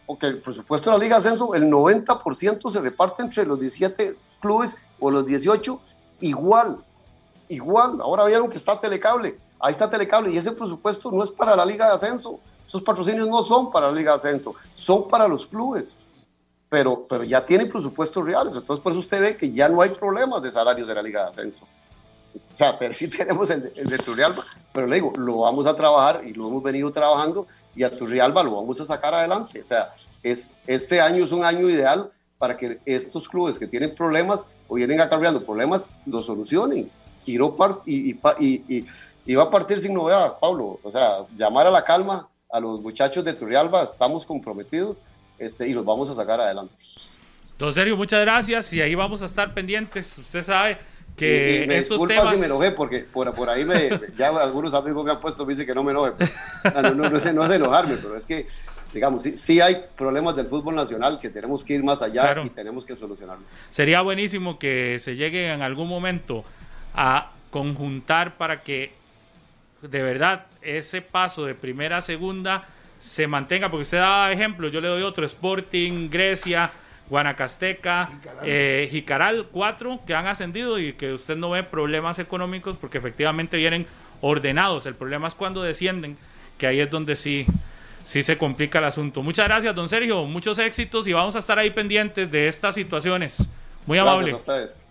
Porque el presupuesto de la Liga de Ascenso, el 90% se reparte entre los 17 clubes o los 18, igual, igual. Ahora vieron que está Telecable ahí está Telecable y ese presupuesto no es para la Liga de Ascenso. Esos patrocinios no son para la Liga de Ascenso, son para los clubes. Pero, pero ya tienen presupuestos reales. Entonces, por eso usted ve que ya no hay problemas de salarios de la Liga de Ascenso. O sea, pero sí tenemos el el de Turrialba. Pero le digo, lo vamos a trabajar y lo hemos venido trabajando y a Turrialba lo vamos a sacar adelante. O sea, es, este año es un año ideal para que estos clubes que tienen problemas o vienen acarreando problemas los solucionen par y, y, y, y va a partir sin novedad, Pablo. O sea, llamar a la calma a los muchachos de Turrialba, estamos comprometidos este, y los vamos a sacar adelante. Don Sergio, muchas gracias y ahí vamos a estar pendientes. Usted sabe que y me estos disculpa temas... si me enojé porque por, por ahí me, ya algunos amigos me han puesto, me dicen que no me enoje. No, no, no, no, es, no es enojarme, pero es que, digamos, sí, sí, hay problemas del fútbol nacional que tenemos que ir más allá Claro. y tenemos que solucionarlos. Sería buenísimo que se llegue en algún momento a conjuntar para que de verdad ese paso de primera a segunda se mantenga, porque usted da ejemplo, yo le doy otro, Sporting, Grecia, Guanacasteca, eh, Jicaral, cuatro que han ascendido y que usted no ve problemas económicos porque efectivamente vienen ordenados. El problema es cuando descienden, que ahí es donde sí, sí se complica el asunto. Muchas gracias, don Sergio. Muchos éxitos y vamos a estar ahí pendientes de estas situaciones. Muy amable. Gracias a ustedes.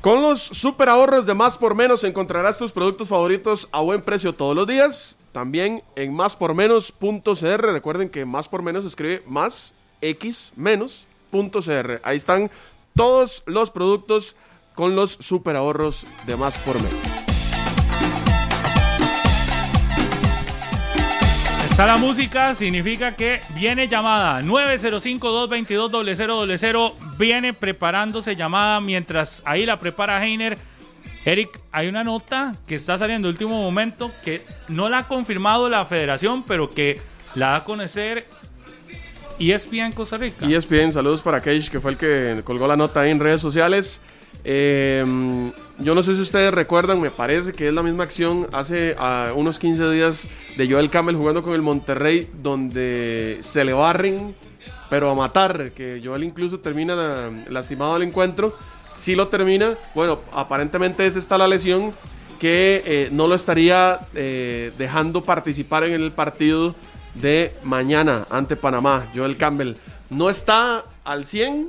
Con los super ahorros de Más por Menos encontrarás tus productos favoritos a buen precio todos los días. También en máspormenos.cr. Recuerden que Más por Menos se escribe más x menos.cr. Ahí están todos los productos con los super ahorros de Más por Menos. Está la música, significa que viene llamada 905-222-0000. Viene preparándose llamada mientras ahí la prepara Heiner. Eric, hay una nota que está saliendo último momento que no la ha confirmado la federación, pero que la da a conocer ESPN Costa Rica. ESPN, saludos para Cage, que fue el que colgó la nota ahí en redes sociales. Eh, yo no sé si ustedes recuerdan, me parece que es la misma acción hace ah, unos 15 días de Joel Campbell jugando con el Monterrey, donde se le barren, pero a matar, que Joel incluso termina ah, lastimado al encuentro. Si lo termina, bueno, aparentemente esa está la lesión que eh, no lo estaría eh, dejando participar en el partido de mañana ante Panamá. Joel Campbell no está al 100,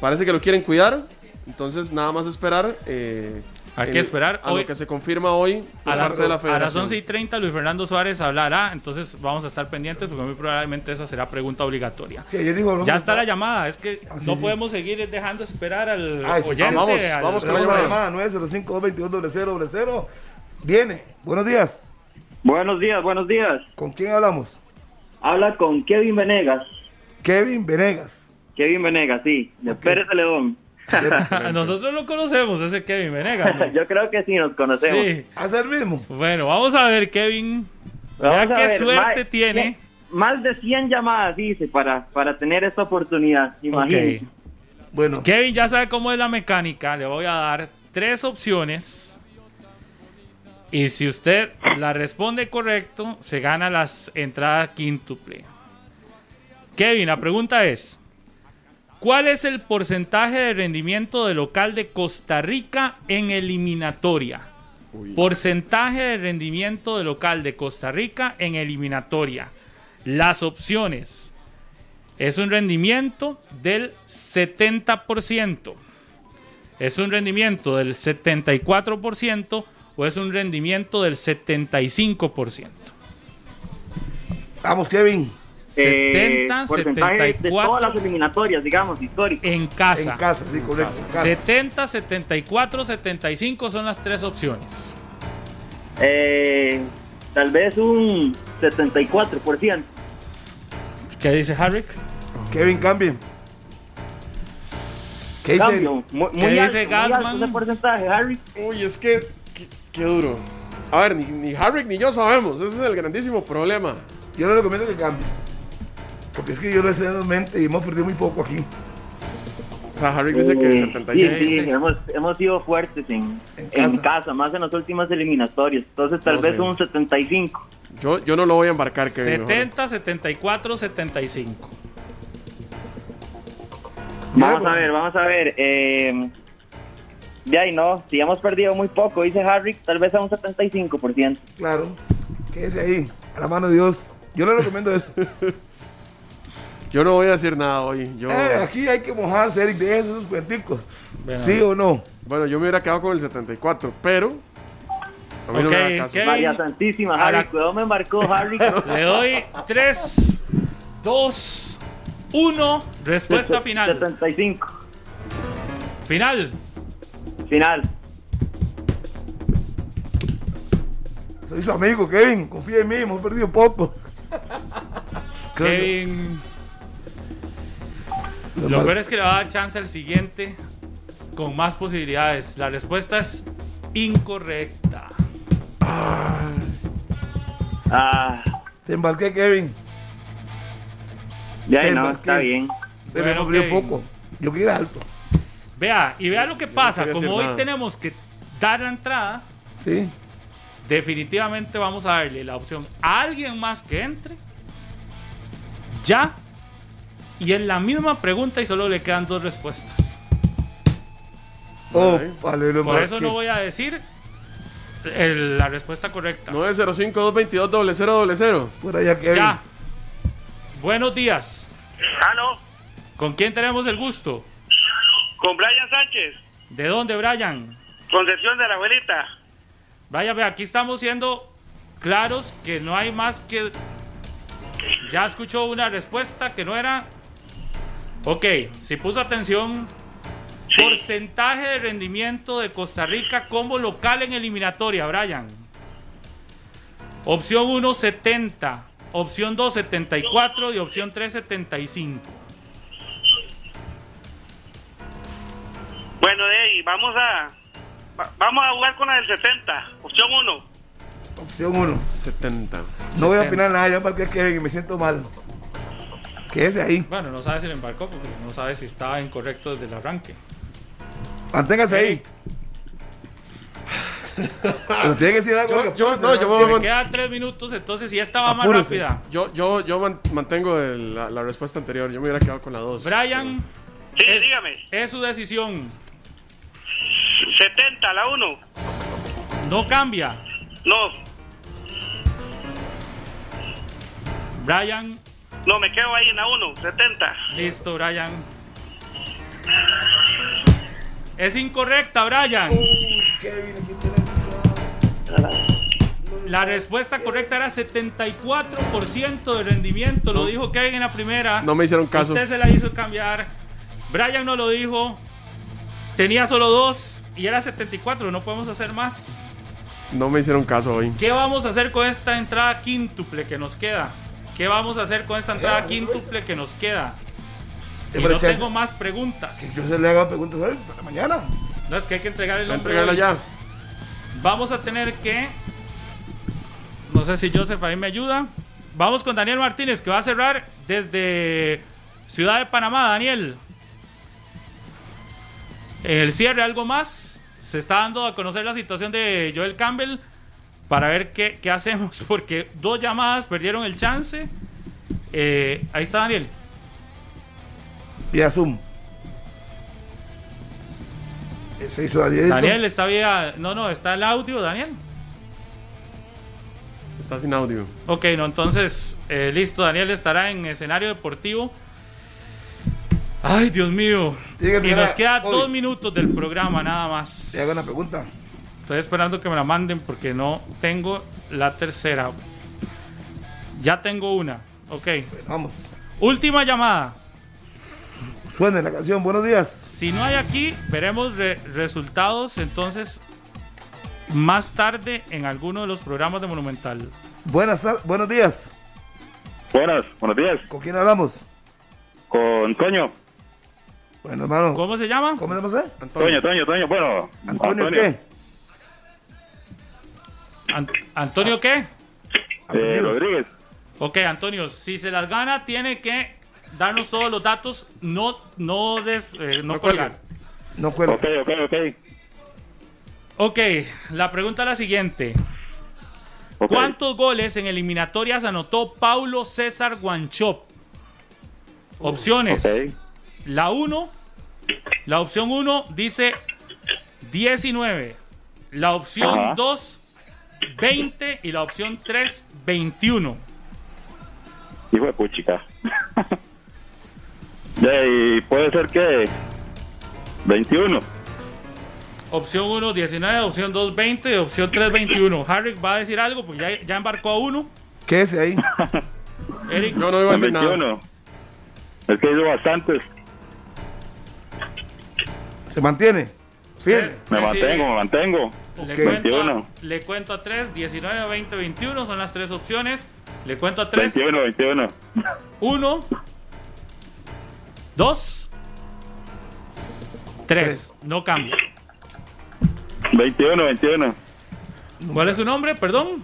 parece que lo quieren cuidar. Entonces, nada más esperar. eh, Hay que esperar. A Hoy- lo que se confirma hoy por A las, de la a las federación. 11 y 30 Luis Fernando Suárez hablará, entonces vamos a estar pendientes porque muy probablemente esa será pregunta obligatoria. Sí, ayer dijo, Ya está la llamada, es que Ah, no sí, podemos seguir dejando esperar al Ay, sí, sí. oyente. Vamos, al- vamos con la llamada. una llamada 905-222-0000. Viene. Buenos días. Buenos días, buenos días. ¿Con quién hablamos? Habla con Kevin Venegas. Kevin Venegas. Kevin Venegas, sí, de. Pérez de León. Nosotros lo conocemos, ese Kevin Venegas. ¿no? Yo creo que sí, nos conocemos. Sí. ¿Hace el mismo? Bueno, vamos a ver, Kevin. Vamos Ya qué ver, suerte ma- tiene. Más de 100 llamadas, dice, para, para tener esta oportunidad. Imagínense. Ok. Bueno, Kevin ya sabe cómo es la mecánica. Le voy a dar tres opciones. Y si usted la responde correcto, se gana las entradas quíntuple. Kevin, la pregunta es: ¿Cuál es el porcentaje de rendimiento del local de Costa Rica en eliminatoria? Porcentaje de rendimiento del local de Costa Rica en eliminatoria. Las opciones es un rendimiento del 70%. ¿Es un rendimiento del 74% o es un rendimiento del 75%? vamos, Kevin. Eh, 70, porcentaje de 74 todas las eliminatorias, digamos, históricas. en casa. En casa, sí, correcto. en casa. 70, 74, 75 son las tres opciones. Eh, tal vez un 74%. ¿Qué dice Harrick? Kevin, cambien. ¿Qué dice? Cambio. Muy, muy ¿Qué alto, dice muy alto Gassman? ese porcentaje, Harry. Uy, es que. Qué, qué duro. A ver, ni, ni Harrick ni yo sabemos. Ese es el grandísimo problema. Yo le recomiendo que cambie. Porque es que yo lo dando en mente y hemos perdido muy poco aquí. O sea, Harrick dice que Eh, 75. Sí, sí, sí. hemos, hemos sido fuertes en, En en, casa. más en las últimas eliminatorias. Entonces, tal No vez sé. un 75. Yo, yo no lo voy a embarcar, que 70, 74, 75. Vamos a ver, vamos a ver. Eh, de ahí no, si hemos perdido muy poco, dice Harry, tal vez a un 75%. Claro. Quédese ahí, a la mano de Dios. Yo le recomiendo eso. Yo no voy a decir nada hoy. Yo, Eh, aquí hay que mojarse, Eric, de esos cuenticos. Bueno. ¿Sí o no? bueno, yo me hubiera quedado con el 74, pero. A mí no me da caso. ¿qué? María Santísima, Harry, la- cuidado me embarcó Harry. Le doy 3, 2, 1. Respuesta final. 75. Final. Final. Soy su amigo, Kevin. Confía en mí, hemos perdido poco. Kevin. Lo peor es que le va a dar chance al siguiente con más posibilidades. La respuesta es incorrecta. Ah, Te embarqué, Kevin. Te no, embarqué. está bien. Bueno, hemos perdido Kevin. poco. Yo quiero alto. Vea, y vea lo que pasa. quería Como hoy nada. tenemos que dar la entrada, Sí. definitivamente vamos a darle la opción a alguien más que entre ya Y en la misma pregunta y solo le quedan dos respuestas. Oh, vale, lo Por eso no voy a decir el- la respuesta correcta. 905-222-0000. Por allá que Ya. Buenos días. Aló, ¿Con quién tenemos el gusto? con Brian Sánchez, ¿De dónde, Brian? Concepción de la Abuelita. Vaya, ve, aquí estamos siendo claros que no hay más que... Ya escuchó una respuesta que no era... Ok, si puso atención, porcentaje de rendimiento de Costa Rica como local en eliminatoria, Brian. Opción 1, 70. Opción 2, 74. Y opción 3, 75. Bueno, ahí, vamos a va- vamos a jugar con la del 70, opción 1. Opción 1. 70. No voy a opinar nada, ya porque es que me siento mal. Quédese ahí. Bueno, no sabe si le embarcó porque no sabe si estaba incorrecto desde el arranque. Manténgase ahí. Pero tiene que decir algo. Yo- no, yo me Me man- quedan tres minutos, entonces si esta va más rápida. Yo, yo, yo man- mantengo el- la, la respuesta anterior. Yo me hubiera quedado con la 2. Brian, Sí, es, dígame. es su decisión. 70, la 1. No cambia. No, Brian, no, me quedo ahí en la 1, 70. listo, Brian. Es incorrecta, Brian. La respuesta correcta era 74% de rendimiento. Lo dijo Kevin en la primera. No me hicieron caso. Usted se la hizo cambiar. Brian no lo dijo. Tenía solo dos y era 74. No podemos hacer más. No me hicieron caso hoy. ¿Qué vamos a hacer con esta entrada quíntuple que nos queda? ¿Qué vamos a hacer con esta entrada quíntuple que nos queda? Y no tengo más preguntas. Yo se le haga preguntas hoy, para mañana. No es que hay que entregar el entregarla ya. Vamos a tener que. No sé si Joseph ahí me ayuda. Vamos con Daniel Martínez que va a cerrar desde Ciudad de Panamá. Daniel. El cierre, algo más. Se está dando a conocer la situación de Joel Campbell para ver qué, qué hacemos porque dos llamadas perdieron el chance. Eh, ahí está Daniel. Vía Zoom. Eh, Se hizo Daniel. Daniel está vía. No, no, está el audio, Daniel. Está sin audio. Ok, no, entonces, eh, listo, Daniel estará en escenario deportivo. Ay, Dios mío. Y nos queda hoy. dos minutos del programa, nada más. Te hago una pregunta. Estoy esperando que me la manden porque no tengo la tercera. Ya tengo una. Ok. Vamos. Última llamada. Suena la canción. Buenos días. Si no hay aquí, veremos re- resultados entonces más tarde en alguno de los programas de Monumental. Buenas buenos días. Buenas, buenos días. ¿Con quién hablamos? Con Toño. Bueno, hermano. ¿Cómo se llama? ¿Cómo se llama usted? Toño, Toño, Toño. Bueno, ¿Antonio, qué? An- ¿Antonio qué? Eh. Rodríguez. Ok, Antonio, si se las gana, tiene que darnos todos los datos, no, no, des- eh, no No colgar. No cuelga. Ok, ok, ok. Ok, la pregunta es la siguiente. ¿Cuántos goles en eliminatorias anotó Paulo César Guanchop? Opciones. La 1, la opción 1 dice 19. La opción Ajá. 2, 20. Y la opción 3, 21. Hijo de puchica. Y puede ser que 21. Opción 1, 19. Opción 2, 20. Y opción 3, 21. Harry va a decir algo porque ya, ya embarcó a uno. Quédese ahí. Eric, Yo no iba a decir nada. 21. Es que hizo bastantes. Se mantiene. Firme. Me mantengo, me mantengo. Le, cuento a, 21. le cuento a 3, 19, 20, 21. Son las tres opciones. Le cuento a 3. 21, 21. 1, 2, 3. No cambia. 21, 21. ¿Cuál es su nombre? Perdón.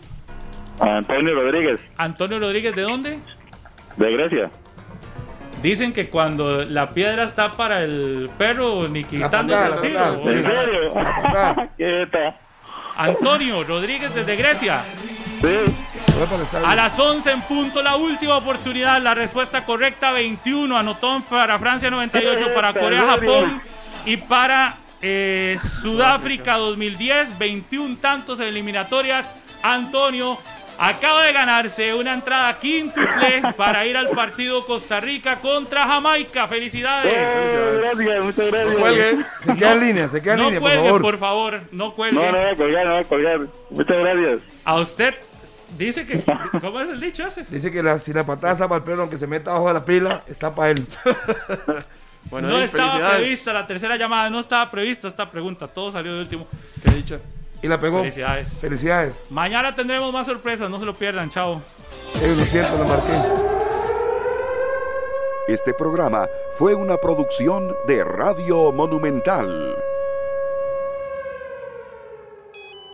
Antonio Rodríguez, Antonio Rodríguez, ¿de dónde? de Grecia. Dicen que cuando la piedra está para el perro, ni quitándose el la tiro. ¿En serio? patada. ¿Qué tal? Antonio Rodríguez desde Grecia. Sí. A las 11 en punto, la última oportunidad. La respuesta correcta, 21. Anotó para Francia 98, para Corea, Japón y para eh, Sudáfrica 2010. 21 tantos en eliminatorias. Antonio acaba de ganarse una entrada quíntuple para ir al partido Costa Rica contra Jamaica. ¡Felicidades! gracias, muchas gracias. No cuelgue. Se queda en línea, se queda en No línea, por cuelgue, favor. por favor. No cuelgue. No, no a colgar, no colgar. Muchas gracias. A usted dice que. ¿Cómo es el dicho ese? Dice que la, si la patada está para el pelo, aunque se meta abajo de la pila, está para él. Bueno, no estaba prevista la tercera llamada, no estaba prevista esta pregunta, todo salió de último. Qué dicha. Y la pegó. Felicidades. Felicidades. Mañana tendremos más sorpresas, no se lo pierdan, chao. Eh, lo siento, lo marqué. Este programa fue una producción de Radio Monumental.